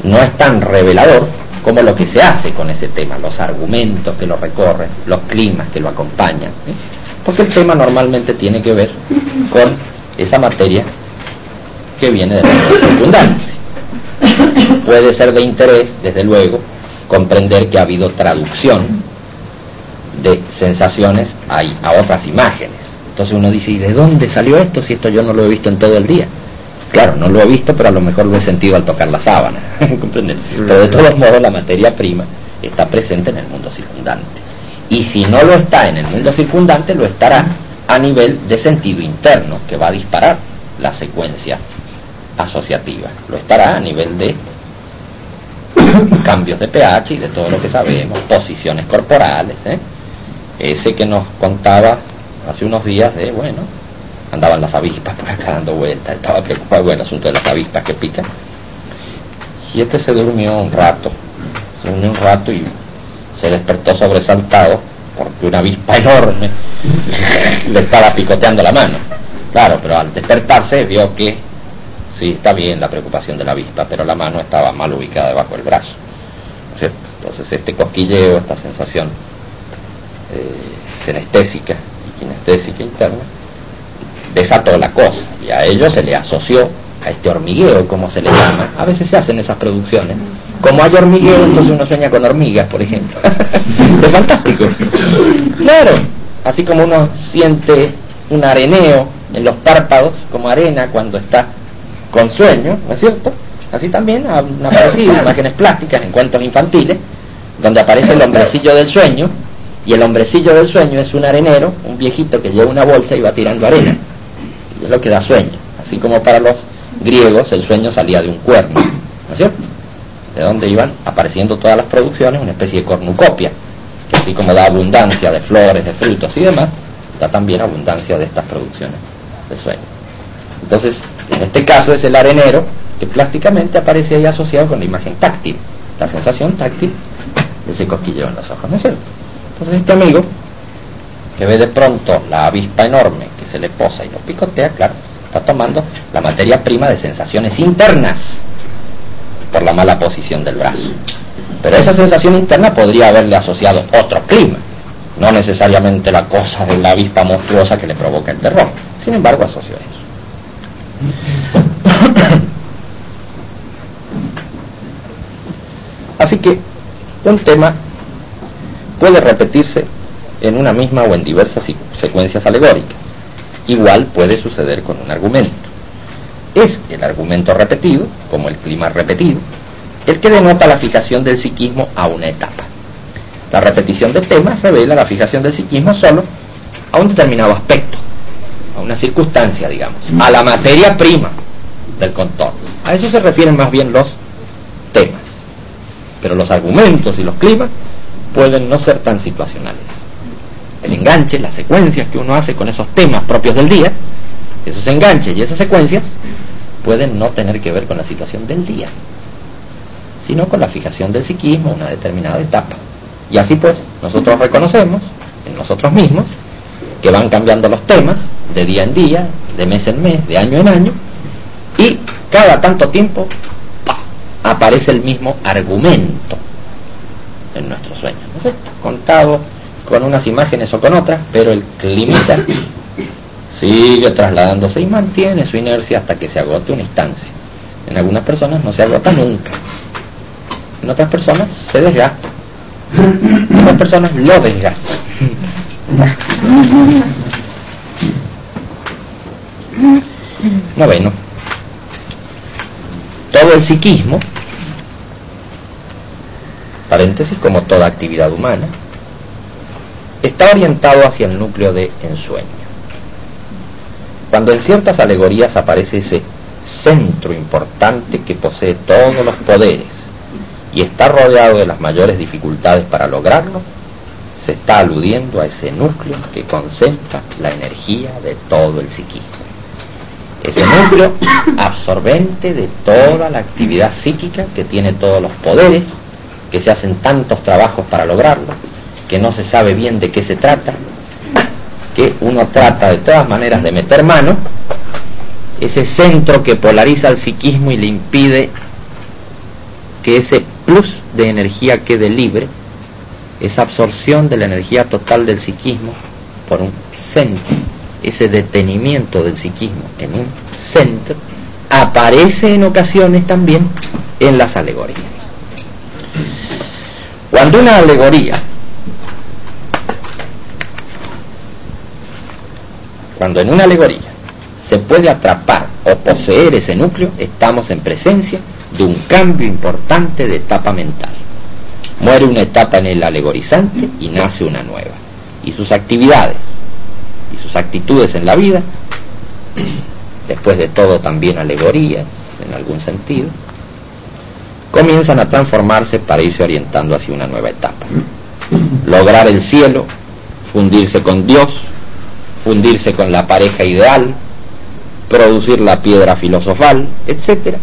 no es tan revelador como lo que se hace con ese tema, los argumentos que lo recorren, los climas que lo acompañan. Porque el tema normalmente tiene que ver con esa materia que viene del mundo circundante. Puede ser de interés, desde luego, comprender que ha habido traducción de sensaciones a, a otras imágenes. Entonces uno dice, ¿y de dónde salió esto si esto yo no lo he visto en todo el día? Claro, no lo he visto, pero a lo mejor lo he sentido al tocar la sábana. Pero de todos modos la materia prima está presente en el mundo circundante y si no lo está en el mundo circundante, lo estará a nivel de sentido interno, que va a disparar la secuencia asociativa. Lo estará a nivel de cambios de pH y de todo lo que sabemos, posiciones corporales. ¿eh? Ese que nos contaba hace unos días de, bueno, andaban las avispas por acá dando vueltas, estaba preocupado con el asunto de las avispas que pican. Y este se durmió un rato, se durmió un rato y se despertó sobresaltado porque una avispa enorme le estaba picoteando la mano. Claro, pero al despertarse vio que sí está bien la preocupación de la avispa, pero la mano estaba mal ubicada debajo del brazo. Entonces este cosquilleo, esta sensación eh, senestésica y kinestésica interna, desató la cosa y a ello se le asoció a este hormigueo, como se le llama. A veces se hacen esas producciones como hay hormigueo, entonces uno sueña con hormigas, por ejemplo. es fantástico. Claro, así como uno siente un areneo en los párpados, como arena cuando está con sueño, ¿no es cierto? Así también han aparecido imágenes plásticas en cuentos infantiles, donde aparece el hombrecillo del sueño, y el hombrecillo del sueño es un arenero, un viejito que lleva una bolsa y va tirando arena. Y es lo que da sueño. Así como para los griegos el sueño salía de un cuerno, ¿no es cierto? De donde iban apareciendo todas las producciones, una especie de cornucopia, que así como da abundancia de flores, de frutos y demás, da también abundancia de estas producciones de sueño. Entonces, en este caso es el arenero que plásticamente aparece ahí asociado con la imagen táctil, la sensación táctil de ese cosquilleo en los ojos, ¿no es cierto? Entonces este amigo, que ve de pronto la avispa enorme que se le posa y lo picotea, claro, está tomando la materia prima de sensaciones internas por la mala posición del brazo. Pero esa sensación interna podría haberle asociado otro clima, no necesariamente la cosa de la avispa monstruosa que le provoca el terror. Sin embargo, asoció eso. Así que un tema puede repetirse en una misma o en diversas secuencias alegóricas. Igual puede suceder con un argumento. Es el argumento repetido, como el clima repetido, el que denota la fijación del psiquismo a una etapa. La repetición de temas revela la fijación del psiquismo solo a un determinado aspecto, a una circunstancia, digamos, a la materia prima del contorno. A eso se refieren más bien los temas. Pero los argumentos y los climas pueden no ser tan situacionales. El enganche, las secuencias que uno hace con esos temas propios del día, esos enganches y esas secuencias, pueden no tener que ver con la situación del día, sino con la fijación del psiquismo a una determinada etapa. Y así pues, nosotros reconocemos en nosotros mismos que van cambiando los temas de día en día, de mes en mes, de año en año, y cada tanto tiempo aparece el mismo argumento en nuestro sueño, ¿no es contado con unas imágenes o con otras, pero el climita sigue trasladándose y mantiene su inercia hasta que se agote una instancia. En algunas personas no se agota nunca, en otras personas se desgasta, en otras personas lo desgasta. Noveno. Todo el psiquismo, paréntesis, como toda actividad humana, está orientado hacia el núcleo de ensueño. Cuando en ciertas alegorías aparece ese centro importante que posee todos los poderes y está rodeado de las mayores dificultades para lograrlo, se está aludiendo a ese núcleo que concentra la energía de todo el psiquismo. Ese núcleo absorbente de toda la actividad psíquica que tiene todos los poderes, que se hacen tantos trabajos para lograrlo, que no se sabe bien de qué se trata, que uno trata de todas maneras de meter mano, ese centro que polariza el psiquismo y le impide que ese plus de energía quede libre, esa absorción de la energía total del psiquismo por un centro, ese detenimiento del psiquismo en un centro, aparece en ocasiones también en las alegorías. Cuando una alegoría, cuando en una alegoría se puede atrapar o poseer ese núcleo, estamos en presencia de un cambio importante de etapa mental. Muere una etapa en el alegorizante y nace una nueva. Y sus actividades y sus actitudes en la vida, después de todo también alegorías en algún sentido, comienzan a transformarse para irse orientando hacia una nueva etapa. Lograr el cielo, fundirse con Dios, fundirse con la pareja ideal, producir la piedra filosofal, etcétera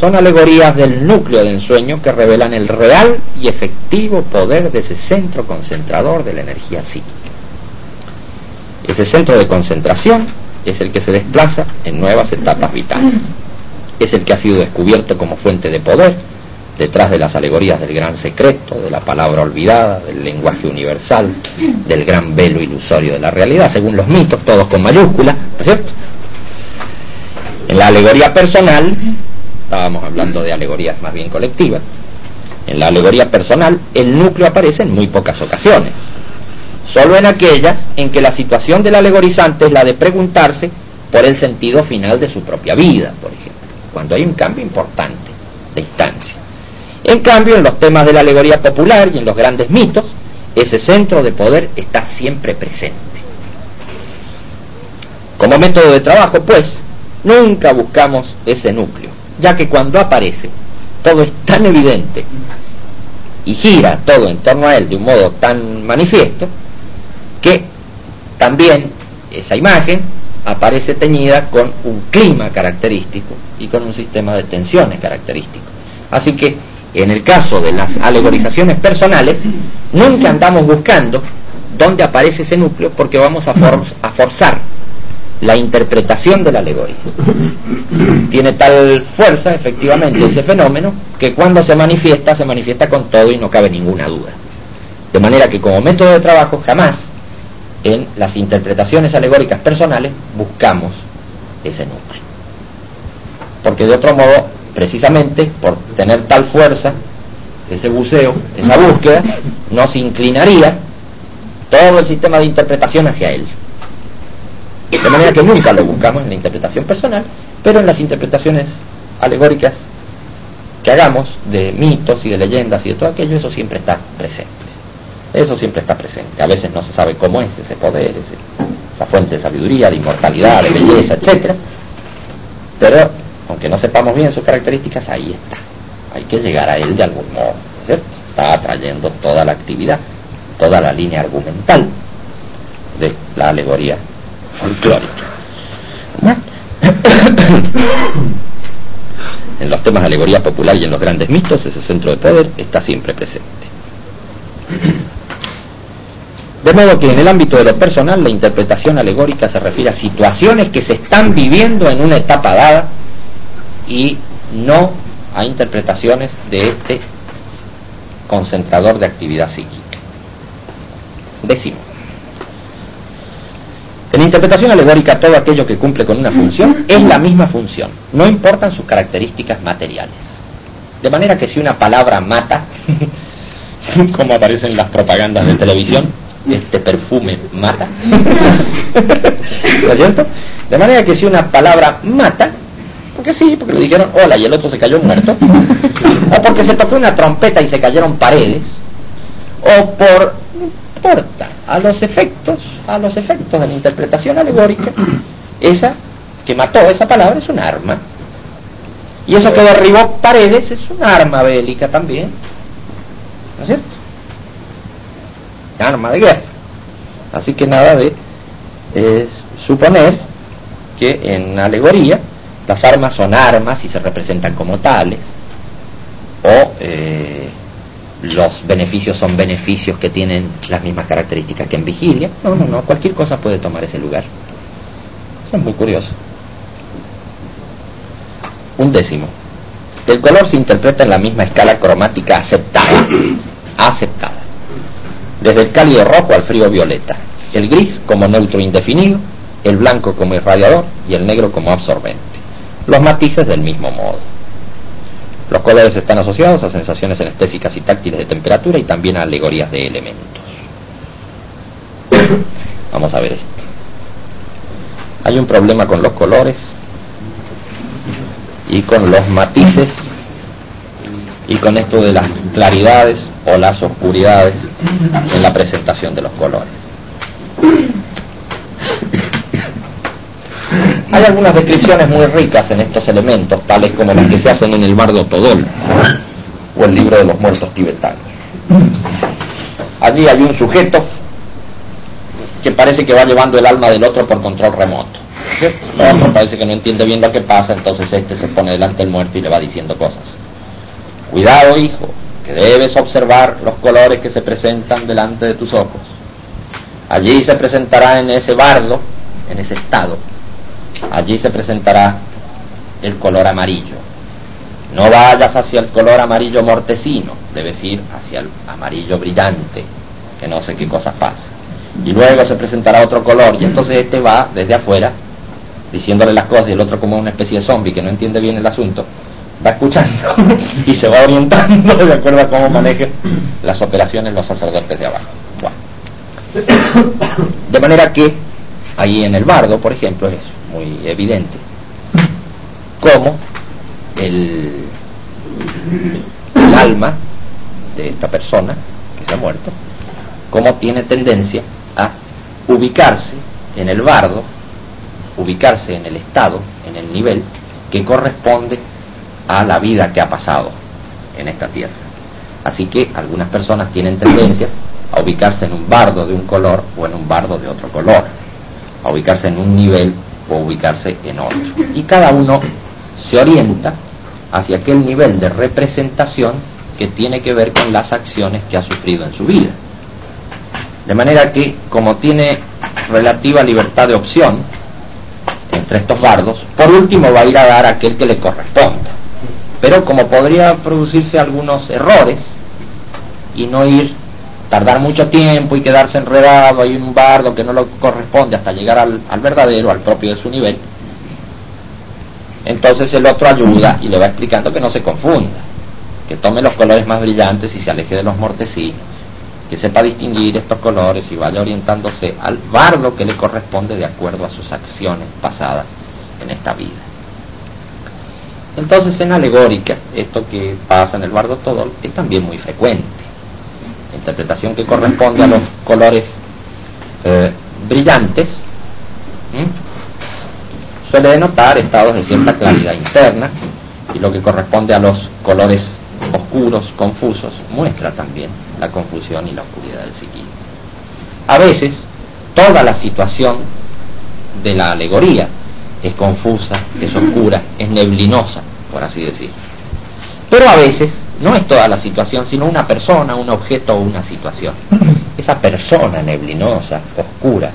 son alegorías del núcleo del ensueño que revelan el real y efectivo poder de ese centro concentrador de la energía psíquica. Ese centro de concentración es el que se desplaza en nuevas etapas vitales. Es el que ha sido descubierto como fuente de poder detrás de las alegorías del gran secreto, de la palabra olvidada, del lenguaje universal, del gran velo ilusorio de la realidad, según los mitos, todos con mayúsculas, ¿no es cierto? En la alegoría personal, estábamos hablando de alegorías más bien colectivas, En la alegoría personal, el núcleo aparece en muy pocas ocasiones, solo en aquellas en que la situación del alegorizante es la de preguntarse por el sentido final de su propia vida, por ejemplo, cuando hay un cambio importante de instancia. En cambio, en los temas de la alegoría popular y en los grandes mitos, ese centro de poder está siempre presente. Como método de trabajo, pues, nunca buscamos ese núcleo, ya que cuando aparece, todo es tan evidente y gira todo en torno a él de un modo tan manifiesto, que también esa imagen aparece teñida con un clima característico y con un sistema de tensiones característico. Así que en el caso de las alegorizaciones personales, nunca andamos buscando dónde aparece ese núcleo porque vamos a, forzar la interpretación de la alegoría. Tiene tal fuerza, efectivamente, ese fenómeno, que cuando se manifiesta, se manifiesta con todo y no cabe ninguna duda. De manera que como método de trabajo jamás en las interpretaciones alegóricas personales buscamos ese núcleo. Porque de otro modo, precisamente por tener tal fuerza, ese buceo, esa búsqueda, nos inclinaría todo el sistema de interpretación hacia él. De manera que nunca lo buscamos en la interpretación personal, pero en las interpretaciones alegóricas que hagamos de mitos y de leyendas y de todo aquello, eso siempre está presente. Eso siempre está presente. A veces no se sabe cómo es ese poder, esa fuente de sabiduría, de inmortalidad, de belleza, etc. Pero, aunque no sepamos bien sus características, ahí está. Hay que llegar a él de algún modo. Está atrayendo toda la actividad, toda la línea argumental de la alegoría folclórica. en los temas de alegoría popular y en los grandes mitos, ese centro de poder está siempre presente. De modo que en el ámbito de lo personal la interpretación alegórica se refiere a situaciones que se están viviendo en una etapa dada y no a interpretaciones de este concentrador de actividad psíquica. Décimo. En interpretación alegórica todo aquello que cumple con una función es la misma función, no importan sus características materiales. De manera que si una palabra mata, como aparecen las propagandas de televisión, este perfume mata. ¿No es cierto? De manera que si una palabra mata, porque sí, porque le dijeron hola y el otro se cayó muerto, o porque se tocó una trompeta y se cayeron paredes, o por importa a los efectos, a los efectos de la interpretación alegórica, esa que mató esa palabra es un arma. Y eso que derribó paredes es un arma bélica también. ¿No es cierto? arma de guerra. Así que nada de eh, suponer que en alegoría las armas son armas y se representan como tales, o eh, los beneficios son beneficios que tienen las mismas características que en vigilia. No, no, no, cualquier cosa puede tomar ese lugar. Eso es muy curioso. Un décimo. El color se interpreta en la misma escala cromática aceptada. aceptada desde el cálido rojo al frío violeta, el gris como neutro indefinido, el blanco como irradiador y el negro como absorbente. Los matices del mismo modo. Los colores están asociados a sensaciones anestésicas y táctiles de temperatura y también a alegorías de elementos. Vamos a ver esto. Hay un problema con los colores y con los matices y con esto de las claridades o las oscuridades en la presentación de los colores. Hay algunas descripciones muy ricas en estos elementos, tales como las que se hacen en el mar de Otodol o el libro de los muertos tibetanos. Allí hay un sujeto que parece que va llevando el alma del otro por control remoto. El otro parece que no entiende bien lo que pasa, entonces este se pone delante del muerto y le va diciendo cosas. Cuidado, hijo, que debes observar los colores que se presentan delante de tus ojos. Allí se presentará en ese bardo, en ese estado, allí se presentará el color amarillo. No vayas hacia el color amarillo mortecino, debes ir hacia el amarillo brillante, que no sé qué cosa pasa. Y luego se presentará otro color, y entonces este va desde afuera, diciéndole las cosas, y el otro como una especie de zombie que no entiende bien el asunto, va escuchando y se va orientando de acuerdo a cómo maneje las operaciones los sacerdotes de abajo. De manera que ahí en el bardo, por ejemplo, es muy evidente cómo el, alma de esta persona que se ha muerto, cómo tiene tendencia a ubicarse en el bardo, ubicarse en el estado, en el nivel que corresponde a la vida que ha pasado en esta tierra. Así que algunas personas tienen tendencias a ubicarse en un bardo de un color o en un bardo de otro color, a ubicarse en un nivel ubicarse en otro. Y cada uno se orienta hacia aquel nivel de representación que tiene que ver con las acciones que ha sufrido en su vida. De manera que, como tiene relativa libertad de opción entre estos bardos, por último va a ir a dar aquel que le corresponda. Pero como podría producirse algunos errores y no ir, tardar mucho tiempo y quedarse enredado ahí en un bardo que no lo corresponde hasta llegar al, al verdadero, al propio de su nivel, entonces el otro ayuda y le va explicando que no se confunda, que tome los colores más brillantes y se aleje de los mortecinos, que sepa distinguir estos colores y vaya orientándose al bardo que le corresponde de acuerdo a sus acciones pasadas en esta vida. Entonces en alegórica, esto que pasa en el bardo todo es también muy frecuente. Interpretación que corresponde a los colores eh, brillantes suele denotar estados de cierta claridad interna y lo que corresponde a los colores oscuros, confusos, muestra también la confusión y la oscuridad del psiquismo. A veces, toda la situación de la alegoría es confusa, es oscura, es neblinosa, por así decir. Pero a veces no es toda la situación, sino una persona, un objeto o una situación. Esa persona neblinosa, oscura,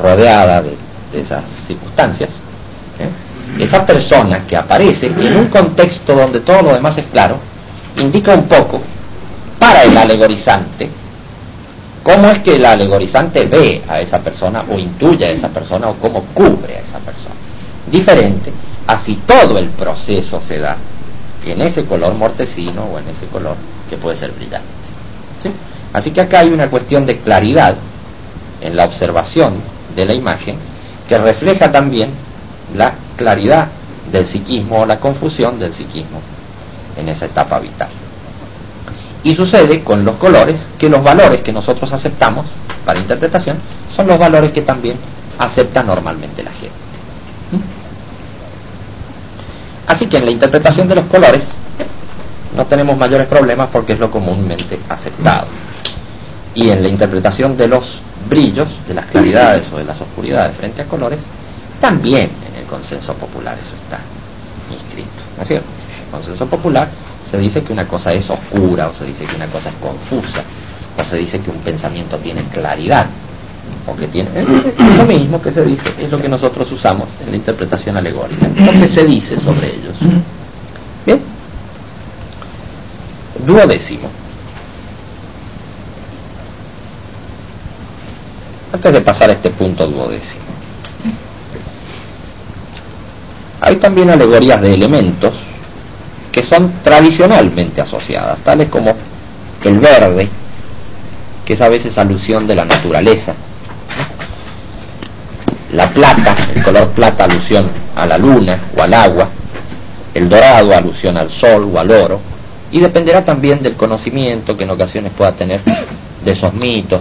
rodeada de, de esas circunstancias, ¿eh? esa persona que aparece en un contexto donde todo lo demás es claro, indica un poco para el alegorizante cómo es que el alegorizante ve a esa persona o intuye a esa persona o cómo cubre a esa persona. Diferente a si todo el proceso se da en ese color mortecino o en ese color que puede ser brillante. Así que acá hay una cuestión de claridad en la observación de la imagen que refleja también la claridad del psiquismo o la confusión del psiquismo en esa etapa vital. Y sucede con los colores que los valores que nosotros aceptamos para interpretación son los valores que también acepta normalmente la gente. Así que en la interpretación de los colores no tenemos mayores problemas porque es lo comúnmente aceptado. Y en la interpretación de los brillos, de las claridades o de las oscuridades frente a colores, también en el consenso popular eso está inscrito. ¿No es cierto? En el consenso popular se dice que una cosa es oscura, o se dice que una cosa es confusa, o se dice que un pensamiento tiene claridad, o que tiene... Eso mismo que se dice es lo que nosotros usamos en la interpretación alegórica. Lo que se dice sobre ellos. Bien. Duodécimo. Antes de pasar a este punto duodécimo. Hay también alegorías de elementos que son tradicionalmente asociadas, tales como el verde, que es a veces alusión de la naturaleza, la plata, el color plata alusión a la luna o al agua, el dorado alusión al sol o al oro, y dependerá también del conocimiento que en ocasiones pueda tener de esos mitos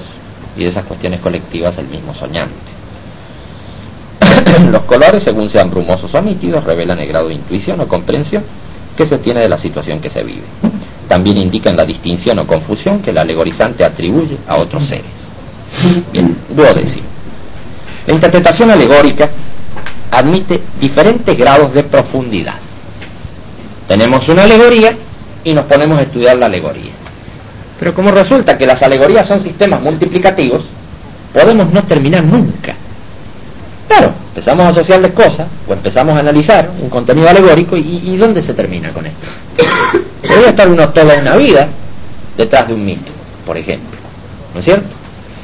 y de esas cuestiones colectivas el mismo soñante. Los colores, según sean brumosos o nítidos, revelan el grado de intuición o comprensión que se tiene de la situación que se vive. También indican la distinción o confusión que el alegorizante atribuye a otros seres. Bien, duodécimo. La interpretación alegórica admite diferentes grados de profundidad. Tenemos una alegoría y nos ponemos a estudiar la alegoría. Pero como resulta que las alegorías son sistemas multiplicativos, podemos no terminar nunca. Claro, empezamos a asociarles cosas o empezamos a analizar un contenido alegórico y, ¿dónde se termina con esto? Podría estar uno toda una vida detrás de un mito, por ejemplo, ¿no es cierto?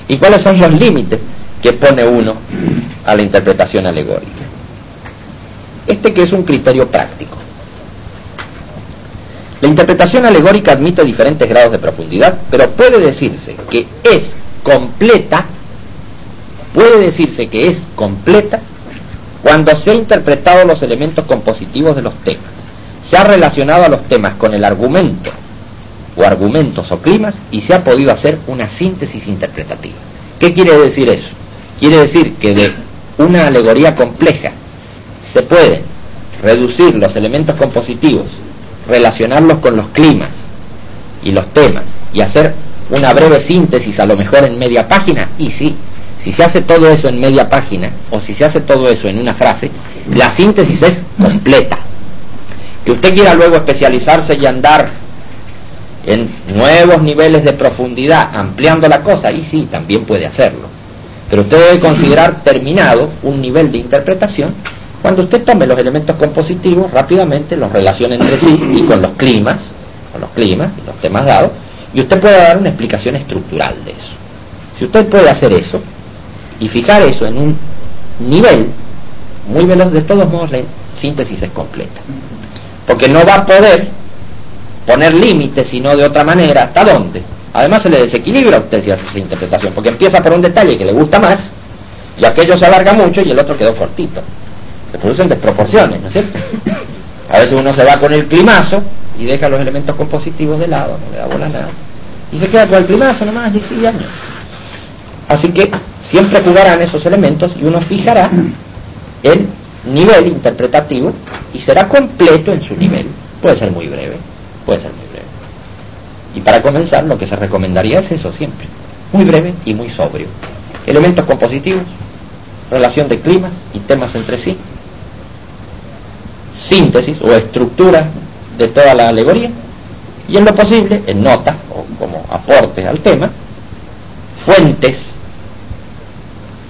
¿Y cuáles son los límites que pone uno a la interpretación alegórica? Este que es un criterio práctico. interpretación alegórica admite diferentes grados de profundidad, pero puede decirse que es completa, puede decirse que es completa cuando se ha interpretado los elementos compositivos de los temas, se ha relacionado a los temas con el argumento o argumentos o climas y se ha podido hacer una síntesis interpretativa. ¿Qué quiere decir eso? Quiere decir que de una alegoría compleja se pueden reducir los elementos compositivos, relacionarlos con los climas y los temas y hacer una breve síntesis a lo mejor en media página y sí, si se hace todo eso en media página o si se hace todo eso en una frase, la síntesis es completa. Que usted quiera luego especializarse y andar en nuevos niveles de profundidad, ampliando la cosa, y sí, también puede hacerlo. Pero usted debe considerar terminado un nivel de interpretación cuando usted tome los elementos compositivos rápidamente, los relacione entre sí y con los climas, con los climas y los temas dados, y usted pueda dar una explicación estructural de eso. Si usted puede hacer eso y fijar eso en un nivel muy veloz, de todos modos la síntesis es completa. Porque no va a poder poner límites, sino de otra manera, ¿hasta dónde? Además se le desequilibra a usted si hace esa interpretación, porque empieza por un detalle que le gusta más, y aquello se alarga mucho y el otro quedó cortito. Se producen desproporciones, ¿no es cierto? A veces uno se va con el climazo y deja los elementos compositivos de lado, no le da bola nada. Y se queda con el climazo nomás y sigue años. Así que siempre jugarán esos elementos y uno fijará el nivel interpretativo y será completo en su nivel. Puede ser muy breve, puede ser muy breve. Y para comenzar, lo que se recomendaría es eso siempre, muy breve y muy sobrio. Elementos compositivos, relación de climas y temas entre sí, síntesis o estructura de toda la alegoría, y en lo posible, en nota o como aportes al tema, fuentes,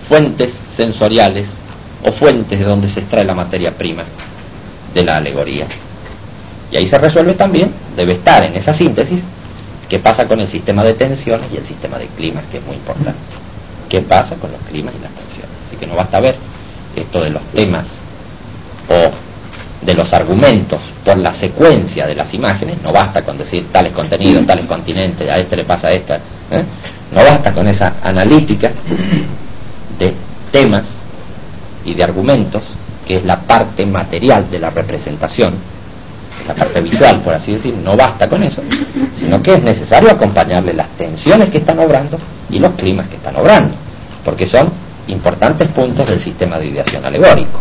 fuentes sensoriales o fuentes de donde se extrae la materia prima de la alegoría. Y ahí se resuelve también, debe estar en esa síntesis, qué pasa con el sistema de tensiones y el sistema de climas, que es muy importante. ¿Qué pasa con los climas y las tensiones? Así que no basta ver esto de los temas o de los argumentos por la secuencia de las imágenes, no basta con decir tales contenidos, tales continentes, a este le pasa esta, ¿eh? no basta con esa analítica de temas y de argumentos, que es la parte material de la representación, la parte visual, por así decir, no basta con eso, sino que es necesario acompañarle las tensiones que están obrando y los climas que están obrando, porque son importantes puntos del sistema de ideación alegórico.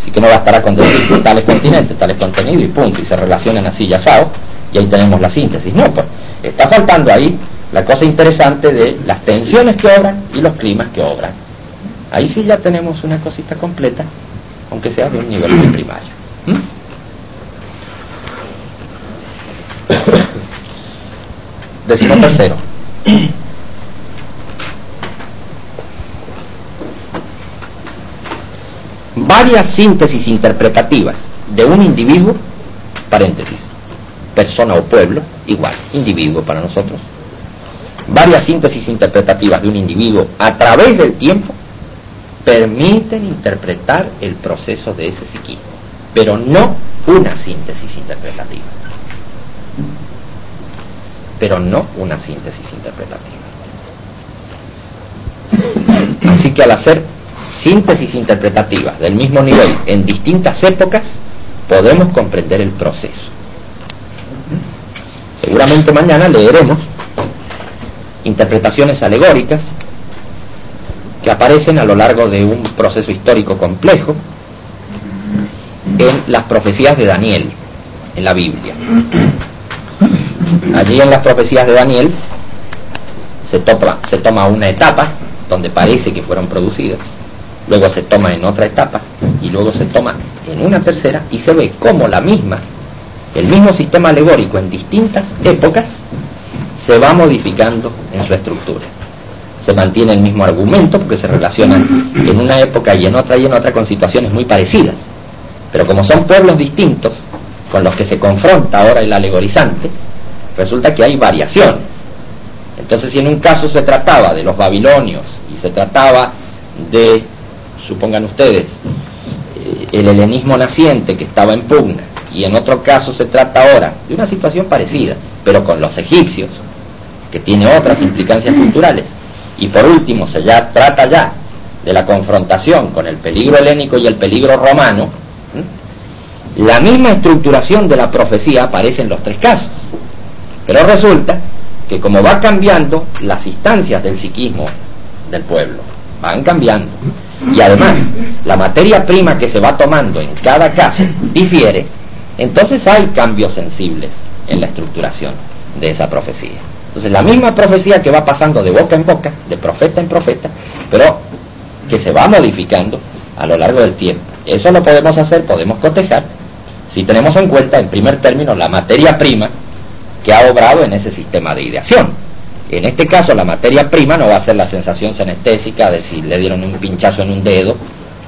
Así que no bastará con decir tales continentes, tales contenidos y punto, y se relacionan así ya sao, y ahí tenemos la síntesis. No, pues está faltando ahí la cosa interesante de las tensiones que obran y los climas que obran. Ahí sí ya tenemos una cosita completa, aunque sea de un nivel muy primario. Decimo tercero. varias síntesis interpretativas de un individuo, paréntesis, persona o pueblo, igual, individuo para nosotros, varias síntesis interpretativas de un individuo a través del tiempo permiten interpretar el proceso de ese psiquismo, pero no una síntesis interpretativa. Pero no una síntesis interpretativa. Así que al hacer síntesis interpretativas del mismo nivel en distintas épocas, podemos comprender el proceso. Seguramente mañana leeremos interpretaciones alegóricas que aparecen a lo largo de un proceso histórico complejo en las profecías de Daniel, en la Biblia. Allí en las profecías de Daniel se, toma una etapa donde parece que fueron producidas luego se toma en otra etapa y luego se toma en una tercera y se ve cómo la misma, el mismo sistema alegórico en distintas épocas se va modificando en su estructura. Se mantiene el mismo argumento porque se relacionan en una época y en otra y en otra con situaciones muy parecidas. Pero como son pueblos distintos con los que se confronta ahora el alegorizante, resulta que hay variaciones. Entonces si en un caso se trataba de los babilonios y se trataba de supongan ustedes, eh, el helenismo naciente que estaba en pugna y en otro caso se trata ahora de una situación parecida, pero con los egipcios, que tiene otras implicancias culturales. Y por último, se ya trata ya de la confrontación con el peligro helénico y el peligro romano, la misma estructuración de la profecía aparece en los tres casos. Pero resulta que como va cambiando las instancias del psiquismo del pueblo, van cambiando. Y además, la materia prima que se va tomando en cada caso difiere, entonces hay cambios sensibles en la estructuración de esa profecía. Entonces, la misma profecía que va pasando de boca en boca, de profeta en profeta, pero que se va modificando a lo largo del tiempo. Eso lo podemos hacer, podemos cotejar, si tenemos en cuenta, en primer término, la materia prima que ha obrado en ese sistema de ideación. En este caso, la materia prima no va a ser la sensación senestésica de si le dieron un pinchazo en un dedo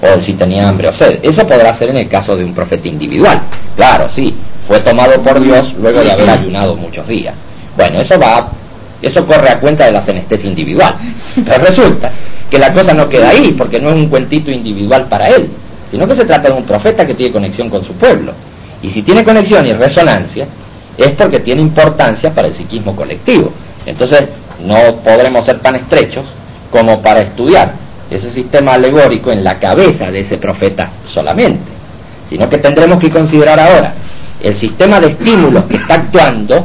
o de si tenía hambre o sed. Eso podrá ser en el caso de un profeta individual. Claro, sí, fue tomado por Dios luego de haber ayunado muchos días. Bueno, eso va, eso corre a cuenta de la senestesia individual. Pero resulta que la cosa no queda ahí, porque no es un cuentito individual para él, sino que se trata de un profeta que tiene conexión con su pueblo. Y si tiene conexión y resonancia, es porque tiene importancia para el psiquismo colectivo. Entonces, no podremos ser tan estrechos como para estudiar ese sistema alegórico en la cabeza de ese profeta solamente, sino que tendremos que considerar ahora el sistema de estímulos que está actuando,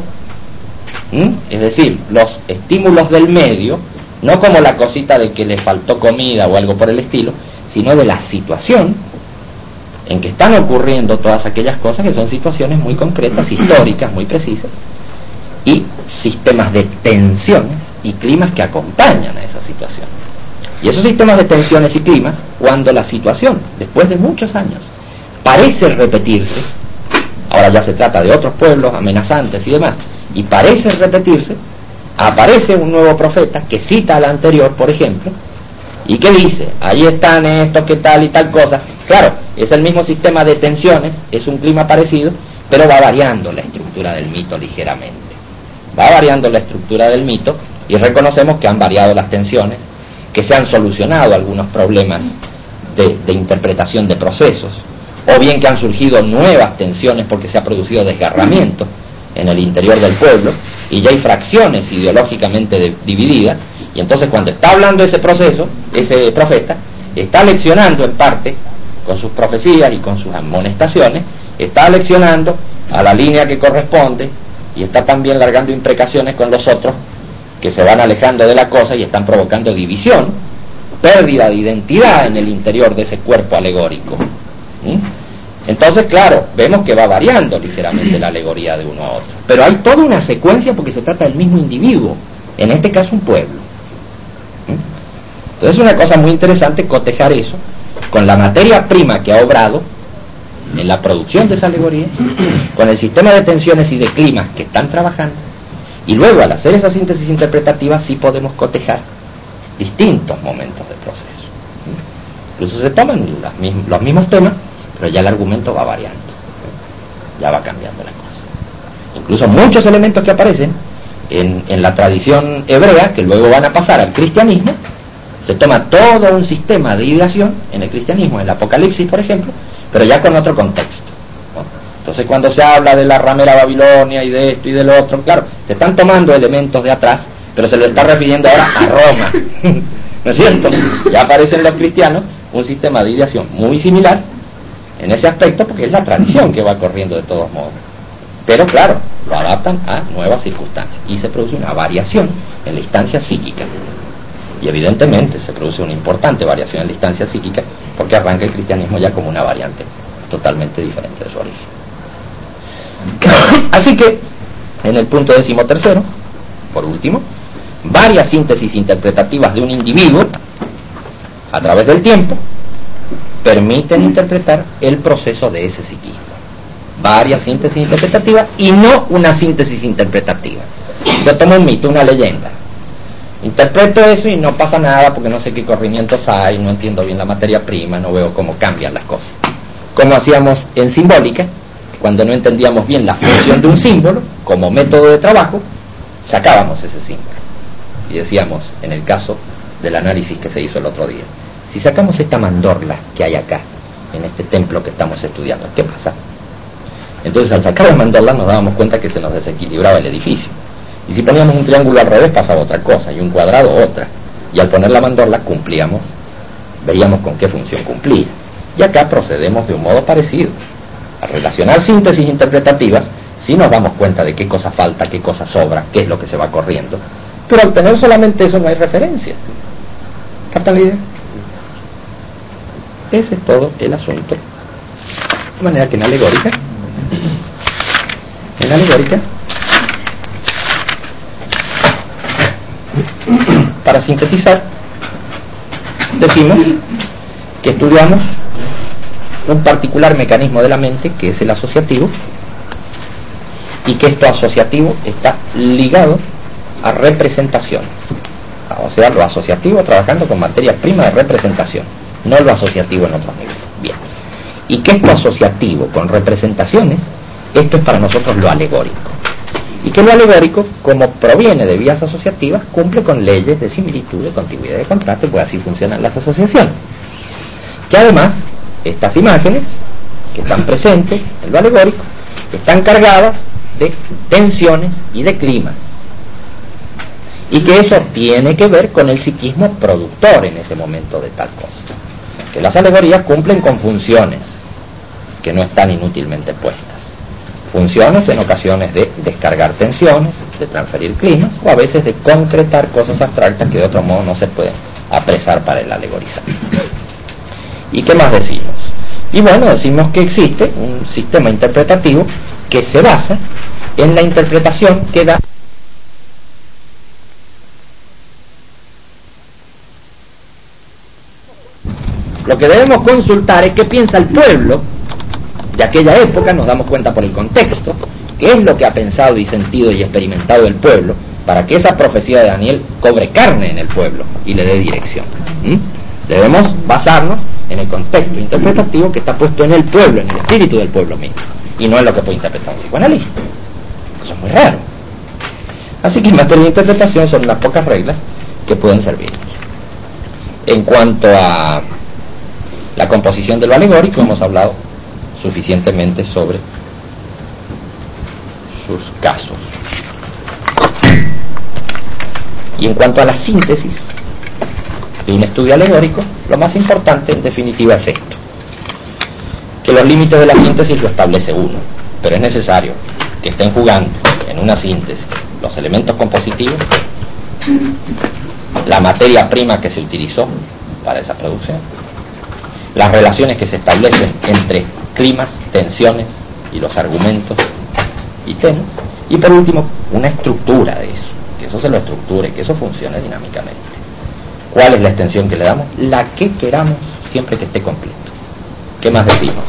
es decir, los estímulos del medio, no como la cosita de que le faltó comida o algo por el estilo, sino de la situación en que están ocurriendo todas aquellas cosas que son situaciones muy concretas, históricas, muy precisas, y sistemas de tensiones y climas que acompañan a esa situación. Y esos sistemas de tensiones y climas, cuando la situación, después de muchos años, parece repetirse, ahora ya se trata de otros pueblos amenazantes y demás, y parece repetirse, aparece un nuevo profeta que cita al anterior, por ejemplo, y que dice, ahí están estos, que tal y tal cosa. Claro, es el mismo sistema de tensiones, es un clima parecido, pero va variando la estructura del mito ligeramente. Va variando la estructura del mito y reconocemos que han variado las tensiones, que se han solucionado algunos problemas de interpretación de procesos, o bien que han surgido nuevas tensiones porque se ha producido desgarramiento en el interior del pueblo y ya hay fracciones ideológicamente divididas y entonces cuando está hablando ese proceso, ese profeta, está leccionando en parte con sus profecías y con sus amonestaciones, está leccionando a la línea que corresponde y está también largando imprecaciones con los otros que se van alejando de la cosa y están provocando división, pérdida de identidad en el interior de ese cuerpo alegórico. Entonces, claro, vemos que va variando ligeramente la alegoría de uno a otro. Pero hay toda una secuencia porque se trata del mismo individuo, en este caso un pueblo. Entonces es una cosa muy interesante cotejar eso con la materia prima que ha obrado en la producción de esa alegoría, con el sistema de tensiones y de climas que están trabajando, y luego al hacer esa síntesis interpretativa sí podemos cotejar distintos momentos del proceso. Incluso se toman los mismos temas, pero ya el argumento va variando, ya va cambiando la cosa. Incluso muchos elementos que aparecen en, en la tradición hebrea, que luego van a pasar al cristianismo, se toma todo un sistema de ideación en el cristianismo, en el Apocalipsis, por ejemplo, pero ya con otro contexto. Entonces, cuando se habla de la ramera Babilonia y de esto y de lo otro, claro, se están tomando elementos de atrás, pero se le está refiriendo ahora a Roma. ¿No es cierto? Ya aparece en los cristianos un sistema de ideación muy similar en ese aspecto porque es la tradición que va corriendo de todos modos. Pero claro, lo adaptan a nuevas circunstancias y se produce una variación en la instancia psíquica. Y evidentemente se produce una importante variación en la instancia psíquica porque arranca el cristianismo ya como una variante totalmente diferente de su origen. Así que, en el punto decimotercero, por último, varias síntesis interpretativas de un individuo a través del tiempo permiten interpretar el proceso de ese psiquismo. Varias síntesis interpretativas y no una síntesis interpretativa. Yo tomo un mito, una leyenda. Interpreto eso y no pasa nada porque no sé qué corrimientos hay, no entiendo bien la materia prima, no veo cómo cambian las cosas. Como hacíamos en simbólica, cuando no entendíamos bien la función de un símbolo como método de trabajo, sacábamos ese símbolo. Y decíamos, en el caso del análisis que se hizo el otro día, si sacamos esta mandorla que hay acá, en este templo que estamos estudiando, ¿qué pasa? Entonces al sacar las mandorlas nos dábamos cuenta que se nos desequilibraba el edificio. Y si poníamos un triángulo al revés pasaba otra cosa, y un cuadrado otra. Y al poner la mandorla cumplíamos, veríamos con qué función cumplía. Y acá procedemos de un modo parecido. Al relacionar síntesis interpretativas, si nos damos cuenta de qué cosa falta, qué cosa sobra, qué es lo que se va corriendo. Pero al tener solamente eso no hay referencia. ¿Captan la idea? Ese es todo el asunto. De manera que en alegórica, en alegórica, para sintetizar, decimos que estudiamos un particular mecanismo de la mente que es el asociativo y que esto asociativo está ligado a representación. O sea, lo asociativo trabajando con materia prima de representación, no lo asociativo en otros niveles. Bien. Y que esto asociativo con representaciones, esto es para nosotros lo alegórico. Y que lo alegórico, como proviene de vías asociativas, cumple con leyes de similitud, de continuidad de contraste, pues así funcionan las asociaciones. Que además, estas imágenes que están presentes en lo alegórico, están cargadas de tensiones y de climas. Y que eso tiene que ver con el psiquismo productor en ese momento de tal cosa. Que las alegorías cumplen con funciones que no están inútilmente puestas. Funciones en ocasiones de descargar tensiones, de transferir climas o a veces de concretar cosas abstractas que de otro modo no se pueden apresar para el alegorizar. ¿Y qué más decimos? Y bueno, decimos que existe un sistema interpretativo que se basa en la interpretación que da Lo que debemos consultar es qué piensa el pueblo de aquella época, nos damos cuenta por el contexto, qué es lo que ha pensado y sentido y experimentado el pueblo para que esa profecía de Daniel cobre carne en el pueblo y le dé dirección. Debemos basarnos en el contexto interpretativo que está puesto en el pueblo, en el espíritu del pueblo mismo y no es lo que puede interpretar un psicoanalista. Eso es muy raro. Así que en materia de interpretación son unas pocas reglas que pueden servir. En cuanto a la composición de lo alegórico, hemos hablado suficientemente sobre sus casos. Y en cuanto a la síntesis de un estudio alegórico, lo más importante en definitiva es esto que los límites de la síntesis lo establece uno, pero es necesario que estén jugando en una síntesis los elementos compositivos, la materia prima que se utilizó para esa producción, las relaciones que se establecen entre climas, tensiones y los argumentos y temas, y por último, una estructura de eso, que eso se lo estructure, que eso funcione dinámicamente. ¿Cuál es la extensión que le damos? La que queramos siempre que esté completo. ¿Qué más decimos?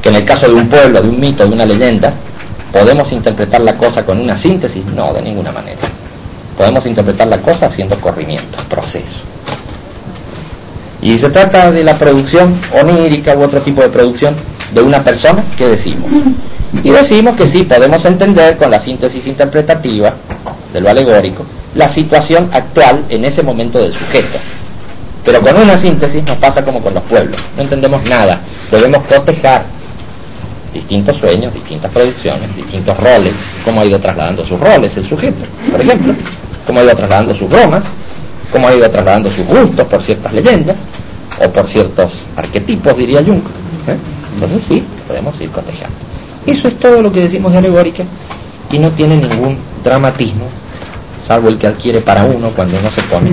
Que en el caso de un pueblo, de un mito, de una leyenda, ¿podemos interpretar la cosa con una síntesis? No, de ninguna manera. Podemos interpretar la cosa haciendo corrimiento, proceso. Y se trata de la producción onírica u otro tipo de producción de una persona, ¿qué decimos? Y decimos que sí, podemos entender con la síntesis interpretativa de lo alegórico la situación actual en ese momento del sujeto. Pero con una síntesis nos pasa como con los pueblos, no entendemos nada, podemos cotejar distintos sueños, distintas producciones, distintos roles, cómo ha ido trasladando sus roles el sujeto, por ejemplo, cómo ha ido trasladando sus bromas, cómo ha ido trasladando sus gustos por ciertas leyendas o por ciertos arquetipos, diría Jung. ¿eh? Entonces sí, podemos ir cotejando. Eso es todo lo que decimos de alegórica y no tiene ningún dramatismo, salvo el que adquiere para uno cuando uno se pone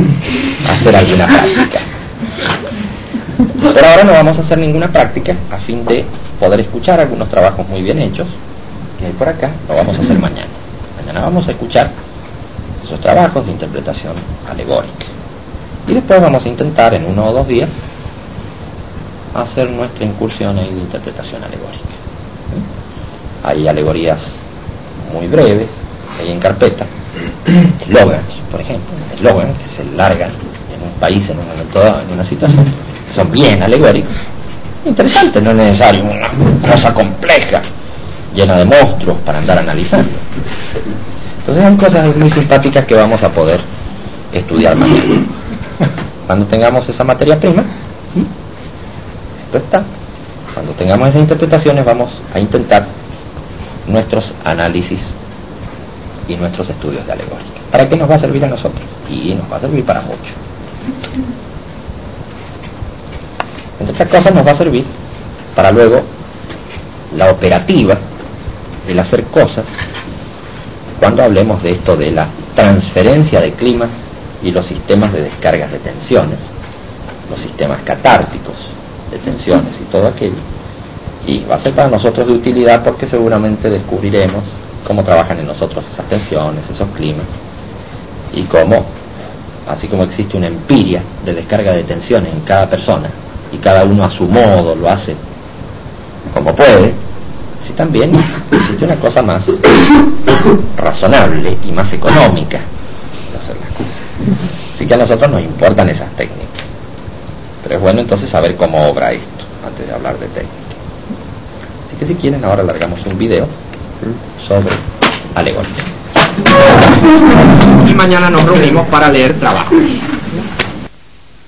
a hacer alguna práctica. Por ahora no vamos a hacer ninguna práctica a fin de poder escuchar algunos trabajos muy bien hechos que por acá, lo vamos a hacer mañana. Mañana vamos a escuchar esos trabajos de interpretación alegórica. Y después vamos a intentar en uno o dos días hacer nuestra incursión en de interpretación alegórica. Hay alegorías muy breves, hay en carpeta, eslogans, por ejemplo, eslogans que se largan en un país en un momento dado, en una situación, son bien alegóricos. Interesante, no es necesario una cosa compleja, llena de monstruos para andar analizando. Entonces hay cosas muy simpáticas que vamos a poder estudiar mañana. Cuando tengamos esa materia prima, esto está. Cuando tengamos esas interpretaciones vamos a intentar nuestros análisis y nuestros estudios de alegórica. ¿Para qué nos va a servir a nosotros? Y nos va a servir para mucho. Entre otras cosas nos va a servir para luego la operativa, el hacer cosas, cuando hablemos de esto de la transferencia de climas y los sistemas de descargas de tensiones, los sistemas catárticos de tensiones y todo aquello. Y va a ser para nosotros de utilidad porque seguramente descubriremos cómo trabajan en nosotros esas tensiones, esos climas, y cómo, así como existe una empiria de descarga de tensiones en cada persona, y cada uno a su modo lo hace como puede, también existe una cosa más razonable y más económica de hacer las cosas. Así que a nosotros nos importan esas técnicas. Pero es bueno entonces saber cómo obra esto, antes de hablar de técnica. Así que si quieren, ahora largamos un video sobre alegoría. Y mañana nos reunimos para leer trabajos.